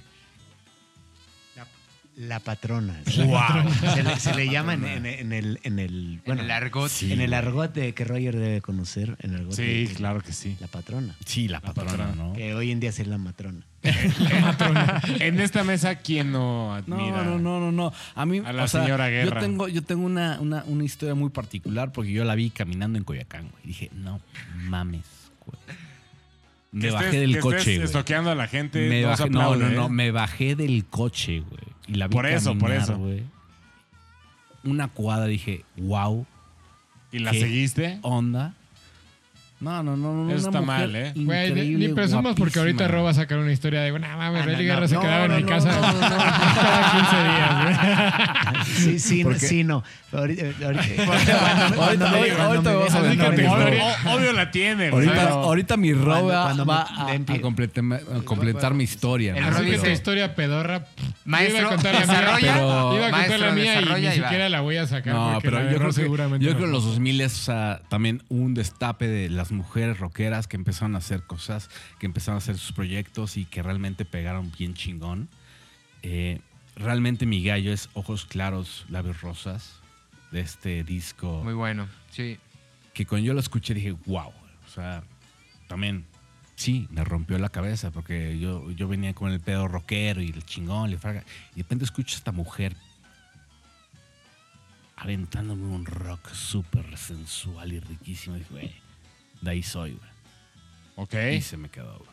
La patrona. ¡Wow! Se le, se le llama en, en- en el, en el, En bueno, el argot. Sí. en el argot de que Roger debe conocer. En el argot Sí, de- claro que sí. La patrona. Sí, la patrona, patrona. ¿no? Que hoy en día es la matrona. En esta mesa, ¿quién no admira? No, no, no, no, no. A mí, A la o sea, señora Yo Guerra. tengo, yo tengo una, una, una historia muy particular porque yo la vi caminando en Coyacán, güey. Y dije, no mames, güey. Me Que bajé estés- del que coche, estés güey. estoqueando a la gente. Me no bajé, no, no, ¿eh? me bajé del coche, güey. Y la vi Por eso, por eso. Una cuadra dije, wow, ¿Y la ¿Qué? seguiste? onda. No, no, no, no. Eso está mal, ¿eh? Güey, ni- ni presumas porque ahorita guapísima. Ro va a sacar una historia de, no mames, Ah, Rally Guerra se quedaba en mi casa cada 15 días, güey. Sí, sí, no, sí, no. Ahorita, Obvio la tiene, güey. Ahorita, mi Ro Cuando- va, cuando va me- a, completar, a completar mi historia. Así que tu historia pedorra. Maestro, iba a contar la mía, desarrolla, pero- iba a contar maestro, la mía y ni siquiera la voy a sacar. No, pero yo creo, que, seguramente yo no. creo que en los 2000 es también un destape de las mujeres rockeras que empezaron a hacer cosas, que empezaron a hacer sus proyectos y que realmente pegaron bien chingón. Eh, realmente mi gallo es Ojos Claros, Labios Rosas, de este disco. Muy bueno, sí. que cuando yo lo escuché dije, wow. O sea, también, sí, me rompió la cabeza porque yo, yo venía con el pedo rockero y el chingón, le fraga. Y de repente escucho a esta mujer aventándome un rock súper sensual y riquísimo. Y dije, güey, de ahí soy, güey. Ok. Y se me quedó, güey.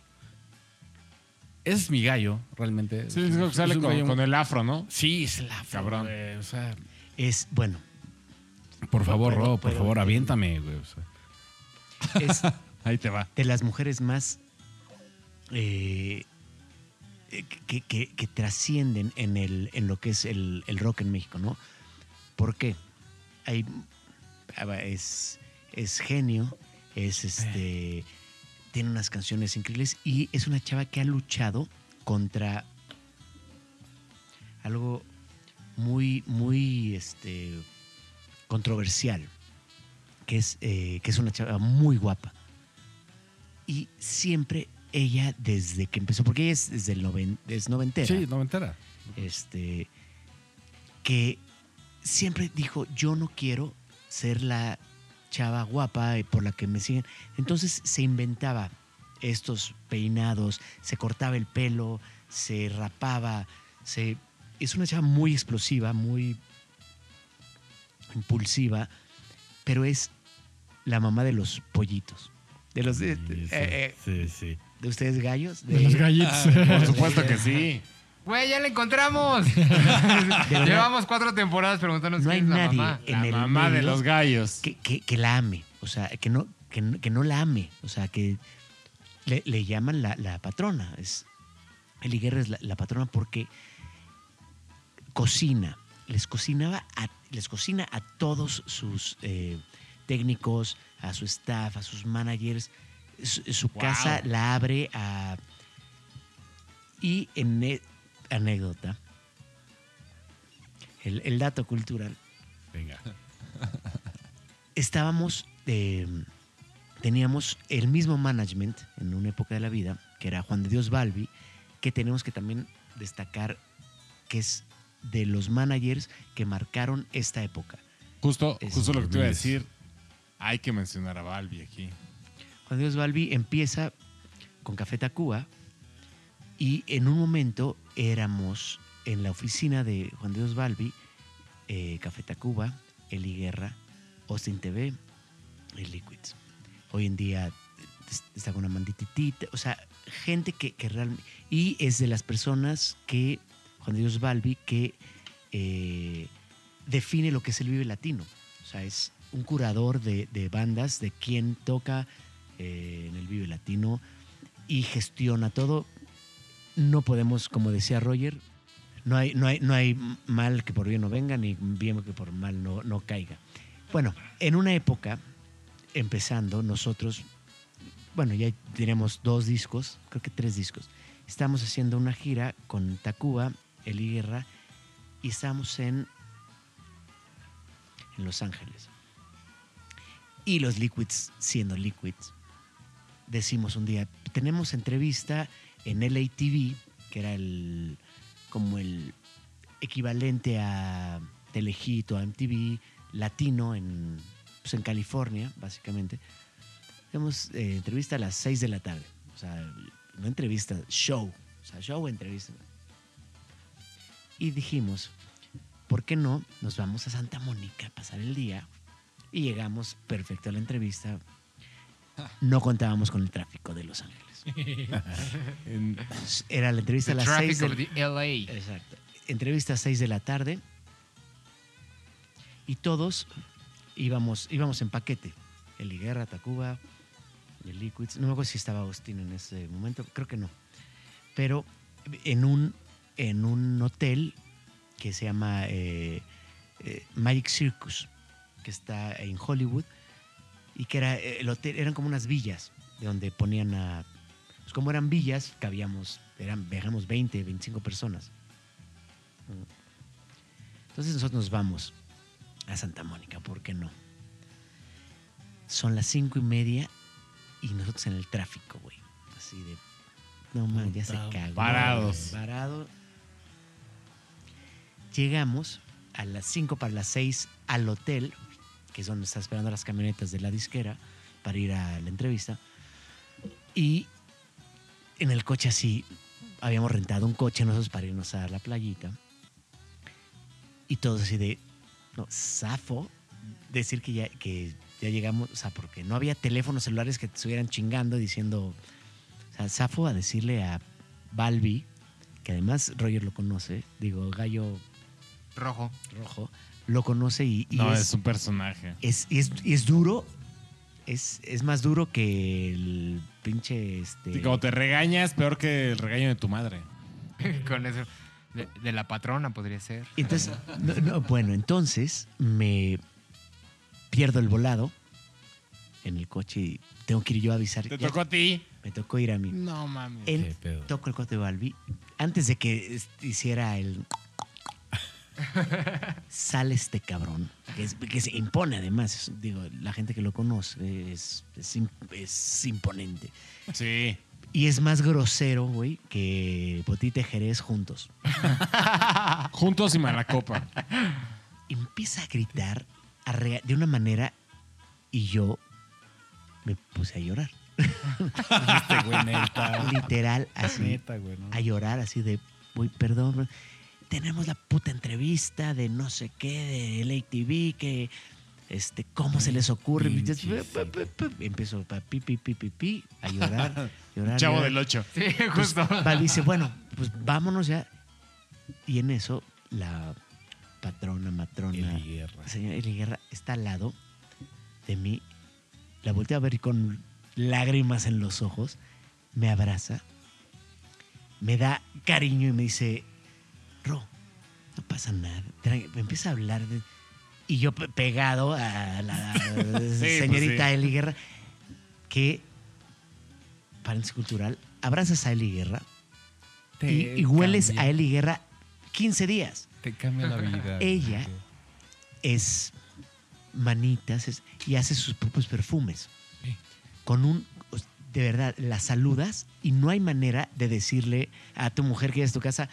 Ese es mi gallo, realmente. Sí, digo que sale un con, gallo- con el afro, ¿no? Sí, es el afro, Cabrón. güey, O sea, Es, bueno, por favor, Pero- Ro, por pero- favor, aviéntame, güey. o sea. es Ahí te va. de las mujeres más eh, que, que- que trascienden en, el, en lo que es el, el rock en México, ¿no? ¿Por qué? Hay, es, es genio, es este. Tiene unas canciones increíbles y es una chava que ha luchado contra algo muy, muy este, controversial, que es, eh, que es una chava muy guapa. Y siempre ella, desde que empezó, porque ella es desde el noven, es noventera, Sí, no me entera. este, que siempre dijo, yo no quiero ser la chava guapa eh, por la que me siguen. Entonces se inventaba estos peinados, se cortaba el pelo, se rapaba, se... Es una chava muy explosiva, muy impulsiva, pero es la mamá de los pollitos. De los Sí, eh, sí, eh, sí, sí. de ustedes gallos. De los gallitos. Por supuesto que sí. Güey, ya la encontramos. Llevamos cuatro temporadas preguntándonos No hay quién es la nadie mamá. en La el mamá de los gallos. que, que- que la ame, o sea, que no, que, no- que no la ame, o sea, que le, le llaman la, la patrona. Es, Eli Guerra es la, la patrona porque cocina, les cocinaba, a- les cocina a todos sus eh, técnicos, a su staff, a sus managers. Su, su Wow. casa la abre a... Y en e- anécdota, el, el dato cultural, Venga. estábamos, eh, teníamos el mismo management en una época de la vida, que era Juan de Dios Balbi, que tenemos que también destacar que es de los managers que marcaron esta época. Justo, Es- justo lo que te iba a decir. Hay que mencionar a Balbi aquí. Juan de Dios Balbi empieza con Café Tacuba y en un momento éramos en la oficina de Juan Dios Balbi, eh, Café Tacuba, Eli Guerra, Austin TV y Liquids. Hoy en día es- está con Amandititita, o sea, gente que, que realmente... Y es de las personas que, Juan Dios Balbi, que eh, define lo que es el Vive Latino. O sea, es un curador de, bandas, de quién toca eh, en el Vive Latino y gestiona todo. No podemos, como decía Roger, no hay, no hay, no hay mal que por bien no venga, ni bien que por mal no, no caiga. Bueno, en una época, empezando, nosotros, bueno, ya tenemos dos discos, creo que tres discos. Estamos haciendo una gira con Tacuba, Eli Guerra, y estamos en, en Los Ángeles. Y los Liquids, siendo Liquids, decimos un día, tenemos entrevista en LATV, que era el como el equivalente a Telehit o a MTV latino en, pues, en California, básicamente. Tenemos eh, entrevista a las 6 de la tarde. O sea, no entrevista, show. O sea, show, entrevista. Y dijimos, ¿por qué no nos vamos a Santa Mónica a pasar el día? Y llegamos perfecto a la entrevista. No contábamos con el tráfico de Los Ángeles. Era la entrevista The a las 6 traffic de LA. Exacto. Entrevista a 6 de la tarde. Y todos íbamos, íbamos en paquete. El Guerra, Tacuba, el Liquids. No me acuerdo si estaba Austin en ese momento. Creo que no. Pero en un, en un hotel que se llama eh, eh, Magic Circus, que está en Hollywood. Y que era eh, el hotel, eran como unas villas de donde ponían a. Pues como eran villas, cabíamos, eran, viajamos 20, 25 personas. Entonces nosotros nos vamos a Santa Mónica, ¿por qué no? Son las cinco y media y nosotros en el tráfico, güey. Así de. No man, ya se cagó. Varados. güey, Varado. Llegamos a las 5 para las 6 al hotel, que es donde está esperando las camionetas de la disquera para ir a la entrevista. Y en el coche así, habíamos rentado un coche nosotros para irnos a la playita. Y todos así de, no, zafo, decir que ya, que ya llegamos, o sea, porque no había teléfonos celulares que te estuvieran chingando diciendo, o sea, zafo a decirle a Balbi, que además Roger lo conoce, digo, Gallo Rojo. Rojo, lo conoce y, y no, es, es un personaje. es, y es, y es duro, es, es más duro que el pinche, este... Y como te regañas, peor que el regaño de tu madre. Con eso. De, de la patrona podría ser. Entonces, no, no, bueno, entonces me pierdo el volado en el coche y tengo que ir yo a avisar. Te Ya- tocó a ti. Me tocó ir a mí. No mames. En- Qué pedo. toco el coche de Balbi. Antes de que hiciera el... Sale este cabrón, que, es- que se impone además. es- digo, la gente que lo conoce es, es, im- es imponente. Sí. Y es más grosero, güey, que Potite Jerez juntos. Juntos y mala copa. empieza a gritar a de una manera y yo me puse a llorar. Este güey, neta. Literal, así. Neta, güey. ¿no? A llorar, así de, uy, perdón. Tenemos la puta entrevista de no sé qué, de LATV, que, este, ¿cómo se les ocurre? Empiezo a pi, pi, pi, pi, pi, a llorar, llorar. Chavo llorar. del 8. Sí, Pues, justo. Val dice, bueno, pues vámonos ya. Y en eso, la patrona, matrona, Eli Guerra. señora Eli Guerra está al lado de mí. La volteo a ver con lágrimas en los ojos. Me abraza. Me da cariño y me dice, Ro, no pasa nada. Me empieza a hablar de... Y yo pe- pegado a la pues señorita sí. Eli Guerra, que, paréntesis cultural, abrazas a Eli Guerra y, Te y hueles a Eli Guerra 15 días. Te cambia la vida. Ella- es manitas es- y hace sus propios perfumes. Sí. Con un, de verdad, la saludas y no hay manera de decirle a tu mujer que es tu casa,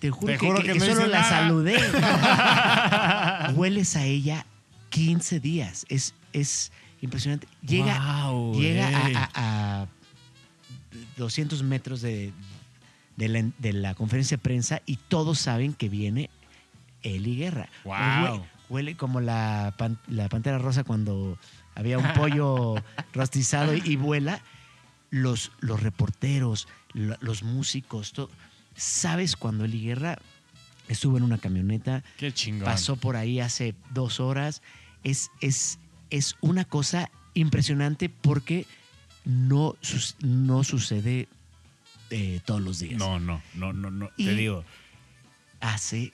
te juro, Te que, juro que- que que no solo la nada. saludé. Hueles a ella 15 días. Es, es impresionante. Llega, llega a- güey. a, a 200 metros de, de la, de la conferencia de prensa y todos saben que viene Eli Guerra. Hue- Huele como la, pan- la pantera rosa cuando había un pollo rostizado y, y vuela. Los, los reporteros, lo- los músicos, todo. ¿Sabes cuando Eli Guerra Estuvo en una camioneta, Qué chingón. pasó por ahí hace dos horas. Es, es, es una cosa impresionante porque no, no sucede eh, todos los días. No, no, no, no, no. Y- Te digo, Hace,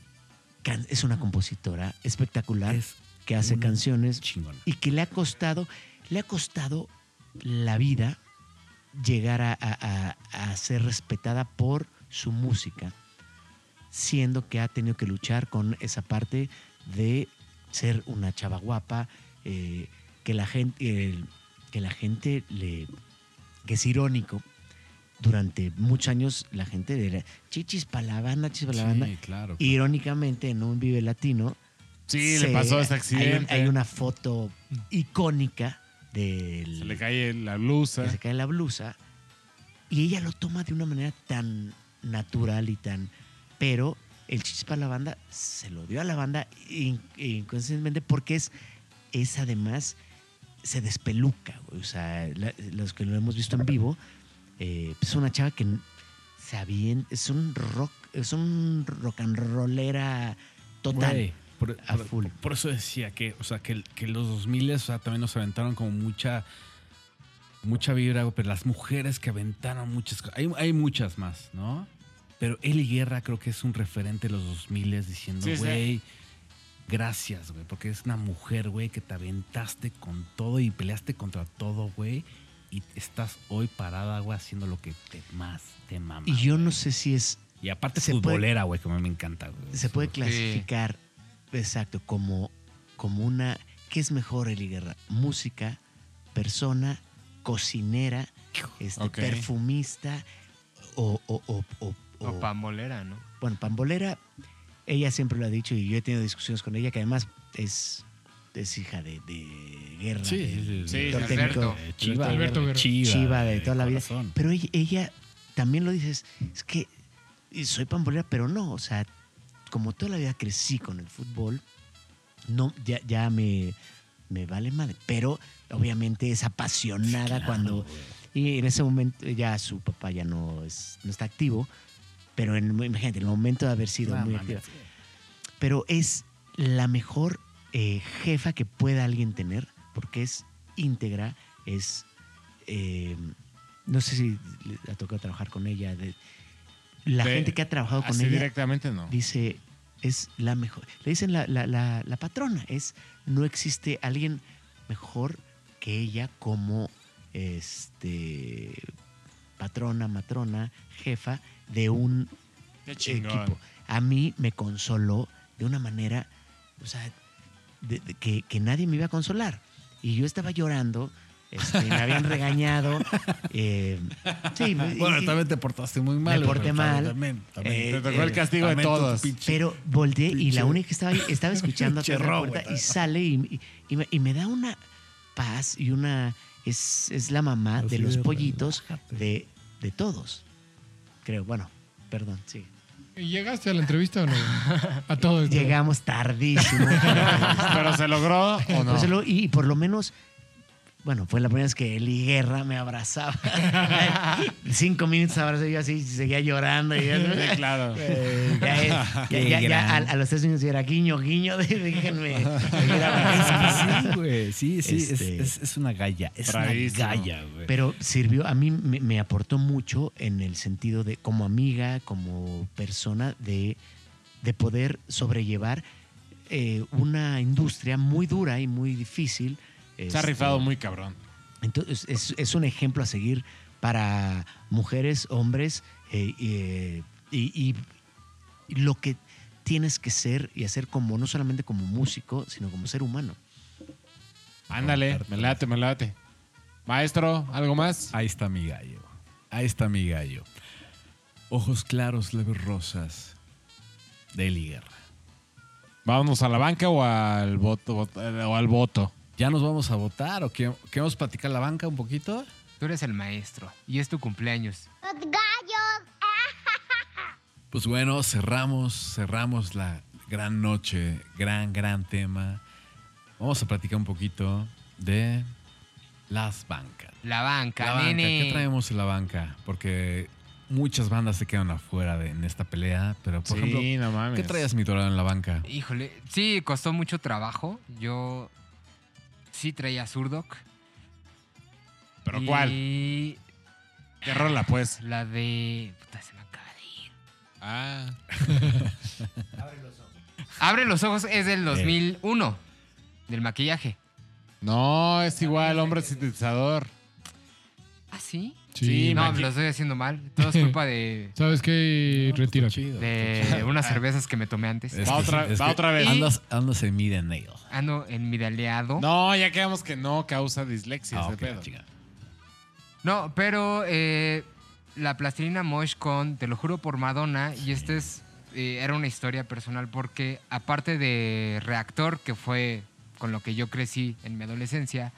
es una compositora espectacular es que hace canciones chingona. y que le ha costado, le ha costado la vida llegar a, a- a- a ser respetada por su música, siendo que ha tenido que luchar con esa parte de ser una chava guapa, eh, que la gente, que la gente le, que es irónico. Durante muchos años la gente era chichis para la banda, chichis para la banda. Sí, claro. Irónicamente, en un Vive Latino, Sí, se- le pasó hay un- accidente. Hay, una foto icónica del Se le cae la blusa. se cae la blusa y ella lo toma de una manera tan natural y tan pero el chispa a la banda se lo dio a la banda in- inconscientemente porque es es además se despeluca güey. o sea la- los que lo hemos visto en vivo eh, es una chava que se avien- es un rock es un rock and rollera total por, a full. por eso decía que, o sea, que, que los 2000 o sea, también nos aventaron como mucha mucha vibra, pero las mujeres que aventaron muchas cosas. Hay, hay muchas más, ¿no? Pero Eli Guerra creo que es un referente de los 2000 diciendo, Sí, sí. güey, gracias, güey, porque es una mujer, güey, que te aventaste con todo y peleaste contra todo, güey, y estás hoy parada, güey, haciendo lo que te más te mama. y yo no sé si es Y aparte se puede- futbolera, güey, que a mí me encanta, güey. se puede Sí. clasificar, exacto, como, como una. ¿Qué es mejor, Eli Guerra? Música, persona, cocinera, este, perfumista o, o, o- o- o- O pambolera, ¿no? Bueno, pambolera, ella siempre lo ha dicho y yo he tenido discusiones con ella, que además es, es hija de, de guerra. Sí, del sí, sí, Sí, director sí, técnico. Alberto. Eh, Chiva, Alberto güey, Guerra. Chiva, Chiva de toda la vida. corazón. Pero ella, ella también lo dices, es que soy pambolera, pero no, o sea, como toda la vida crecí con el fútbol, no, ya, ya me, me vale madre. Pero obviamente es apasionada Claro, cuando. güey. Y en ese momento ya su papá ya no, es, no está activo, pero en, imagínate, en el momento de haber sido No muy activa. Pero es la mejor eh, jefa que pueda alguien tener, porque es íntegra, es. eh, no sé si le ha tocado trabajar con ella. de- la De- gente que ha trabajado con ella directamente no. dice, es la mejor. Le dicen la, la- la- la patrona, es no existe alguien mejor que ella como este patrona, matrona, jefa de un equipo. A mí me consoló de una manera, o sea, de- de que, que nadie me iba a consolar. Y yo estaba llorando, este, me habían regañado. eh, sí, Bueno, y- también te portaste muy mal. Me porté mal. También, también. Eh, Te tocó el eh, castigo de todos. pinche- pero volteé y la única que estaba ahí, estaba escuchando pinche atrás de la robo, puerta y sale y, y- y me, y me da una paz y una... Es, es la mamá de los pollitos de, de todos. Creo, bueno, perdón, sí. ¿Y ¿Llegaste a la entrevista o no? A todo esto. Llegamos tardísimo. Pero se logró o no. Pues lo- y por lo menos, bueno, fue la primera vez que Eli Guerra me abrazaba. Cinco minutos abrazé yo así, seguía llorando. Y ya, Sí, claro. Eh, ya, es- ya- Qué ya- ya gran. a, a los tres minutos ya era guiño, guiño, déjenme sí, güey. Sí, sí. es- Este- Es, es una galla. Es Bravísimo. una galla, güey. Pero sirvió, a mí me, me aportó mucho en el sentido de, como amiga, como persona, de, de poder sobrellevar eh, una industria muy dura y muy difícil. Se ha Este, rifado muy cabrón. Entonces, es, es un ejemplo a seguir para mujeres, hombres eh, eh, y, y- y lo que tienes que ser y hacer como, no solamente como músico, sino como ser humano. Ándale, me late, me late. Maestro, ¿algo más? Ahí está mi gallo. Ahí está mi gallo. Ojos claros, leves rosas. De Eli Guerra. ¿Vámonos a la banca o al voto? o al voto? ¿Ya nos vamos a votar o qué- queremos platicar la banca un poquito? Tú eres el maestro y es tu cumpleaños. Los gallos. Pues bueno, cerramos, cerramos la gran noche, gran, gran tema. Vamos a platicar un poquito de las bancas. La banca, La banca, nene. ¿qué traemos en la banca? Porque muchas bandas se quedan afuera de- en esta pelea, pero por sí, ejemplo, no mames. ¿qué traías mi dorado en la banca? Híjole, sí, costó mucho trabajo. Yo sí traía Zurdok. ¿Pero cuál? Y ¿Qué rola, pues? la de... Puta, se me acaba de ir. Ah. Abre los ojos es Eh. del 2001, del maquillaje. No, es igual, hombre sintetizador. ¿Ah, sí? Sí, no, lo estoy haciendo mal. Todo es culpa de, ¿Sabes qué? Retira. Chido. de unas cervezas que me tomé antes. Es Va que- otra- va otra vez. Andas, andas en nail. Ando en midaleado. No, ya quedamos que no causa dislexia Ah, ese pedo. chica. No, pero eh, la plastilina Mosh con Te lo juro por Madonna, y esta es, eh, era una historia personal porque aparte de Reactor, que fue con lo que yo crecí en mi adolescencia,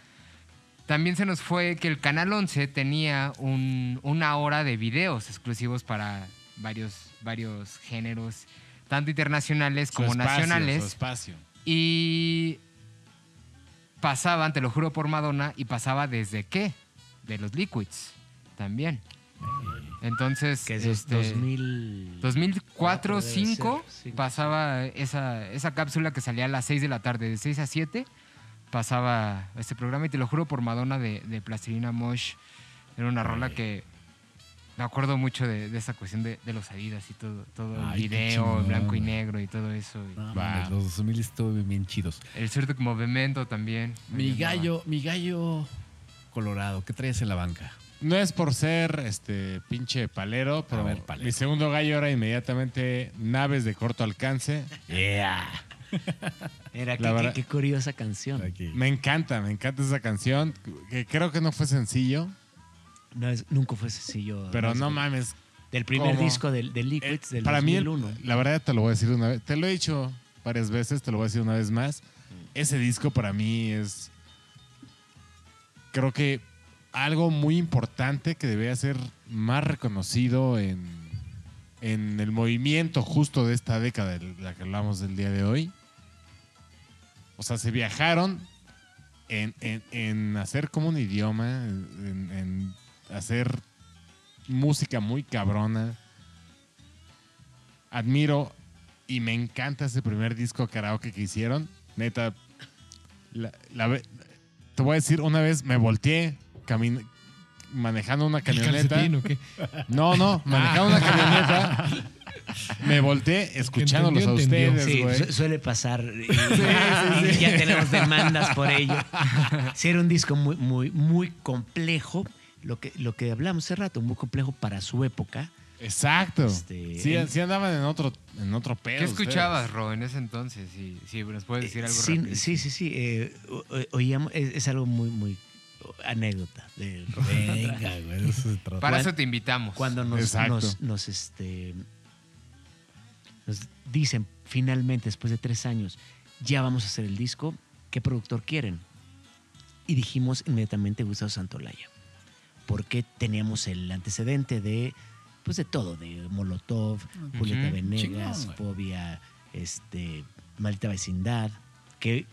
también se nos fue que el Canal 11 tenía un- una hora de videos exclusivos para varios, varios géneros, tanto internacionales Su como espacio, nacionales. Su espacio. Y pasaban, te lo juro por Madonna, y pasaba desde qué? De los Liquids también. Entonces, Que es este, 2000... 2004, debe ser, 2005 sí. pasaba esa, esa cápsula que salía a las 6 de la tarde, de 6 a 7, pasaba este programa y te lo juro por Madonna de, de Plastilina Mosh. Era una rola que me acuerdo mucho de, de esa cuestión de, de los Adidas y todo, todo Ay, el video blanco y negro y todo eso. y- No, mames, los 2000 estuvieron bien chidos. el Circuit Movimento también. Mi gallo, mi gallo colorado, ¿qué traes en la banca? No es por ser este pinche palero, pero ver, palero. mi segundo gallo era inmediatamente naves de corto alcance. Yeah. Era, La qué- curiosa canción. Aquí. Me encanta, me encanta esa canción. Que creo que no fue sencillo, No, es- nunca fue sencillo. pero no que- mames. Del primer ¿Cómo? disco de, de Eh, Liquids del para mí, 2001. la verdad te lo voy a decir una vez. Te lo he dicho varias veces, te lo voy a decir una vez más. Ese disco para mí es. Creo que algo muy importante que debería ser más reconocido en, en el movimiento justo de esta década de la que hablamos del día de hoy. O sea, se viajaron en, en- en hacer como un idioma, en, en hacer música muy cabrona. Admiro y me encanta ese primer disco karaoke que hicieron. Neta, la- la ve- te voy a decir, una vez me volteé camin- manejando una ¿El camioneta. calcetín o qué? No, no, manejando una camioneta. Me volteé escuchándolos a entendió, entendió. ustedes, Sí, güey. su- suele pasar. Y, y ya tenemos demandas por ello. Sí, era un disco muy, muy, muy complejo. Lo que, lo que hablamos hace rato, muy complejo para su época. Exacto. Este, sí, sí andaban en otro, en otro pedo. ¿Qué ustedes. escuchabas, Ro, en ese entonces? Si, si nos puedes decir algo sí, rápido. sí, sí, sí. eh, oíamos, es, es algo muy, muy anécdota de Venga, güey, de eso se trata. Para eso te invitamos. cuando nos, Exacto. nos, nos, este, nos dicen finalmente, después de tres años, ya vamos a hacer el disco, ¿qué productor quieren? Y dijimos inmediatamente Gustavo Santolaya, porque teníamos el antecedente de, pues de todo, de Molotov, Julieta. Venegas, Chingón. Fobia, este, Maldita Vecindad, que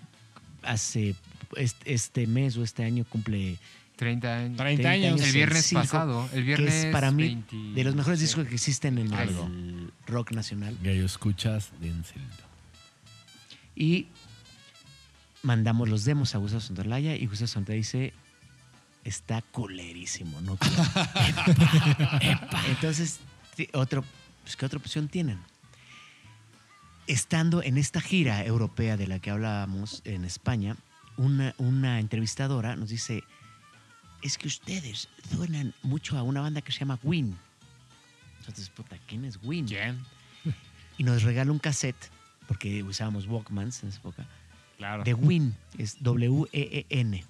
hace este, este mes o este año cumple 30 años. 30 años. El viernes pasado. El que viernes es para mí 20 de los mejores discos que existen en Algo. el rock nacional. Gallo, escuchas, dénselo. Y mandamos los demos a Gustavo Santaolalla y Gustavo Santaolalla dice, está culerísimo, ¿no? quiero". Entonces, otro, pues, ¿qué otra opción tienen? Estando en esta gira europea de la que hablábamos en España, una, una entrevistadora nos dice, es que ustedes suenan mucho a una banda que se llama Win. Entonces, puta, ¿quién es Win? ¿Quién? Y nos regala un cassette, porque usábamos Walkmans en esa época, Claro. de Win, es W-E-E-N.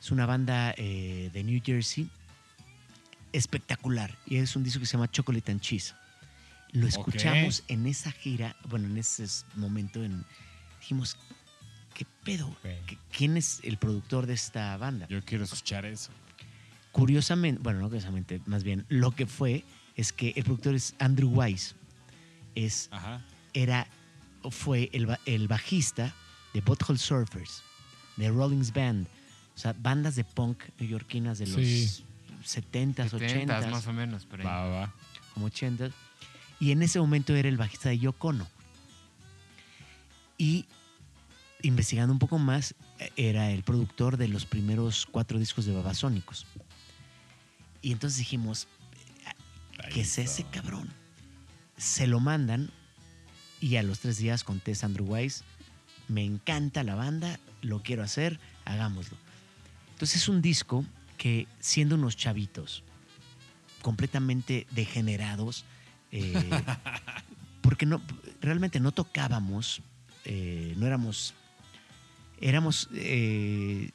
Es una banda eh, de New Jersey espectacular. Y es un disco que se llama Chocolate and Cheese. Lo escuchamos en esa gira, bueno, en ese momento, en, dijimos, ¿qué pedo? ¿Qué- ¿Quién es el productor de esta banda? Yo quiero escuchar eso. Curiosamente, bueno, no curiosamente, más bien, lo que fue es que el productor es Andrew Wise. Es Ajá. era, fue el, ba- el bajista de Butthole Surfers, de Rollins Band, o sea, bandas de punk neoyorquinas de los Sí. 70s, 70 80s, más o menos, pero Va, va, va. como 80s. Y en ese momento era el bajista de Yoko Ono. Y investigando un poco más, eh, era el productor de los primeros cuatro discos de Babasónicos. Y entonces dijimos, ¿qué es ese cabrón? Se lo mandan y a los tres días contesta Andrew Weiss, me encanta la banda, lo quiero hacer, hagámoslo. Entonces es un disco que siendo unos chavitos completamente degenerados, eh, porque no, realmente no tocábamos, eh, no éramos, éramos eh,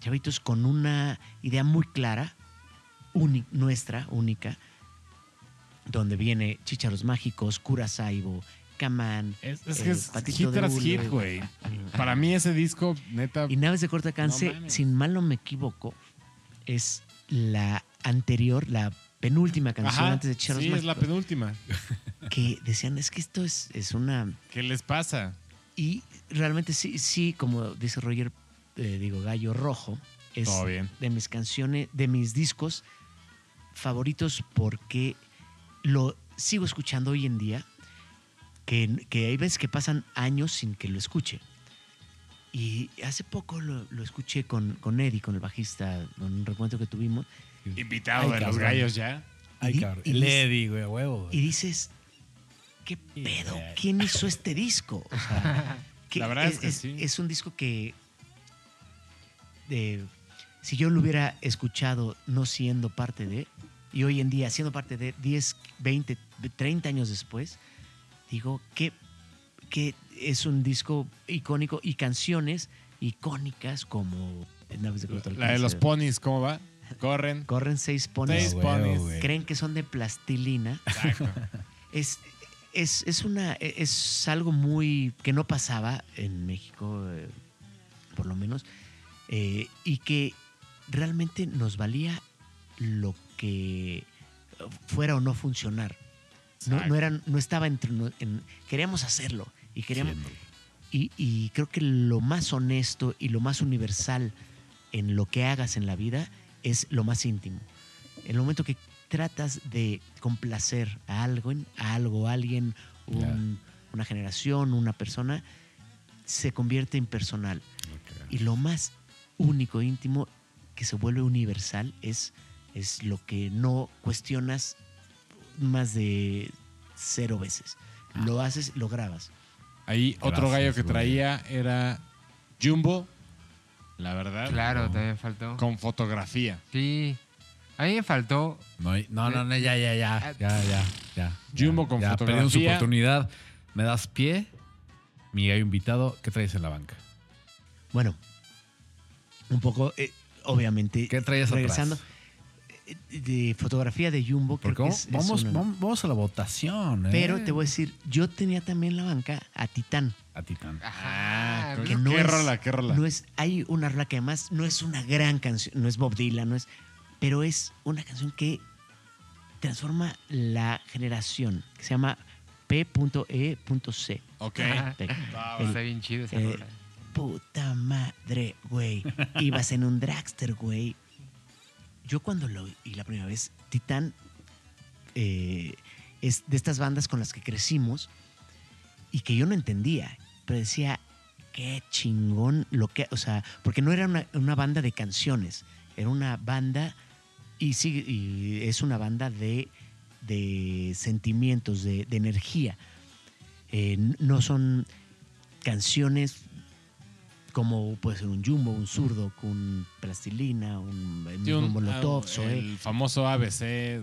chavitos con una idea muy clara, uni- nuestra, única, donde viene Chícharos Mágicos, Cura Saibo, Camán, Es, es eh, que es Patito hit tras güey. Para mí ese disco, neta, Y Naves de corto alcance, No sin mal no me equivoco, es la anterior, la penúltima canción Ajá, antes de Chícharos sí, es la Mágicos, penúltima. que decían, es que esto es, es una... ¿Qué les pasa? Y realmente sí, sí, como dice Roger, eh, digo, Gallo Rojo, es bien. de mis canciones, de mis discos favoritos porque lo sigo escuchando hoy en día, que, que hay veces que pasan años sin que lo escuche. Y hace poco lo, lo escuché con, con Eddie, con el bajista, en un recuento que tuvimos, Invitado Ay, de los gallos ya. Ay, Y- cabrón. y- Lady, güey, huevo. y dices, ¿qué pedo? ¿Quién hizo este disco? O sea, que La verdad es que sí. es un disco que, de, si yo lo hubiera escuchado no siendo parte de, y hoy en día siendo parte de 10, 20, 30 años después, digo que, que es un disco icónico y canciones icónicas como Corto La de los ponis, ¿cómo va? Corren. Corren seis ponis. Seis ponis. güey. Creen que son de plastilina. Exacto. Es, es, es una, es algo muy que no pasaba en México, eh, por lo menos, eh, y que realmente nos valía lo que fuera o no funcionar. No, no, era, no estaba entre, en- queríamos hacerlo y queríamos, y, y creo que lo más honesto y lo más universal en lo que hagas en la vida es lo más íntimo. En el momento que tratas de complacer a algo, a algo, a alguien, un- una generación, una persona, se convierte en personal. Y lo más único, íntimo, que se vuelve universal es, es lo que no cuestionas más de cero veces. Lo haces, lo grabas. Ahí otro gallo que güey. traía era Jumbo, la verdad. Claro, también faltó. Con fotografía. Sí. A mí me faltó. No, no, no, no, ya, ya, ya, ya, ya, ya. Jumbo con ya, perdieron su fotografía. oportunidad. Me das pie, mi gallo invitado. ¿Qué traes en la banca? Bueno, un poco, eh, obviamente, ¿Qué traías atrás? regresando eh, de fotografía de Jumbo, creo que vamos, es- vamos, una- vamos- vamos a la votación. ¿eh? Pero te voy a decir, yo tenía también en la banca a Titán. A Titán. Ajá. Ah, que ¿Qué no es- rola, qué rola? No es, hay una rola que además no es una gran canción, no es Bob Dylan, no es, pero es una canción que transforma la generación, que se llama P.E.C. Ok. Está bien chido esa eh. Puta madre, güey. Ibas en un dragster, güey. Yo cuando lo vi la primera vez, Titán eh, es de estas bandas con las que crecimos y que yo no entendía, pero decía, qué chingón lo que, o sea, porque no era una, una banda de canciones, era una banda y sí, y es una banda de, de sentimientos, de, de energía. Eh, no son canciones como puede ser un Jumbo, un zurdo, con plastilina, un, un- Molotov, ah, el famoso ABC. eh,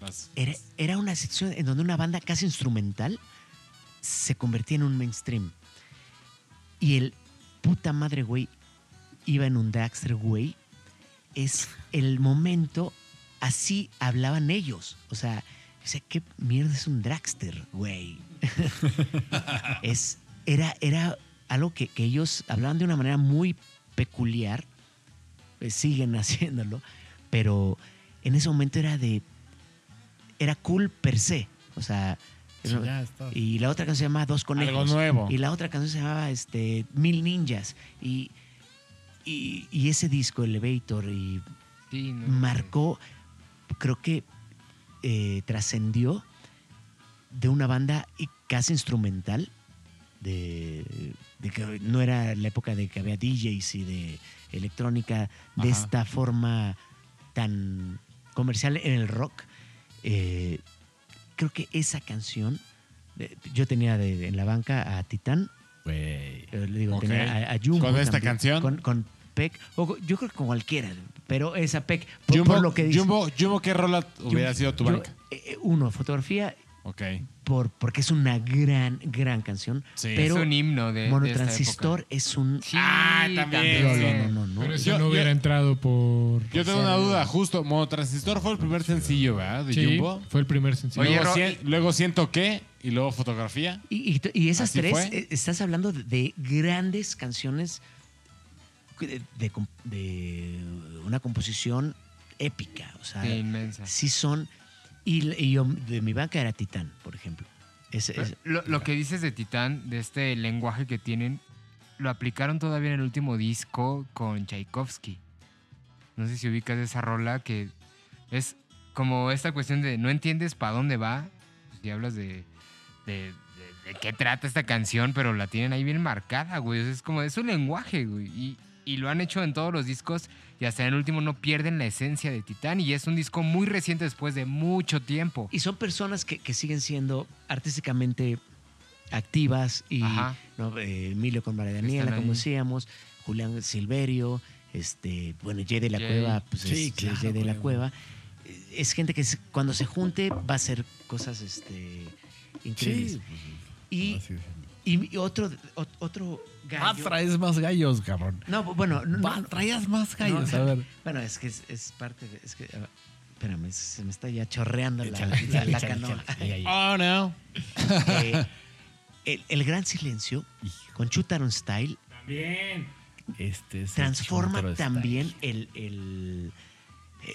las- Era, era una sección en donde una banda casi instrumental se convertía en un mainstream. Y el puta madre, güey, iba en un dragster, güey. Es el momento, así hablaban ellos. O sea, o sea, ¿qué mierda es un dragster, güey? es, era, era algo que, que ellos hablaban de una manera muy peculiar. eh, siguen haciéndolo. Pero en ese momento era de era cool per se. O sea, Sí, y la otra canción se llamaba Dos Conejos. Algo nuevo. Y la otra canción se llamaba este, Mil Ninjas. Y, y, y ese disco, Elevator, y Sí, no. marcó, creo que eh, trascendió de una banda casi instrumental, de, de que no era la época de que había DJs y de electrónica de Ajá. esta forma tan comercial en el rock. Eh, creo que esa canción, eh, yo tenía de- en la banca a Titán, eh, le digo, tenía a, a Jumbo ¿Con esta también, canción? Con, con O con- yo creo que con cualquiera, pero esa Peck, por, Jumbo, por lo que dice. Jumbo, Jumbo, ¿qué rola hubiera Yo- sido tu yo, banca? eh, uno, fotografía, Ok. por, porque es una gran, gran canción. Sí. pero es un himno de. de Monotransistor esta es un. Sí, Ah, también. No, sí. no, no, no, Pero eso Yo- no yo- hubiera entrado por. Yo tengo una duda, justo, Monotransistor fue el primer sencillo, ¿verdad? De Sí, Jumbo. fue el primer sencillo. Oye, luego, Ro- cien- luego siento que, y luego fotografía. Y, y- y esas ¿Así tres, fue? eh, estás hablando de, de grandes canciones de, de comp- de una composición épica. O sea, inmensa. sí son. Y, y yo, de mi banca era Titán, por ejemplo. Es- es- Lo, lo que dices de Titán, de este lenguaje que tienen, lo aplicaron todavía en el último disco con Tchaikovsky. No sé si ubicas esa rola que es como esta cuestión de no entiendes para dónde va. Si hablas de, de, de- de qué trata esta canción, pero la tienen ahí bien marcada, güey. O sea, es como, es un lenguaje, güey. Y, y lo han hecho en todos los discos y hasta en el último no pierden la esencia de Titán. Y es un disco muy reciente después de mucho tiempo. Y son personas que, que siguen siendo artísticamente activas y Ajá. ¿no? Eh, Emilio con María Daniela, como decíamos, Julián Silverio, este, bueno, Jay de la Jay. Cueva, pues Sí, es, claro, Jay de la. Cueva. Es gente que cuando se junte va a hacer cosas este, increíbles. Sí. Y. y- y otro, ot- otro Ah, gallo. traes más gallos, cabrón. No, bueno, no, traías más gallos, no, a ver. Bueno, es que es, es parte de. Es que, a ver, espérame, se me está ya chorreando la, Échale, la- échale, la échale, canoa. échale. Oh, no. Eh, el, el gran silencio con Chutaron Style Este es el transforma también el, el,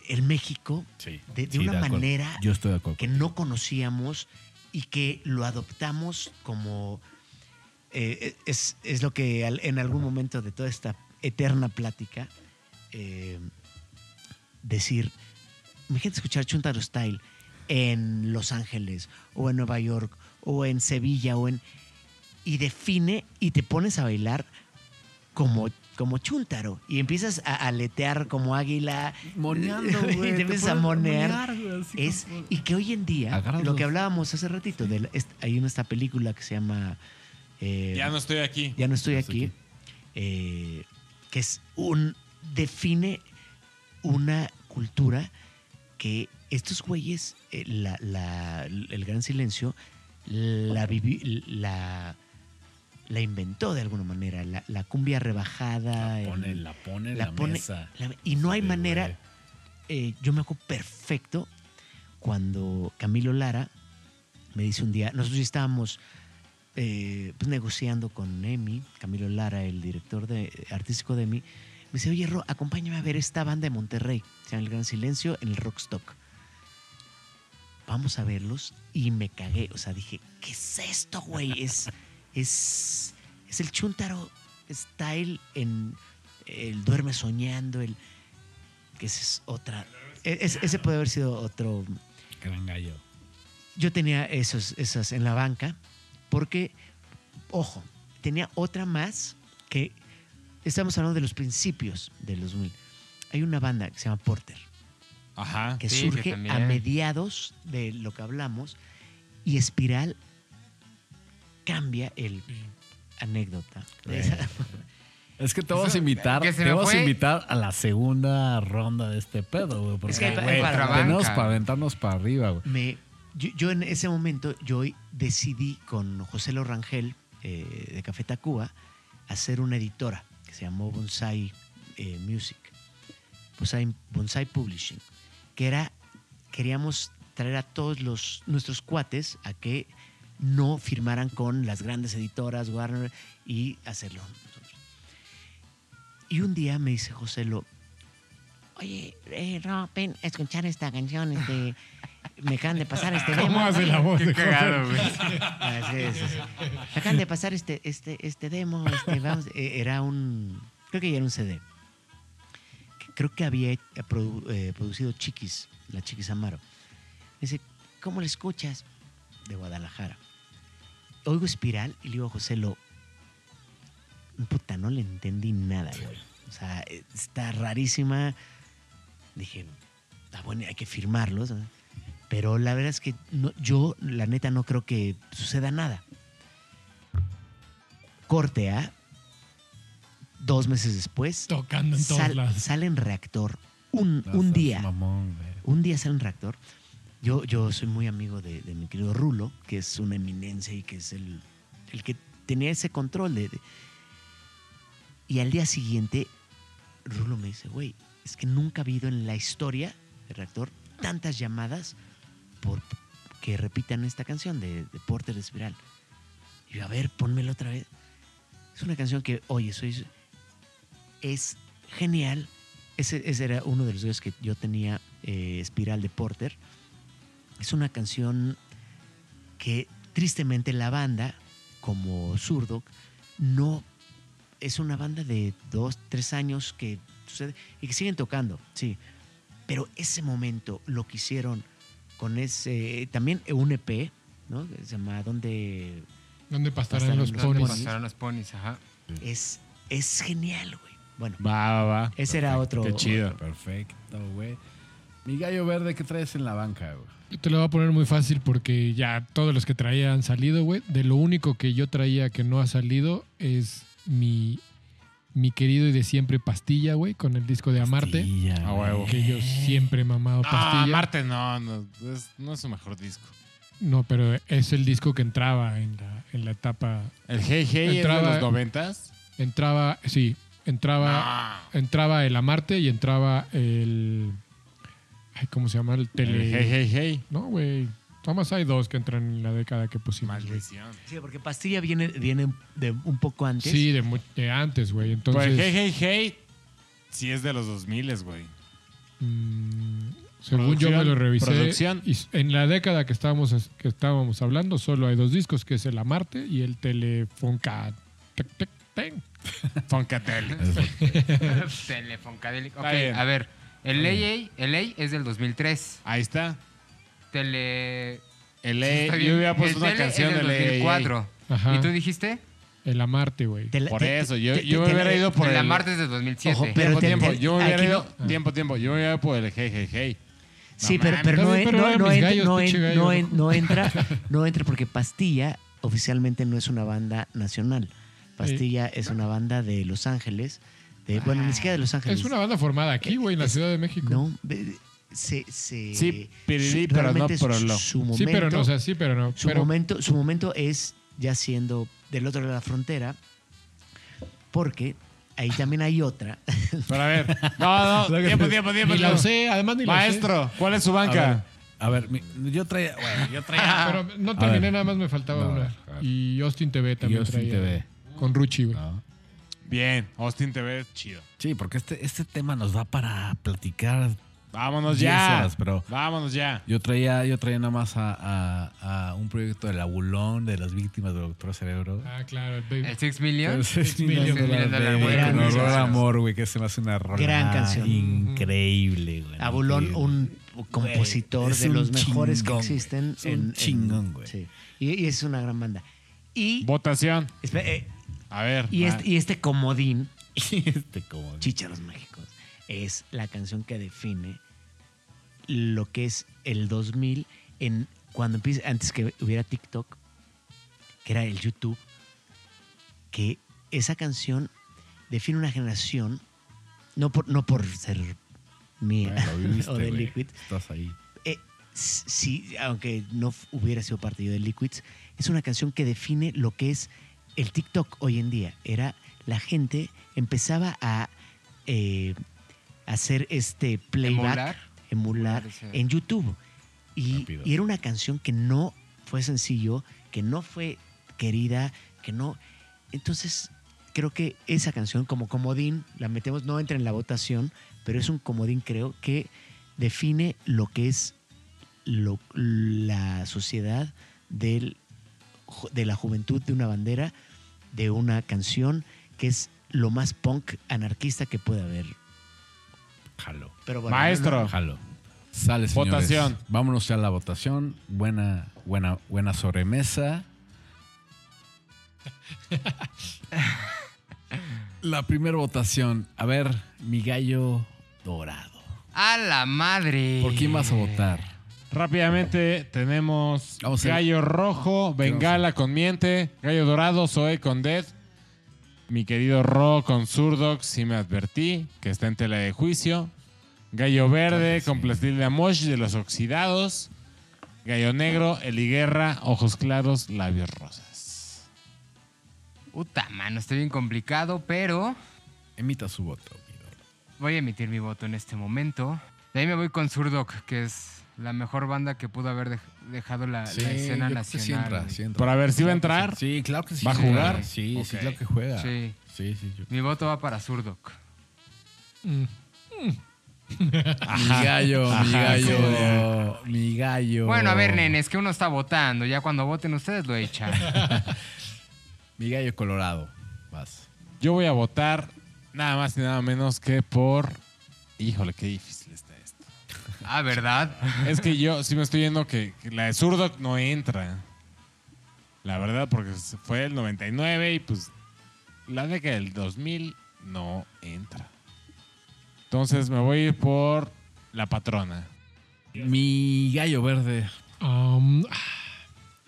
el México Sí. de, de Sí, una manera Yo estoy de acuerdo. que no conocíamos y que lo adoptamos como... eh, es, es lo que al- en algún momento de toda esta eterna plática, eh, decir, imagínate escuchar Chuntaro Style en Los Ángeles o en Nueva York o en Sevilla o en... Y define y te pones a bailar como, como Chuntaro y empiezas a aletear como águila. Moneando, Y güey. te te empiezas a monear. Es, como- y que hoy en día, Agarras lo los- que hablábamos hace ratito, de la- est- hay una esta película que se llama eh, Ya no estoy aquí. Ya no estoy aquí, eh, que es un define una cultura que estos güeyes, eh, la- la- el gran silencio, la, vivi- la, la inventó de alguna manera, la, la cumbia rebajada. La el- pone, la pone en la la, pone- mesa. la- y no hay Sí, manera, eh, yo me acuerdo perfecto cuando Camilo Lara me dice un día, nosotros ya estábamos eh, pues, negociando con Emi, Camilo Lara, el director de, artístico de Emi, me dice, oye, Ro, acompáñame a ver esta banda de Monterrey, se llama El Gran Silencio, en el Rockstock. Vamos a verlos y me cagué, o sea, dije, ¿qué es esto, güey? Es, es, es el Chuntaro style en el Duerme Soñando, el que ese es otra, e, es- ese puede haber sido otro Gran gallo. yo tenía esos, esas en la banca porque, ojo, tenía otra más que estamos hablando de los principios del 2000. Hay una banda que se llama Porter, Ajá. que Sí, surge a mediados de lo que hablamos y Espiral cambia el anécdota. de esa- Es que te vamos Eso- a invitar, te a invitar a la segunda ronda de este pedo, güey. Porque, Es que hay para tenemos para aventarnos para arriba, güey. Me, yo, en ese momento, yo decidí con José Lorangel eh, de Café Tacuba hacer una editora que se llamó Bonsai eh, Music, Bonsai, Publishing, que era, queríamos traer a todos los, nuestros cuates a que no firmaran con las grandes editoras, Warner, y hacerlo nosotros. Y un día me dice José Lo, oye, eh, Ro, ven a escuchar esta canción, este, me acaban de pasar este ¿Cómo demo. hace la voz Qué de cagado, güey. Ah. Me acaban de pasar este, este, este demo, este, vamos, eh, era un, creo que ya era un CD. ¿Qué, creo que había eh, produ- eh, producido Chiquis, la Chiquis Amaro. Me dice, ¿cómo le escuchas? De Guadalajara. Oigo Espiral y le digo a José Lo, puta, no le entendí nada, güey. O sea, está rarísima. Dije, está bueno, hay que firmarlos. ¿no? Pero la verdad es que no- yo, la neta, no creo que suceda nada. Corte A, dos meses después, Tocando en todos sal- lados. sale en reactor un, día. mamón. Un día sale en reactor. Yo, yo soy muy amigo de, de mi querido Rulo, que es una eminencia y que es el, el que tenía ese control. De, de- Y al día siguiente, Rulo me dice, güey, es que nunca ha habido en la historia del reactor tantas llamadas por que repitan esta canción de, de Porter Espiral. Y yo, a ver, pónmela otra vez. Es una canción que, oye, soy, es genial. Ese, ese era uno de los días que yo tenía, eh, Espiral de Porter. Es una canción que tristemente la banda, como Zurdok, no es una banda de dos, tres años que sucede y que siguen tocando, sí. Pero ese momento lo que hicieron con ese, también un EP, ¿no? Se llama ¿Dónde ¿Dónde pastarán Pastarán los los ¿Dónde ponis? pasaron los ponis? Ajá. es, es genial, güey. Bueno, Va, va, va. ese era otro. Qué chido. Perfecto, güey. Mi gallo verde, ¿qué traes en la banca, güey? Yo Te lo voy a poner muy fácil porque ya todos los que traía han salido, güey. De lo único que yo traía que no ha salido es mi, mi querido y de siempre Pastilla, güey, con el disco de Amarte. Pastilla, A huevo. Que yo siempre he mamado Pastilla. Marte no, no es, no es su mejor disco. No, pero es el disco que entraba en la, en la etapa. El Hey Hey Entraba- de los noventas. Entraba, sí, entraba, No. entraba el Amarte y entraba el. Ay, ¿Cómo se llama? El El tele. Hey Hey Hey. No, güey. Más hay dos que entran en la década que pusimos, güey. Maldición. Sí, porque Pastilla viene, viene de un poco antes. Sí, de, mu- de antes, güey. Entonces. Pues Hey Hey Hey sí es de los 2000 güey. Mm, según yo me lo revisé, producción. y s- en la década que estábamos, que estábamos hablando, solo hay dos discos, que es el Amarte y el Telefonca. tec, tec. Ok, Está bien. a ver. El LA, el LA es del 2003. Ahí está. Tele... El Está E, yo hubiera puesto El una tele canción del del E, 2004. Ajá. ¿Y tú dijiste? El Amarte, güey. La- Por te- eso, yo, te- yo te- me te- hubiera ido por el el... Amarte es del 2007. Ojo, pero Tiempo, te- tiempo. te- Yo me hubiera ido... no- Tiempo, tiempo. Yo me hubiera ido por el Hey Hey Hey. Sí, No pero, pero, no, Pero en- no, eran no mis en- gallos, no en- pinche gallo, no en- ¿no? no entra, no entra porque Pastilla oficialmente no es una banda nacional. Pastilla es una banda de Los Ángeles, de, bueno, ni siquiera de Los Ángeles. Es una banda formada aquí, güey, en la Es- Ciudad de México. No, ve- se, se- Sí, piriri, su- pero no realmente su- momento, sí, pero no, o sea, sí, pero no. su, pero, momento, su momento es ya siendo del otro lado de la frontera, porque ahí también hay otra. Pero a ver. No, no. tiempo, tiempo, tiempo. ni la tiempo. usé, además ni la usé. Maestro, ¿cuál es su A ver, banca? a ver, yo traía, güey, yo traía... Pero no terminé, ver. nada más me faltaba No, una. Y Austin TV también Austin traía. TV. Con Ruchi, güey. No. Bien, Austin TV, chido. Sí, porque este, este tema nos da para platicar. Vámonos 10 ya. horas, pero- Vámonos ya. Yo traía, yo traía nada más a, a- a un proyecto del abulón de las víctimas del Doctor Cerebro. Ah, claro, el baby. El Six Million. Seis Million. Horror Amor, güey, que se me hace una rola Gran canción. increíble, güey. Abulón, un compositor de los mejores chingón, que existen. Es un en- chingón, güey. sí. Y, y es una gran banda. Y, Votación. espera, eh, A ver. y, este, y este comodín, este como... Chícharos Mágicos, es la canción que define lo que es el 2000 en cuando empieza, antes que hubiera TikTok, que era el YouTube, que esa canción define una generación, no por, no por ser mía Bueno, lo viviste, o de. Liquid, Estás ahí. eh, sí, aunque no hubiera sido parte yo de Liquids, es una canción que define lo que es el TikTok hoy en día. Era la gente empezaba a eh, hacer este playback, Emular. en YouTube. Y, y era una canción que no fue sencillo, que no fue querida, que no. Entonces, creo que esa canción, como comodín, la metemos, no entra en la votación, pero es un comodín, creo, que define lo que es lo- la sociedad del, de la juventud de una bandera, de una canción que es lo más punk anarquista que puede haber. Pero bueno, Maestro. Jalo. Sale, señores. Votación. Vámonos ya a la votación. Buena, buena, buena sobremesa. la primera votación. A ver, mi gallo dorado. ¡A la madre! ¿Por quién vas a votar? Rápidamente tenemos Vamos a- Gallo Rojo, Bengala con Miente, Gallo Dorado, Zoe con Dead, mi querido Ro con Surdox, sí me advertí, que está en tela de juicio, Gallo Verde con Plastil de Amosh de los Oxidados, Gallo Negro, Eliguerra, Ojos Claros, Labios Rosas. Puta mano, está bien complicado, pero Emita su voto. mi voy a emitir mi voto en este momento. De ahí me voy con Zurdok, que es la mejor banda que pudo haber dej- dejado la, la escena yo creo que nacional. sí entra, güey. sí entra. Por a ver si va a entrar. Sí, claro que sí. ¿Va a jugar? Sí, sí, claro que juega. Sí. Sí, sí. yo- Mi voto va para Zurdok. Mm. Mi gallo, mi gallo, mi gallo. Bueno, a ver, nenes, que uno está votando. Ya cuando voten ustedes lo echan. Mi gallo colorado. Vas. Yo voy a votar nada más y nada menos que por... Híjole, qué difícil está. Ah, ¿verdad? Es que yo sí me estoy yendo que, que la de Surdoc no entra. La verdad, porque fue el 99 y pues la década del 2000 no entra. Entonces me voy a ir por la patrona. Mi gallo verde. Um, ah,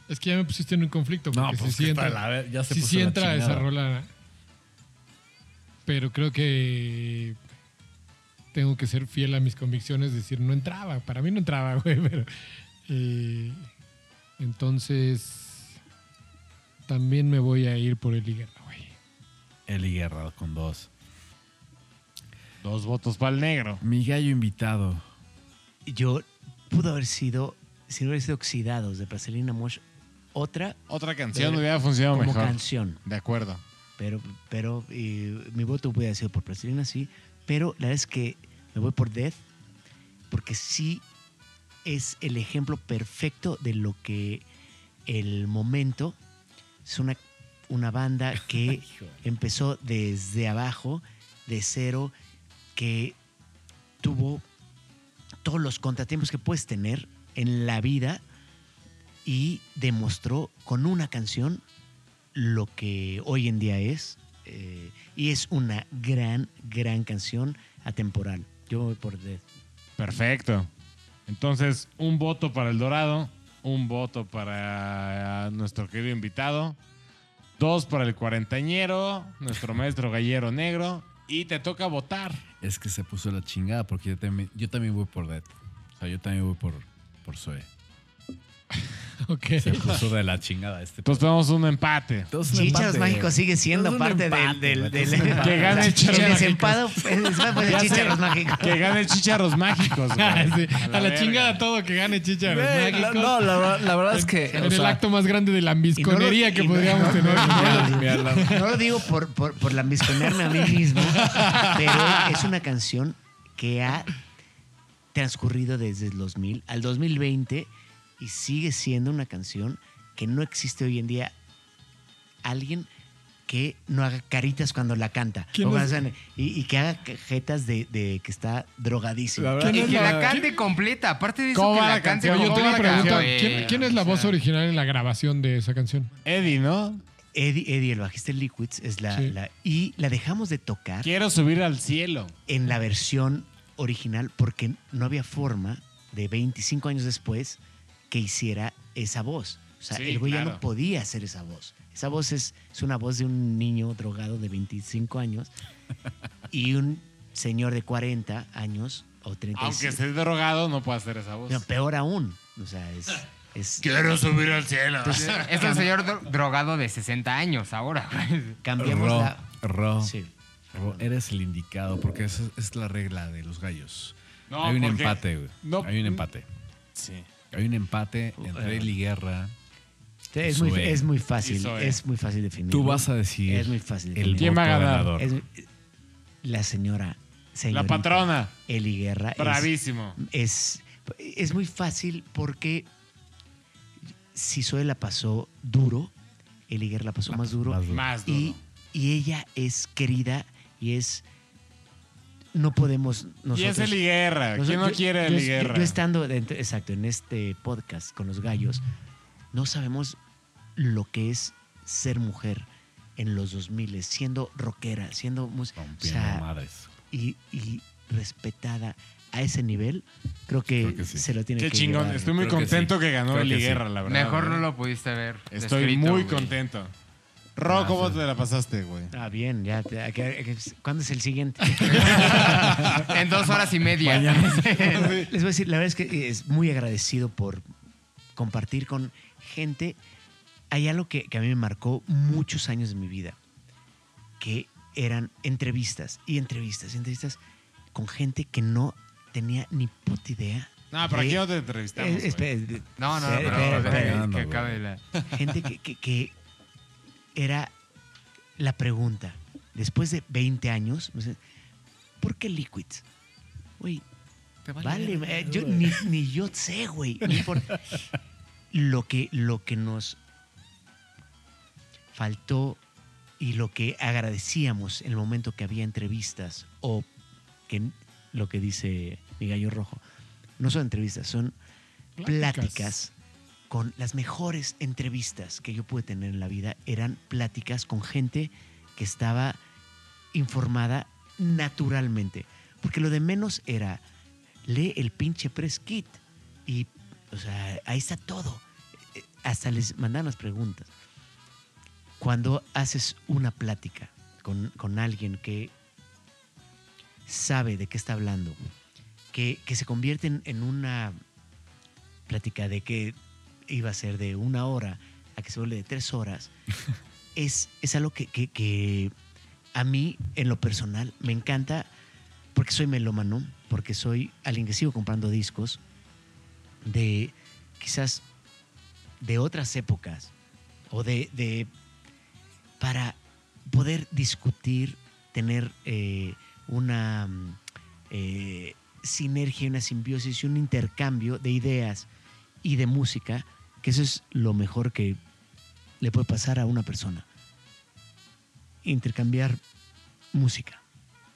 es que ya me pusiste en un conflicto. Porque pues sí, sí que entra, la ver- ya se sí, puso sí la entra esa rola. Pero creo que tengo que ser fiel a mis convicciones. Decir, no entraba. Para mí no entraba, güey. Pero, eh, entonces, también me voy a ir por el Liga, güey. Eli Guerra con dos. Dos votos para el negro. Mi gallo invitado. Yo pudo haber sido, si no hubiera sido Oxidados de Plastilina Mosh, otra Otra canción Pero- hubiera funcionado como mejor. canción. De acuerdo. Pero, pero eh, mi voto hubiera sido por Plastilina, sí. Pero la verdad es que me voy por Death, porque sí es el ejemplo perfecto de lo que el momento es una, una banda que empezó desde abajo, de cero, que tuvo todos los contratiempos que puedes tener en la vida y demostró con una canción lo que hoy en día es. Eh, y es una gran, gran canción atemporal. Yo voy por Death. Perfecto. Entonces, un voto para el Dorado, un voto para nuestro querido invitado, dos para el cuarentañero, nuestro maestro gallero negro, y te toca votar. Es que se puso la chingada porque yo también, yo también voy por Dead. O sea, yo también voy por, por Zoe. Ok. Se puso de la chingada este. Entonces tenemos un empate. Empate. Mágicos sigue siendo parte del, empate, del, güey, del- es un empate. Que gane el Chícharos desempado. Chícharos Mágicos. Que gane chicharros mágicos. güey. Ah, sí, A la, verga. chingada todo que gane Chicha. Güey, la- no, la, verdad- la verdad es que. en o el sea, acto más grande de la ambisconería que lo- y no- podríamos no- tener. no- mira, la- No lo digo por, por, por lambisconearme a mí mismo, pero es una canción que ha transcurrido desde el 2000 al 2020 y sigue siendo una canción que no existe hoy en día alguien que no haga caritas cuando la canta ¿Quién O es? sea, y, y que haga cajetas de, de que está drogadísimo. La verdad- Y ¿Quién que la la- cante completa. Aparte de eso, ¿Cómo que la cante? Yo te iba a completa, preguntar, güey. ¿quién, quién es la O voz original en la grabación de esa canción? Eddie, ¿no? Eddie, Eddie, el bajista de Liquids, es la, Sí. la- y la dejamos de tocar Quiero subir al cielo. en la versión original porque no había forma de 25 años después que hiciera esa voz. O sea, Sí, el güey ya no podía hacer esa voz. Esa voz es, es una voz de un niño drogado de 25 años y un señor de 40 años o 35. Aunque esté drogado, no puede hacer esa voz. No, peor aún. O sea, es... es Quiero subir al cielo. entonces, Es un señor dro- drogado de 60 años ahora, cambiamos Ro, la... Ro, Sí. Ro, eres el indicado porque esa es la regla de los gallos. No, Hay un porque- empate, güey. no- Hay un empate. Sí. Hay un empate entre Eli Guerra. Es muy, Zoe. es muy Y fácil. Es muy fácil definir. Tú vas a decidir Es muy fácil. el definir. ¿Quién va a ganar? ganador. Es- la señora, La señorita patrona. Eli Guerra es- Bravísimo. es, es muy fácil porque si Zoe la pasó duro, Eli Guerra la pasó más duro. más duro. Más duro. y, y ella es querida y es no podemos nosotros... Y es el Guerra. ¿Quién no quiere el yo- Guerra? Yo, estando, dentro- exacto, en este podcast con los gallos, no sabemos lo que es ser mujer en los 2000, siendo rockera, siendo música, o Rompiendo sea, madres. y, y respetada a ese nivel, creo que, Creo que sí. se lo tiene Qué que chingón. llevar. Estoy muy Creo que contento sí. que, ganó Creo el que sí. Guerra, la verdad. Mejor no ¿eh? lo pudiste ver. Estoy descrito, muy güey. contento. Ro, ¿cómo te la pasaste, güey? Ah, bien, ya. te- que- ¿Cuándo es el siguiente? En dos horas y media. Les voy a decir, la verdad es que es muy agradecido por compartir con gente. Hay algo que, que a mí me marcó muchos años de mi vida, que eran entrevistas y entrevistas y entrevistas con gente que no tenía ni puta idea. No, pero de- aquí no te entrevistamos. Eh, güey. espera, No, no, no, pero espera, que- espera. que, güey. acabe la. gente que, que- que era la pregunta, después de 20 años, ¿por qué Liquids? Güey, vale, eh, yo, ni, ni yo sé, güey. lo, que, lo que nos faltó y lo que agradecíamos en el momento que había entrevistas o que lo que dice mi gallo rojo, no son entrevistas, son Pláticas. pláticas con las mejores entrevistas que yo pude tener en la vida eran pláticas con gente que estaba informada naturalmente. Porque lo de menos era, lee el pinche press kit y, o sea, ahí está todo. Eh, Hasta les mandan las preguntas. Cuando haces una plática con, con alguien que sabe de qué está hablando, que, que se convierte en, en una plática de que iba a ser de una hora a que se vuelve de tres horas, es, es algo que, que- que a mí, en lo personal, me encanta porque soy melómano, porque soy alguien que sigo comprando discos de quizás de otras épocas o de, de- para poder discutir, tener eh, una mm, eh, sinergia, una simbiosis y un intercambio de ideas y de música, que eso es lo mejor que le puede pasar a una persona. Intercambiar música.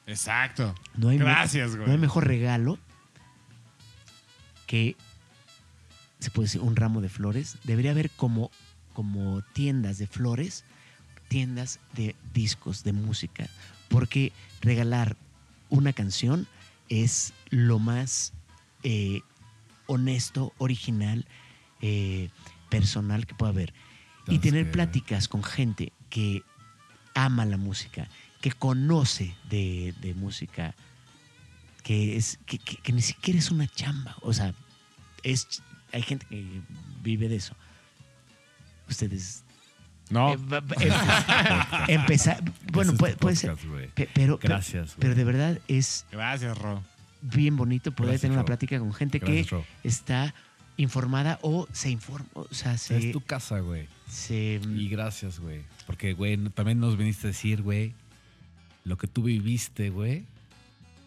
Exacto. No hay, Gracias, güey. no hay mejor regalo que, se puede decir, un ramo de flores. Debería haber como, como tiendas de flores, tiendas de discos, de música. Porque regalar una canción es lo más eh, honesto, original, eh, personal que pueda haber. Y tener que- pláticas con gente que ama la música, que conoce de, de música, que, es, que, que- que ni siquiera es una chamba. O sea, es, hay gente que vive de eso. Ustedes No. eh, em- empezar. Bueno, puede, ser. podcast, güey. pe- Pero, pe- Gracias, pero de verdad es Gracias, Ro. bien bonito poder Gracias, tener una plática con gente Gracias, que Ro. está informada o se informa. O sea, se. Es tu casa, güey. se- Y gracias, güey. Porque, güey, también nos viniste a decir, güey, lo que tú viviste, güey,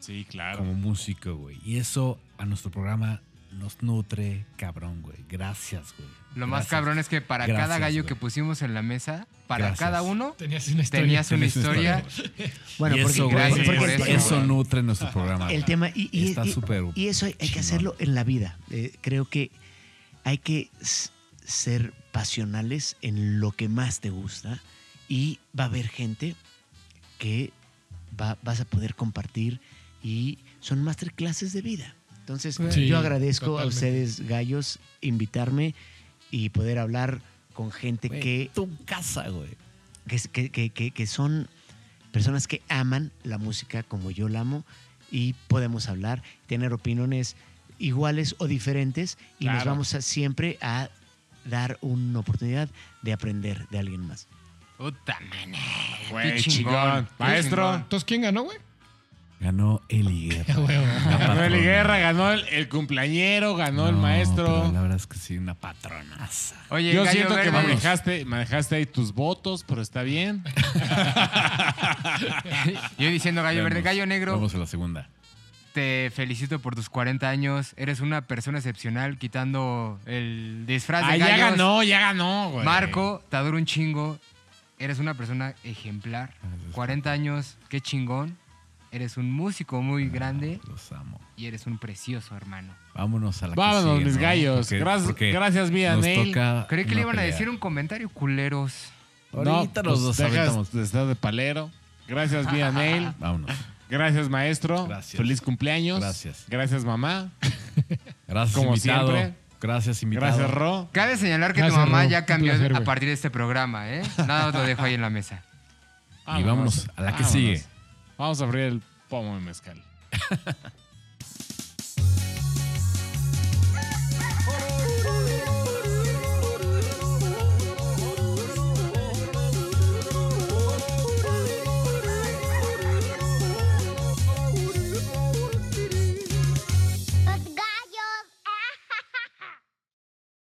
Sí, claro. como músico, güey. Y eso a nuestro programa nos nutre, cabrón, güey. Gracias, güey. Lo más cabrón es que para Gracias, cada gallo güey. que pusimos en la mesa, para Gracias. cada uno, Tenías una historia. tenías una Tenías una historia. bueno, y porque, eso, güey, porque nutre nuestro programa. el güey. tema. Y, y- Está y- súper y eso hay, hay que hacerlo en la vida. Eh, creo que hay que ser pasionales en lo que más te gusta y va a haber gente que va- vas a poder compartir y son masterclasses de vida. Entonces, Sí, yo agradezco a totalmente. ustedes, gallos, invitarme y poder hablar con gente Güey, que, Tu casa, güey. que, que- que- que- son personas que aman la música como yo la amo y podemos hablar, tener opiniones iguales o diferentes y nos Claro. vamos a, siempre a dar una oportunidad de aprender de alguien más. Puta man. Güey, Qué chingón. Maestro. Entonces, ¿quién ganó, güey? Ganó Eli Guerra. A huevo. La Ganó el patrona. Guerra, ganó el, el cumpleañero, ganó el maestro. pero La verdad es que sí, una patronaza. Oye, Yo gallo siento que manejaste, manejaste ahí tus votos, pero está bien. Yo diciendo gallo verde, gallo negro, Vamos a la segunda. te felicito por tus 40 años. Eres una persona excepcional quitando el disfraz de Ah, ya gallos. ganó, ya ganó, güey. Marco, te adoro un chingo. Eres una persona ejemplar. 40 años, qué chingón. Eres un músico muy grande Los amo. y eres un precioso hermano. Vámonos a la que Vámonos, sigue, mis ¿no? gallos. Porque- Gracias- porque gracias, nos Neil. Creí que le iban a decir un comentario culeros. Ahorita no, los pues dos dejas de estar de palero. Gracias, Vía Neil. Vámonos. Gracias, maestro. Gracias. Feliz cumpleaños. Gracias. Gracias, mamá. Gracias, Como invitado. siempre. Gracias, invitado. Gracias, Ro. Cabe señalar que tu mamá Ro. ya cambió placer, a partir de este programa, ¿eh? Nada lo dejo ahí en la mesa. Y vámonos a la que Vámonos. sigue. Vamos a abrir el pomo de mezcal.